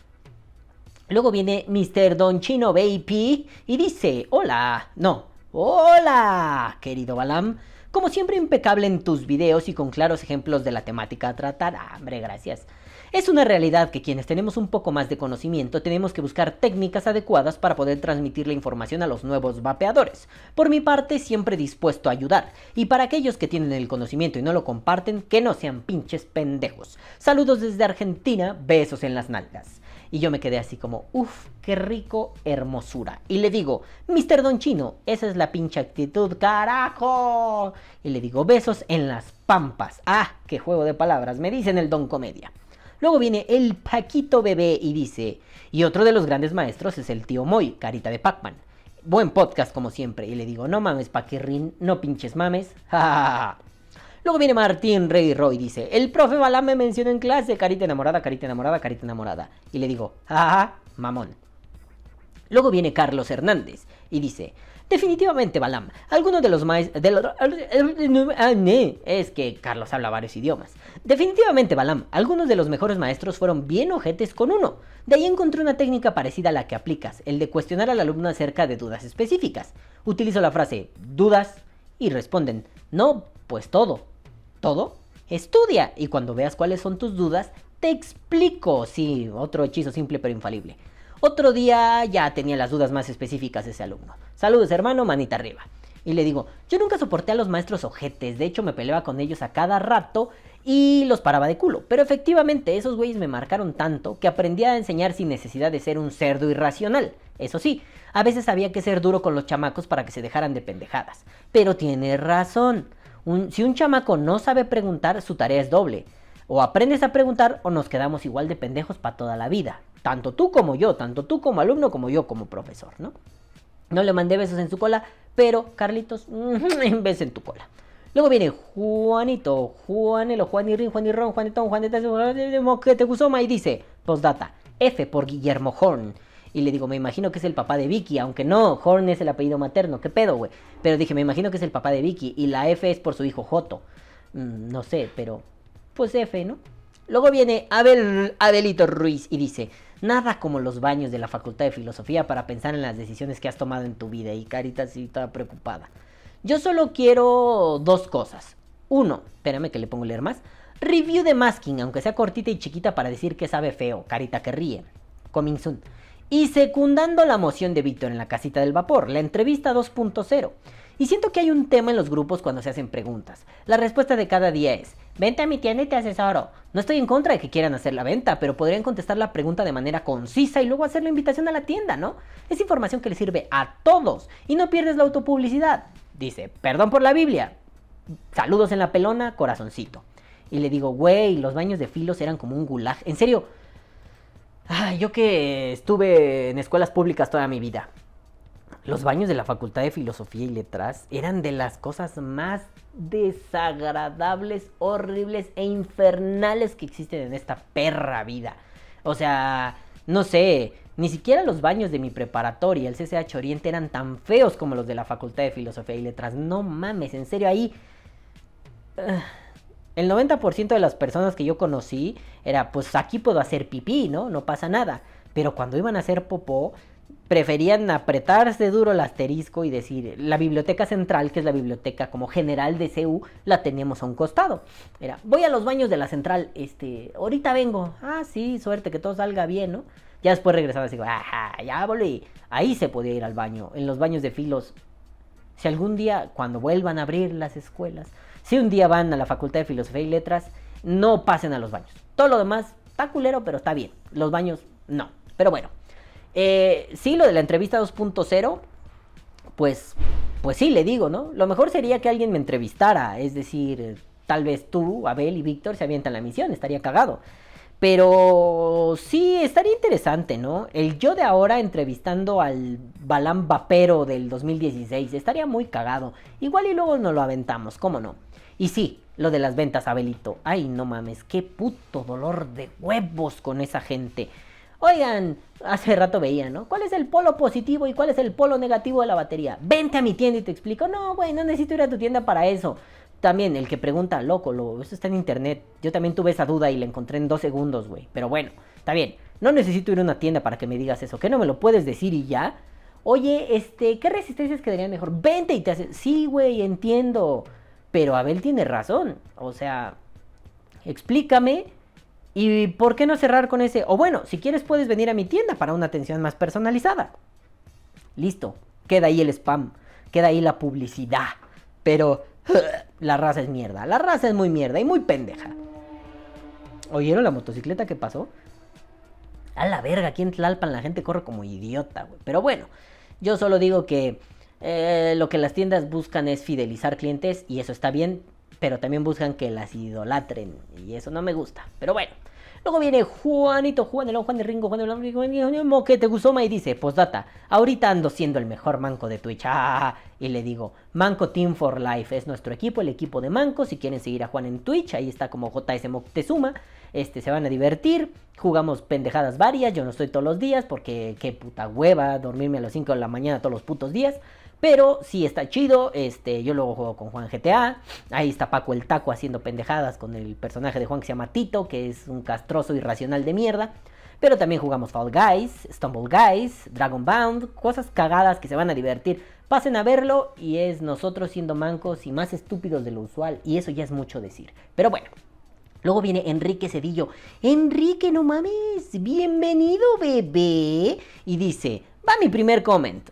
Luego viene Mr. Don Chino Baby y dice, hola, no, hola, querido Balam. Como siempre impecable en tus videos y con claros ejemplos de la temática a tratar. Ah, hombre, gracias. Es una realidad que quienes tenemos un poco más de conocimiento tenemos que buscar técnicas adecuadas para poder transmitir la información a los nuevos vapeadores. Por mi parte, siempre dispuesto a ayudar. Y para aquellos que tienen el conocimiento y no lo comparten, que no sean pinches pendejos. Saludos desde Argentina, besos en las nalgas. Y yo me quedé así como, uff, qué rico hermosura. Y le digo, Mr. Don Chino, esa es la pinche actitud, carajo. Y le digo, besos en las pampas. Ah, qué juego de palabras, me dicen el Don Comedia. Luego viene el Paquito Bebé y dice, y otro de los grandes maestros es el tío Moy, carita de Pac-Man. Buen podcast como siempre. Y le digo, no mames, Paquirrin, no pinches mames. Luego viene Martín Rey Roy dice, el profe Balam me mencionó en clase, carita enamorada, carita enamorada, carita enamorada. Y le digo, jaja, mamón. Luego viene Carlos Hernández y dice, definitivamente Balam, algunos de los maestros... Es que Carlos habla varios idiomas. Definitivamente Balam, algunos de los mejores maestros fueron bien ojetes con uno. De ahí encontré una técnica parecida a la que aplicas, el de cuestionar al alumno acerca de dudas específicas. Utilizo la frase dudas y responden, no, pues todo. ¿Todo? Estudia y cuando veas cuáles son tus dudas, te explico. Sí, otro hechizo simple pero infalible. Otro día ya tenía las dudas más específicas ese alumno. Saludos hermano, manita arriba. Y le digo, yo nunca soporté a los maestros ojetes, de hecho me peleaba con ellos a cada rato y los paraba de culo. Pero efectivamente esos güeyes me marcaron tanto que aprendí a enseñar sin necesidad de ser un cerdo irracional. Eso sí, a veces había que ser duro con los chamacos para que se dejaran de pendejadas. Pero tiene razón. Si un chamaco no sabe preguntar, su tarea es doble. O aprendes a preguntar o nos quedamos igual de pendejos para toda la vida. Tanto tú como yo, tanto tú como alumno como yo como profesor, ¿no? No le mandé besos en su cola, pero Carlitos, en vez en tu cola. Luego viene Juanito, Juanelo, Juan y Rin, Juan y Ron, Juanetón, Juaneta, que te gustó, y dice, postdata, F por Guillermo Horn. Y le digo, me imagino que es el papá de Vicky, aunque no, Horn es el apellido materno, qué pedo, güey. Pero dije, me imagino que es el papá de Vicky y la F es por su hijo Joto. Mm, no sé, pero pues F, ¿no? Luego viene Abel, Abelito Ruiz y dice, nada como los baños de la Facultad de Filosofía para pensar en las decisiones que has tomado en tu vida. Y Carita sí estaba preocupada. Yo solo quiero dos cosas. Uno, espérame que le pongo leer más. Review de Masking, aunque sea cortita y chiquita para decir que sabe feo. Carita que ríe. Coming soon. Y secundando la moción de Víctor en la casita del vapor, la entrevista 2.0. Y siento que hay un tema en los grupos cuando se hacen preguntas. La respuesta de cada día es, vente a mi tienda y te asesoro. No estoy en contra de que quieran hacer la venta, pero podrían contestar la pregunta de manera concisa y luego hacer la invitación a la tienda, ¿no? Es información que le sirve a todos y no pierdes la autopublicidad. Dice, perdón por la Biblia. Saludos en la pelona, corazoncito. Y le digo, güey, los baños de filos eran como un gulag. En serio, ay, yo que estuve en escuelas públicas toda mi vida. Los baños de la Facultad de Filosofía y Letras eran de las cosas más desagradables, horribles e infernales que existen en esta perra vida. O sea, no sé, ni siquiera los baños de mi preparatoria, el CCH Oriente, eran tan feos como los de la Facultad de Filosofía y Letras. No mames, en serio, ahí... Ah, el 90% de las personas que yo conocí era, pues aquí puedo hacer pipí, ¿no? No pasa nada. Pero cuando iban a hacer popó, preferían apretarse duro el asterisco y decir, la biblioteca central, que es la biblioteca como general de CEU, la teníamos a un costado. Era, voy a los baños de la central, este, ahorita vengo. Ah, sí, suerte, que todo salga bien, ¿no? Ya después regresaba así, ajá, ya volví. Ahí se podía ir al baño, en los baños de filos. Si algún día, cuando vuelvan a abrir las escuelas, si un día van a la Facultad de Filosofía y Letras, no pasen a los baños. Todo lo demás está culero, pero está bien. Los baños, no. Pero bueno. Eh, sí, lo de la entrevista 2.0, pues, pues sí, le digo, ¿no? Lo mejor sería que alguien me entrevistara, es decir, tal vez tú, Abel y Víctor se avientan la misión, estaría cagado. Pero sí, estaría interesante, ¿no? El yo de ahora entrevistando al Balán Vapero del 2016 estaría muy cagado. Igual y luego nos lo aventamos, ¿cómo no? Y sí, lo de las ventas, Abelito. Ay, no mames, qué puto dolor de huevos con esa gente. Oigan, hace rato veía, ¿no? ¿Cuál es el polo positivo y cuál es el polo negativo de la batería? Vente a mi tienda y te explico. No, güey, no necesito ir a tu tienda para eso. También el que pregunta, loco, lo, eso está en internet. Yo también tuve esa duda y la encontré en dos segundos, güey. Pero bueno, está bien. No necesito ir a una tienda para que me digas eso. ¿Qué no me lo puedes decir y ya? Oye, este, ¿qué resistencias quedarían mejor? Vente y te hace. Sí, güey, entiendo. Pero Abel tiene razón. O sea, explícame ¿Y por qué no cerrar con ese? O bueno, si quieres puedes venir a mi tienda para una atención más personalizada. Listo, queda ahí el spam, queda ahí la publicidad. Pero la raza es mierda, la raza es muy mierda y muy pendeja. ¿Oyeron la motocicleta que pasó? A la verga, aquí en Tlalpan la gente corre como idiota, güey. Pero bueno, yo solo digo que eh, lo que las tiendas buscan es fidelizar clientes y eso está bien, pero también buscan que las idolatren y eso no me gusta. Pero bueno. Luego viene Juanito, Juan de Juan de Ringo, Juan de Blanco, Juan que te gustó, y dice, postdata, ahorita ando siendo el mejor manco de Twitch. Ah, y le digo, Manco Team for Life es nuestro equipo, el equipo de Manco. Si quieren seguir a Juan en Twitch, ahí está como JS Moctezuma. Este, se van a divertir. Jugamos pendejadas varias. Yo no estoy todos los días porque qué puta hueva dormirme a las 5 de la mañana todos los putos días. Pero sí está chido. Este, yo luego juego con Juan GTA. Ahí está Paco el Taco haciendo pendejadas con el personaje de Juan que se llama Tito, que es un castroso irracional de mierda. Pero también jugamos Fall Guys, Stumble Guys, Dragon Bound, cosas cagadas que se van a divertir. Pasen a verlo y es nosotros siendo mancos y más estúpidos de lo usual. Y eso ya es mucho decir. Pero bueno. Luego viene Enrique Cedillo. Enrique, no mames. Bienvenido, bebé. Y dice, va mi primer comment.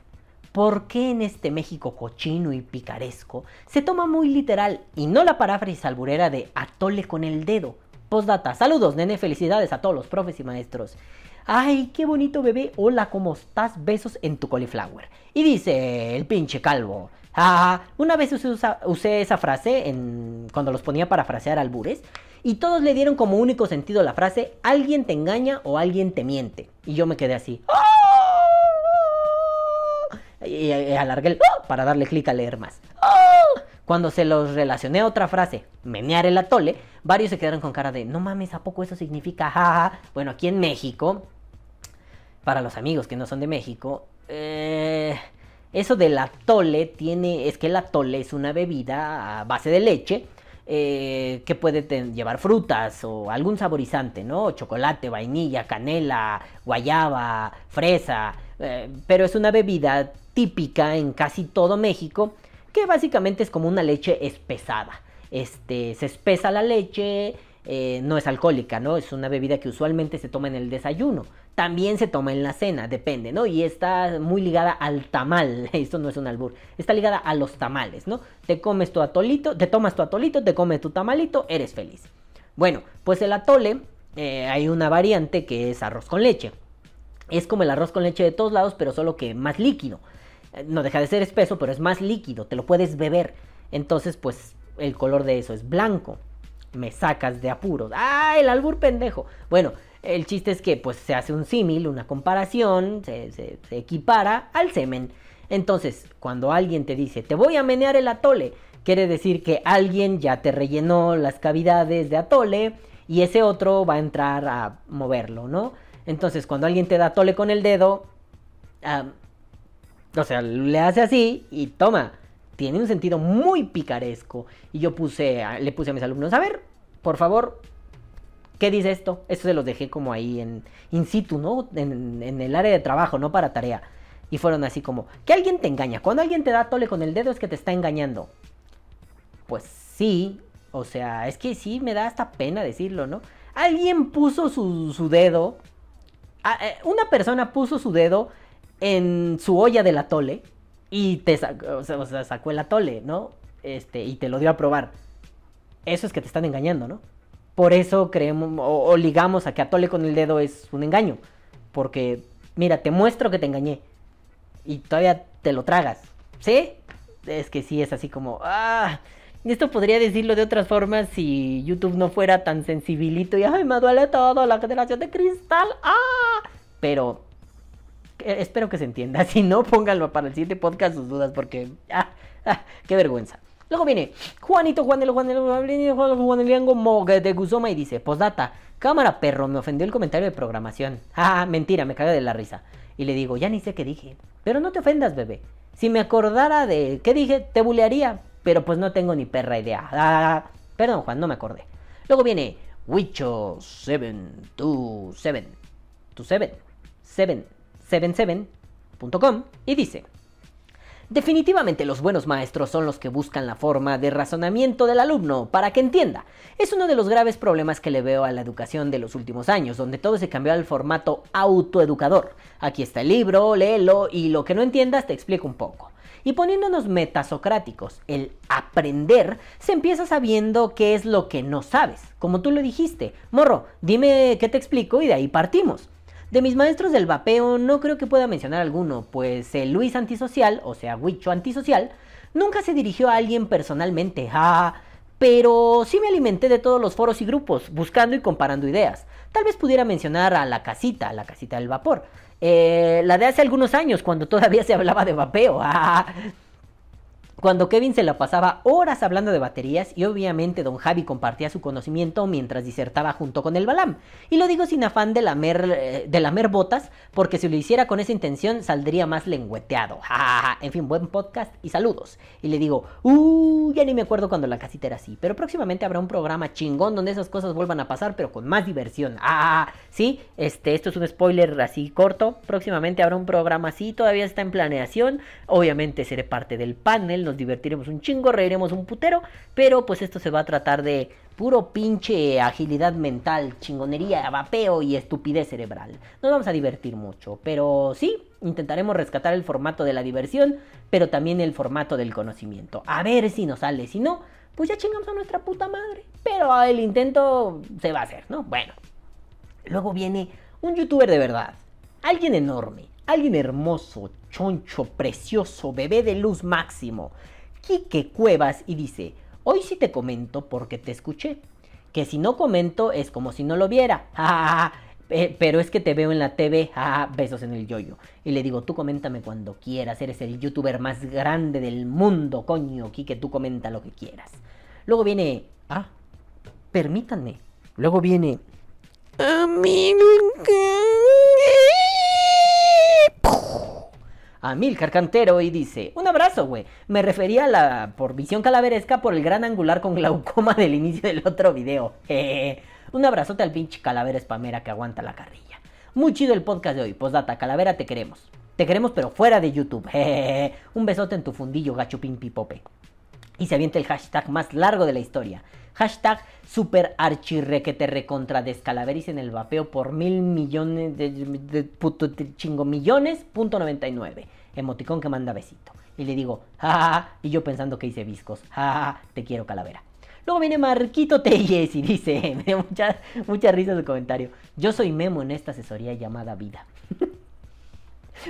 ¿Por qué en este México cochino y picaresco se toma muy literal y no la paráfrasis alburera de atole con el dedo? Postdata, saludos, nene, felicidades a todos los profes y maestros. Ay, qué bonito bebé, hola, ¿cómo estás? Besos en tu cauliflower. Y dice el pinche calvo. Ah, una vez usé, esa frase en, cuando los ponía para frasear albures y todos le dieron como único sentido la frase alguien te engaña o alguien te miente. Y yo me quedé así. ¡Ah! Y, alargué el ¡Ah! para darle clic a leer más. ¡Ah! Cuando se los relacioné a otra frase, menear el atole, varios se quedaron con cara de, no mames, ¿a poco eso significa jaja? Bueno, aquí en México, para los amigos que no son de México, eh, eso del atole tiene, es que el atole es una bebida a base de leche eh, que puede llevar frutas o algún saborizante, ¿no? Chocolate, vainilla, canela, guayaba, fresa, eh, pero es una bebida típica en casi todo México que básicamente es como una leche espesada. Este, se espesa la leche, eh, no es alcohólica, ¿no? Es una bebida que usualmente se toma en el desayuno. También se toma en la cena, depende, ¿no? Y está muy ligada al tamal. Esto no es un albur. Está ligada a los tamales, ¿no? Te comes tu atolito, te tomas tu atolito, te comes tu tamalito, eres feliz. Bueno, pues el atole, eh, hay una variante que es arroz con leche. Es como el arroz con leche de todos lados, pero solo que más líquido. No deja de ser espeso, pero es más líquido, te lo puedes beber. Entonces, pues el color de eso es blanco me sacas de apuros. ¡Ah, el albur pendejo! Bueno, el chiste es que pues se hace un símil, una comparación, se, se, equipara al semen. Entonces, cuando alguien te dice, te voy a menear el atole, quiere decir que alguien ya te rellenó las cavidades de atole y ese otro va a entrar a moverlo, ¿no? Entonces, cuando alguien te da atole con el dedo, o sea, le hace así y toma, tiene un sentido muy picaresco. Y yo puse, le puse a mis alumnos, a ver, por favor, ¿qué dice esto? Esto se los dejé como ahí en in situ, ¿no? En, el área de trabajo, no para tarea. Y fueron así como, que alguien te engaña. Cuando alguien te da tole con el dedo es que te está engañando. Pues sí, o sea, es que sí me da hasta pena decirlo, ¿no? Alguien puso su, su dedo, eh, una persona puso su dedo en su olla del atole y te sacó, o sea, sacó el atole, ¿no? Este, y te lo dio a probar. Eso es que te están engañando, ¿no? Por eso creemos o, ligamos a que atole con el dedo es un engaño. Porque, mira, te muestro que te engañé. Y todavía te lo tragas. ¿Sí? Es que sí, es así como... Ah, esto podría decirlo de otras formas si YouTube no fuera tan sensibilito y... ¡Ay, me duele todo! La generación de cristal. ¡Ah! Pero espero que se entienda. Si no, pónganlo para el siguiente podcast sus dudas porque... Ah, ah, ¡Qué vergüenza! Luego viene Juanito, Juanelo, Juanelo, Juaneliango Mogue de Guzoma y dice, postdata, cámara perro, me ofendió el comentario de programación. Ah, mentira, me caga de la risa. Y le digo, ya ni sé qué dije. Pero no te ofendas, bebé. Si me acordara de qué dije, te bulearía. Pero pues no tengo ni perra idea. Ah, perdón, Juan, no me acordé. Luego viene Wicho727. Tu 7. 7 77.com y dice, Definitivamente los buenos maestros son los que buscan la forma de razonamiento del alumno para que entienda. Es uno de los graves problemas que le veo a la educación de los últimos años, donde todo se cambió al formato autoeducador. Aquí está el libro, léelo y lo que no entiendas te explico un poco. Y poniéndonos metasocráticos, el aprender se empieza sabiendo qué es lo que no sabes. Como tú lo dijiste, morro, dime qué te explico y de ahí partimos. De mis maestros del vapeo no creo que pueda mencionar alguno, pues el Luis antisocial, o sea, Huicho antisocial, nunca se dirigió a alguien personalmente, ah, pero sí me alimenté de todos los foros y grupos, buscando y comparando ideas. Tal vez pudiera mencionar a la casita, la casita del vapor, eh, la de hace algunos años, cuando todavía se hablaba de vapeo. Ah, cuando Kevin se la pasaba horas hablando de baterías y obviamente don Javi compartía su conocimiento mientras disertaba junto con el Balam. Y lo digo sin afán de lamer, eh, de lamer botas, porque si lo hiciera con esa intención saldría más lengüeteado. en fin, buen podcast y saludos. Y le digo, uh, ya ni me acuerdo cuando la casita era así, pero próximamente habrá un programa chingón donde esas cosas vuelvan a pasar, pero con más diversión. Ah, sí, este, esto es un spoiler así corto. Próximamente habrá un programa así, todavía está en planeación. Obviamente seré parte del panel nos divertiremos un chingo, reiremos un putero, pero pues esto se va a tratar de puro pinche agilidad mental, chingonería, vapeo y estupidez cerebral. Nos vamos a divertir mucho, pero sí, intentaremos rescatar el formato de la diversión, pero también el formato del conocimiento. A ver si nos sale, si no, pues ya chingamos a nuestra puta madre. Pero el intento se va a hacer, ¿no? Bueno. Luego viene un youtuber de verdad, alguien enorme, alguien hermoso, choncho, precioso, bebé de luz máximo, Quique Cuevas, y dice, hoy sí te comento porque te escuché, que si no comento es como si no lo viera, pero es que te veo en la TV, besos en el yoyo. Y le digo, tú coméntame cuando quieras, eres el youtuber más grande del mundo, coño, Quique, tú comenta lo que quieras. Luego viene, ah, permítanme. Luego viene, amigo a Milcar Cantero y dice, un abrazo, güey. Me refería a la por visión calaveresca por el gran angular con glaucoma del inicio del otro video. Un abrazote al pinche calavera espamera que aguanta la carrilla. Muy chido el podcast de hoy. Postdata, calavera, te queremos. Te queremos pero fuera de YouTube. Un besote en tu fundillo, gacho pipope. Y se avienta el hashtag más largo de la historia. Hashtag super archirrequete recontra descalaveris en el vapeo por mil millones de, puto chingo millones punto 99. Emoticón que manda besito. Y le digo, jajaja, y yo pensando que hice viscos, te quiero calavera. Luego viene Marquito Telles y dice, me dio mucha, mucha risa su comentario. Yo soy Memo en esta asesoría llamada vida.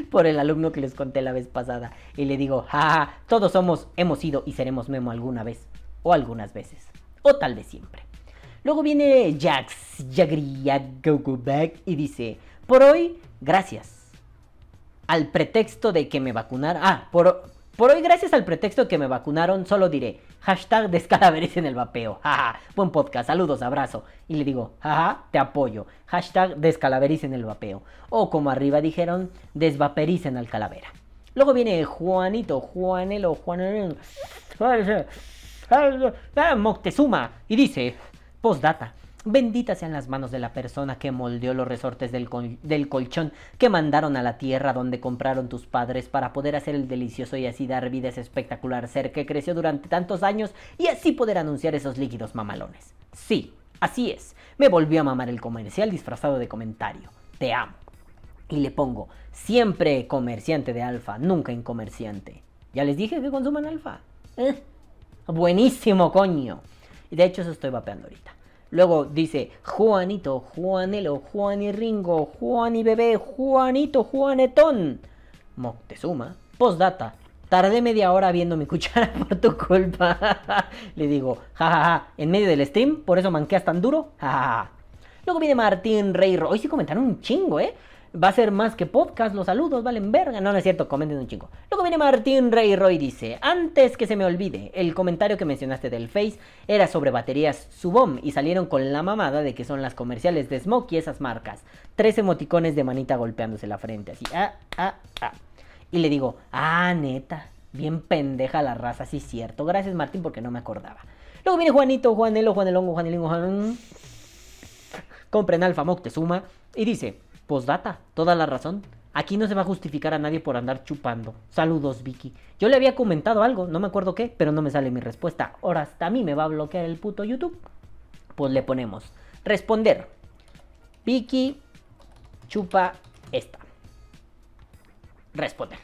Por el alumno que les conté la vez pasada. Y le digo, jaja, todos somos, hemos sido y seremos Memo alguna vez. O algunas veces o tal vez siempre. Luego viene Jax Jagria Go Back y dice, por hoy, gracias. Al pretexto de que me vacunaron... Ah, por, por hoy, gracias al pretexto de que me vacunaron, solo diré, hashtag descalaveres en el vapeo. Jaja, buen podcast, saludos, abrazo. Y le digo, jaja, te apoyo. Hashtag descalaveris en el vapeo. O como arriba dijeron, desvapericen al calavera. Luego viene Juanito, Juanelo, Juanelo. Moctezuma. Y dice, postdata. Benditas sean las manos de la persona que moldeó los resortes del, colchón que mandaron a la tierra donde compraron tus padres para poder hacer el delicioso y así dar vida a ese espectacular ser que creció durante tantos años y así poder anunciar esos líquidos mamalones. Sí, así es. Me volvió a mamar el comercial disfrazado de comentario. Te amo. Y le pongo, siempre comerciante de alfa, nunca incomerciante. Ya les dije que consuman alfa. ¿Eh? Buenísimo, coño. Y de hecho eso estoy vapeando ahorita. Luego dice Juanito, Juanelo, Juan y Ringo, Juan y Bebé, Juanito, Juanetón. Moctezuma, postdata. Tardé media hora viendo mi cuchara por tu culpa. Le digo, jajaja, ja, ja, en medio del stream, por eso manqueas tan duro. Jajaja. Luego viene Martín Rey. Hoy sí comentaron un chingo, ¿eh? Va a ser más que podcast, los saludos valen verga. No, no es cierto, comenten un chingo. Luego viene Martín Rey Roy dice, antes que se me olvide, el comentario que mencionaste del Face era sobre baterías Subom y salieron con la mamada de que son las comerciales de Smoke y esas marcas. Tres emoticones de manita golpeándose la frente, así, ah, ah, ah. Y le digo, ah, neta, bien pendeja la raza, sí cierto. Gracias Martín porque no me acordaba. Luego viene Juanito, Juanelo, Juanelongo, Juanelingo, Juan... Compren Alfa Moctezuma y dice... Postdata, toda la razón. Aquí no se va a justificar a nadie por andar chupando. Saludos, Vicky. Yo le había comentado algo, no me acuerdo qué, pero no me sale mi respuesta. Ahora hasta a mí me va a bloquear el puto YouTube. Pues le ponemos responder. Vicky chupa esta. Responder.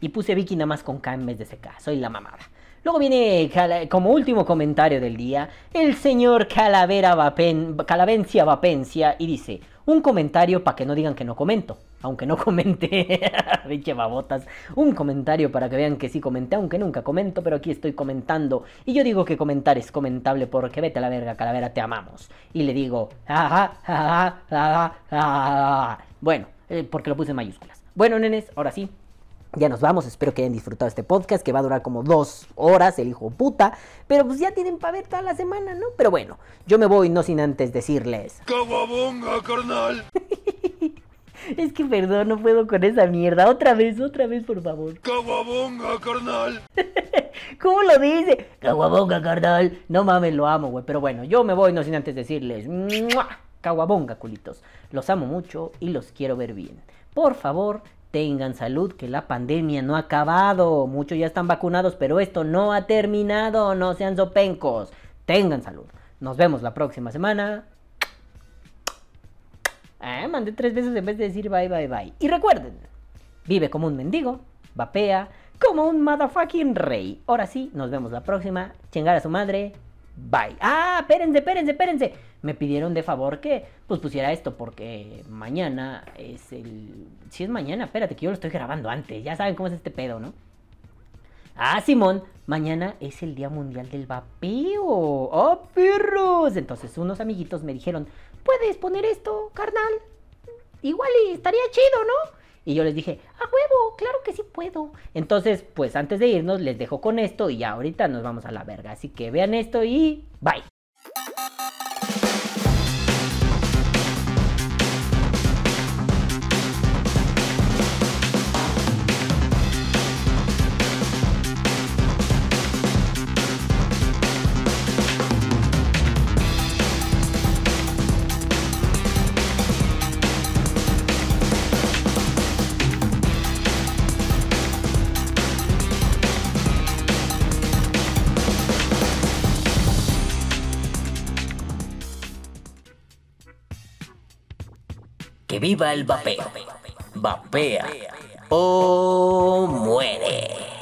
Y puse Vicky nada más con K en vez de CK. Soy la mamada. Luego viene como último comentario del día el señor Calavera Vapen, Calavencia Vapencia y dice, un comentario para que no digan que no comento. Aunque no comente. Pinche babotas. Un comentario para que vean que sí comenté, aunque nunca comento, pero aquí estoy comentando. Y yo digo que comentar es comentable porque vete a la verga, calavera, te amamos. Y le digo, Bueno, eh, porque lo puse en mayúsculas. Bueno, nenes, ahora sí. Ya nos vamos, espero que hayan disfrutado este podcast que va a durar como dos horas, el hijo puta. Pero pues ya tienen para ver toda la semana, ¿no? Pero bueno, yo me voy no sin antes decirles... ¡Caguabonga, carnal! Es que perdón, no puedo con esa mierda. Otra vez, otra vez, por favor. ¡Caguabonga, carnal! ¿Cómo lo dice? Caguabonga, carnal. No mames, lo amo, güey. Pero bueno, yo me voy no sin antes decirles. Caguabonga, culitos. Los amo mucho y los quiero ver bien. Por favor, tengan salud, que la pandemia no ha acabado. Muchos ya están vacunados, pero esto no ha terminado. No sean sopencos. Tengan salud. Nos vemos la próxima semana. Ah, mandé tres veces en vez de decir bye, bye, bye. Y recuerden, vive como un mendigo, vapea como un motherfucking rey. Ahora sí, nos vemos la próxima. Chingar a su madre. Bye. Ah, espérense, espérense, espérense. Me pidieron de favor que pues pusiera esto porque mañana es el... Si es mañana, espérate que yo lo estoy grabando antes. Ya saben cómo es este pedo, ¿no? Ah, Simón, mañana es el Día Mundial del Vapeo. ¡Oh, perros! Entonces unos amiguitos me dijeron, ¿puedes poner esto, carnal? Igual y estaría chido, ¿no? Y yo les dije, a huevo, claro que sí puedo. Entonces, pues antes de irnos, les dejo con esto y ya ahorita nos vamos a la verga. Así que vean esto y bye. Viva el vapeo. Vapea o muere.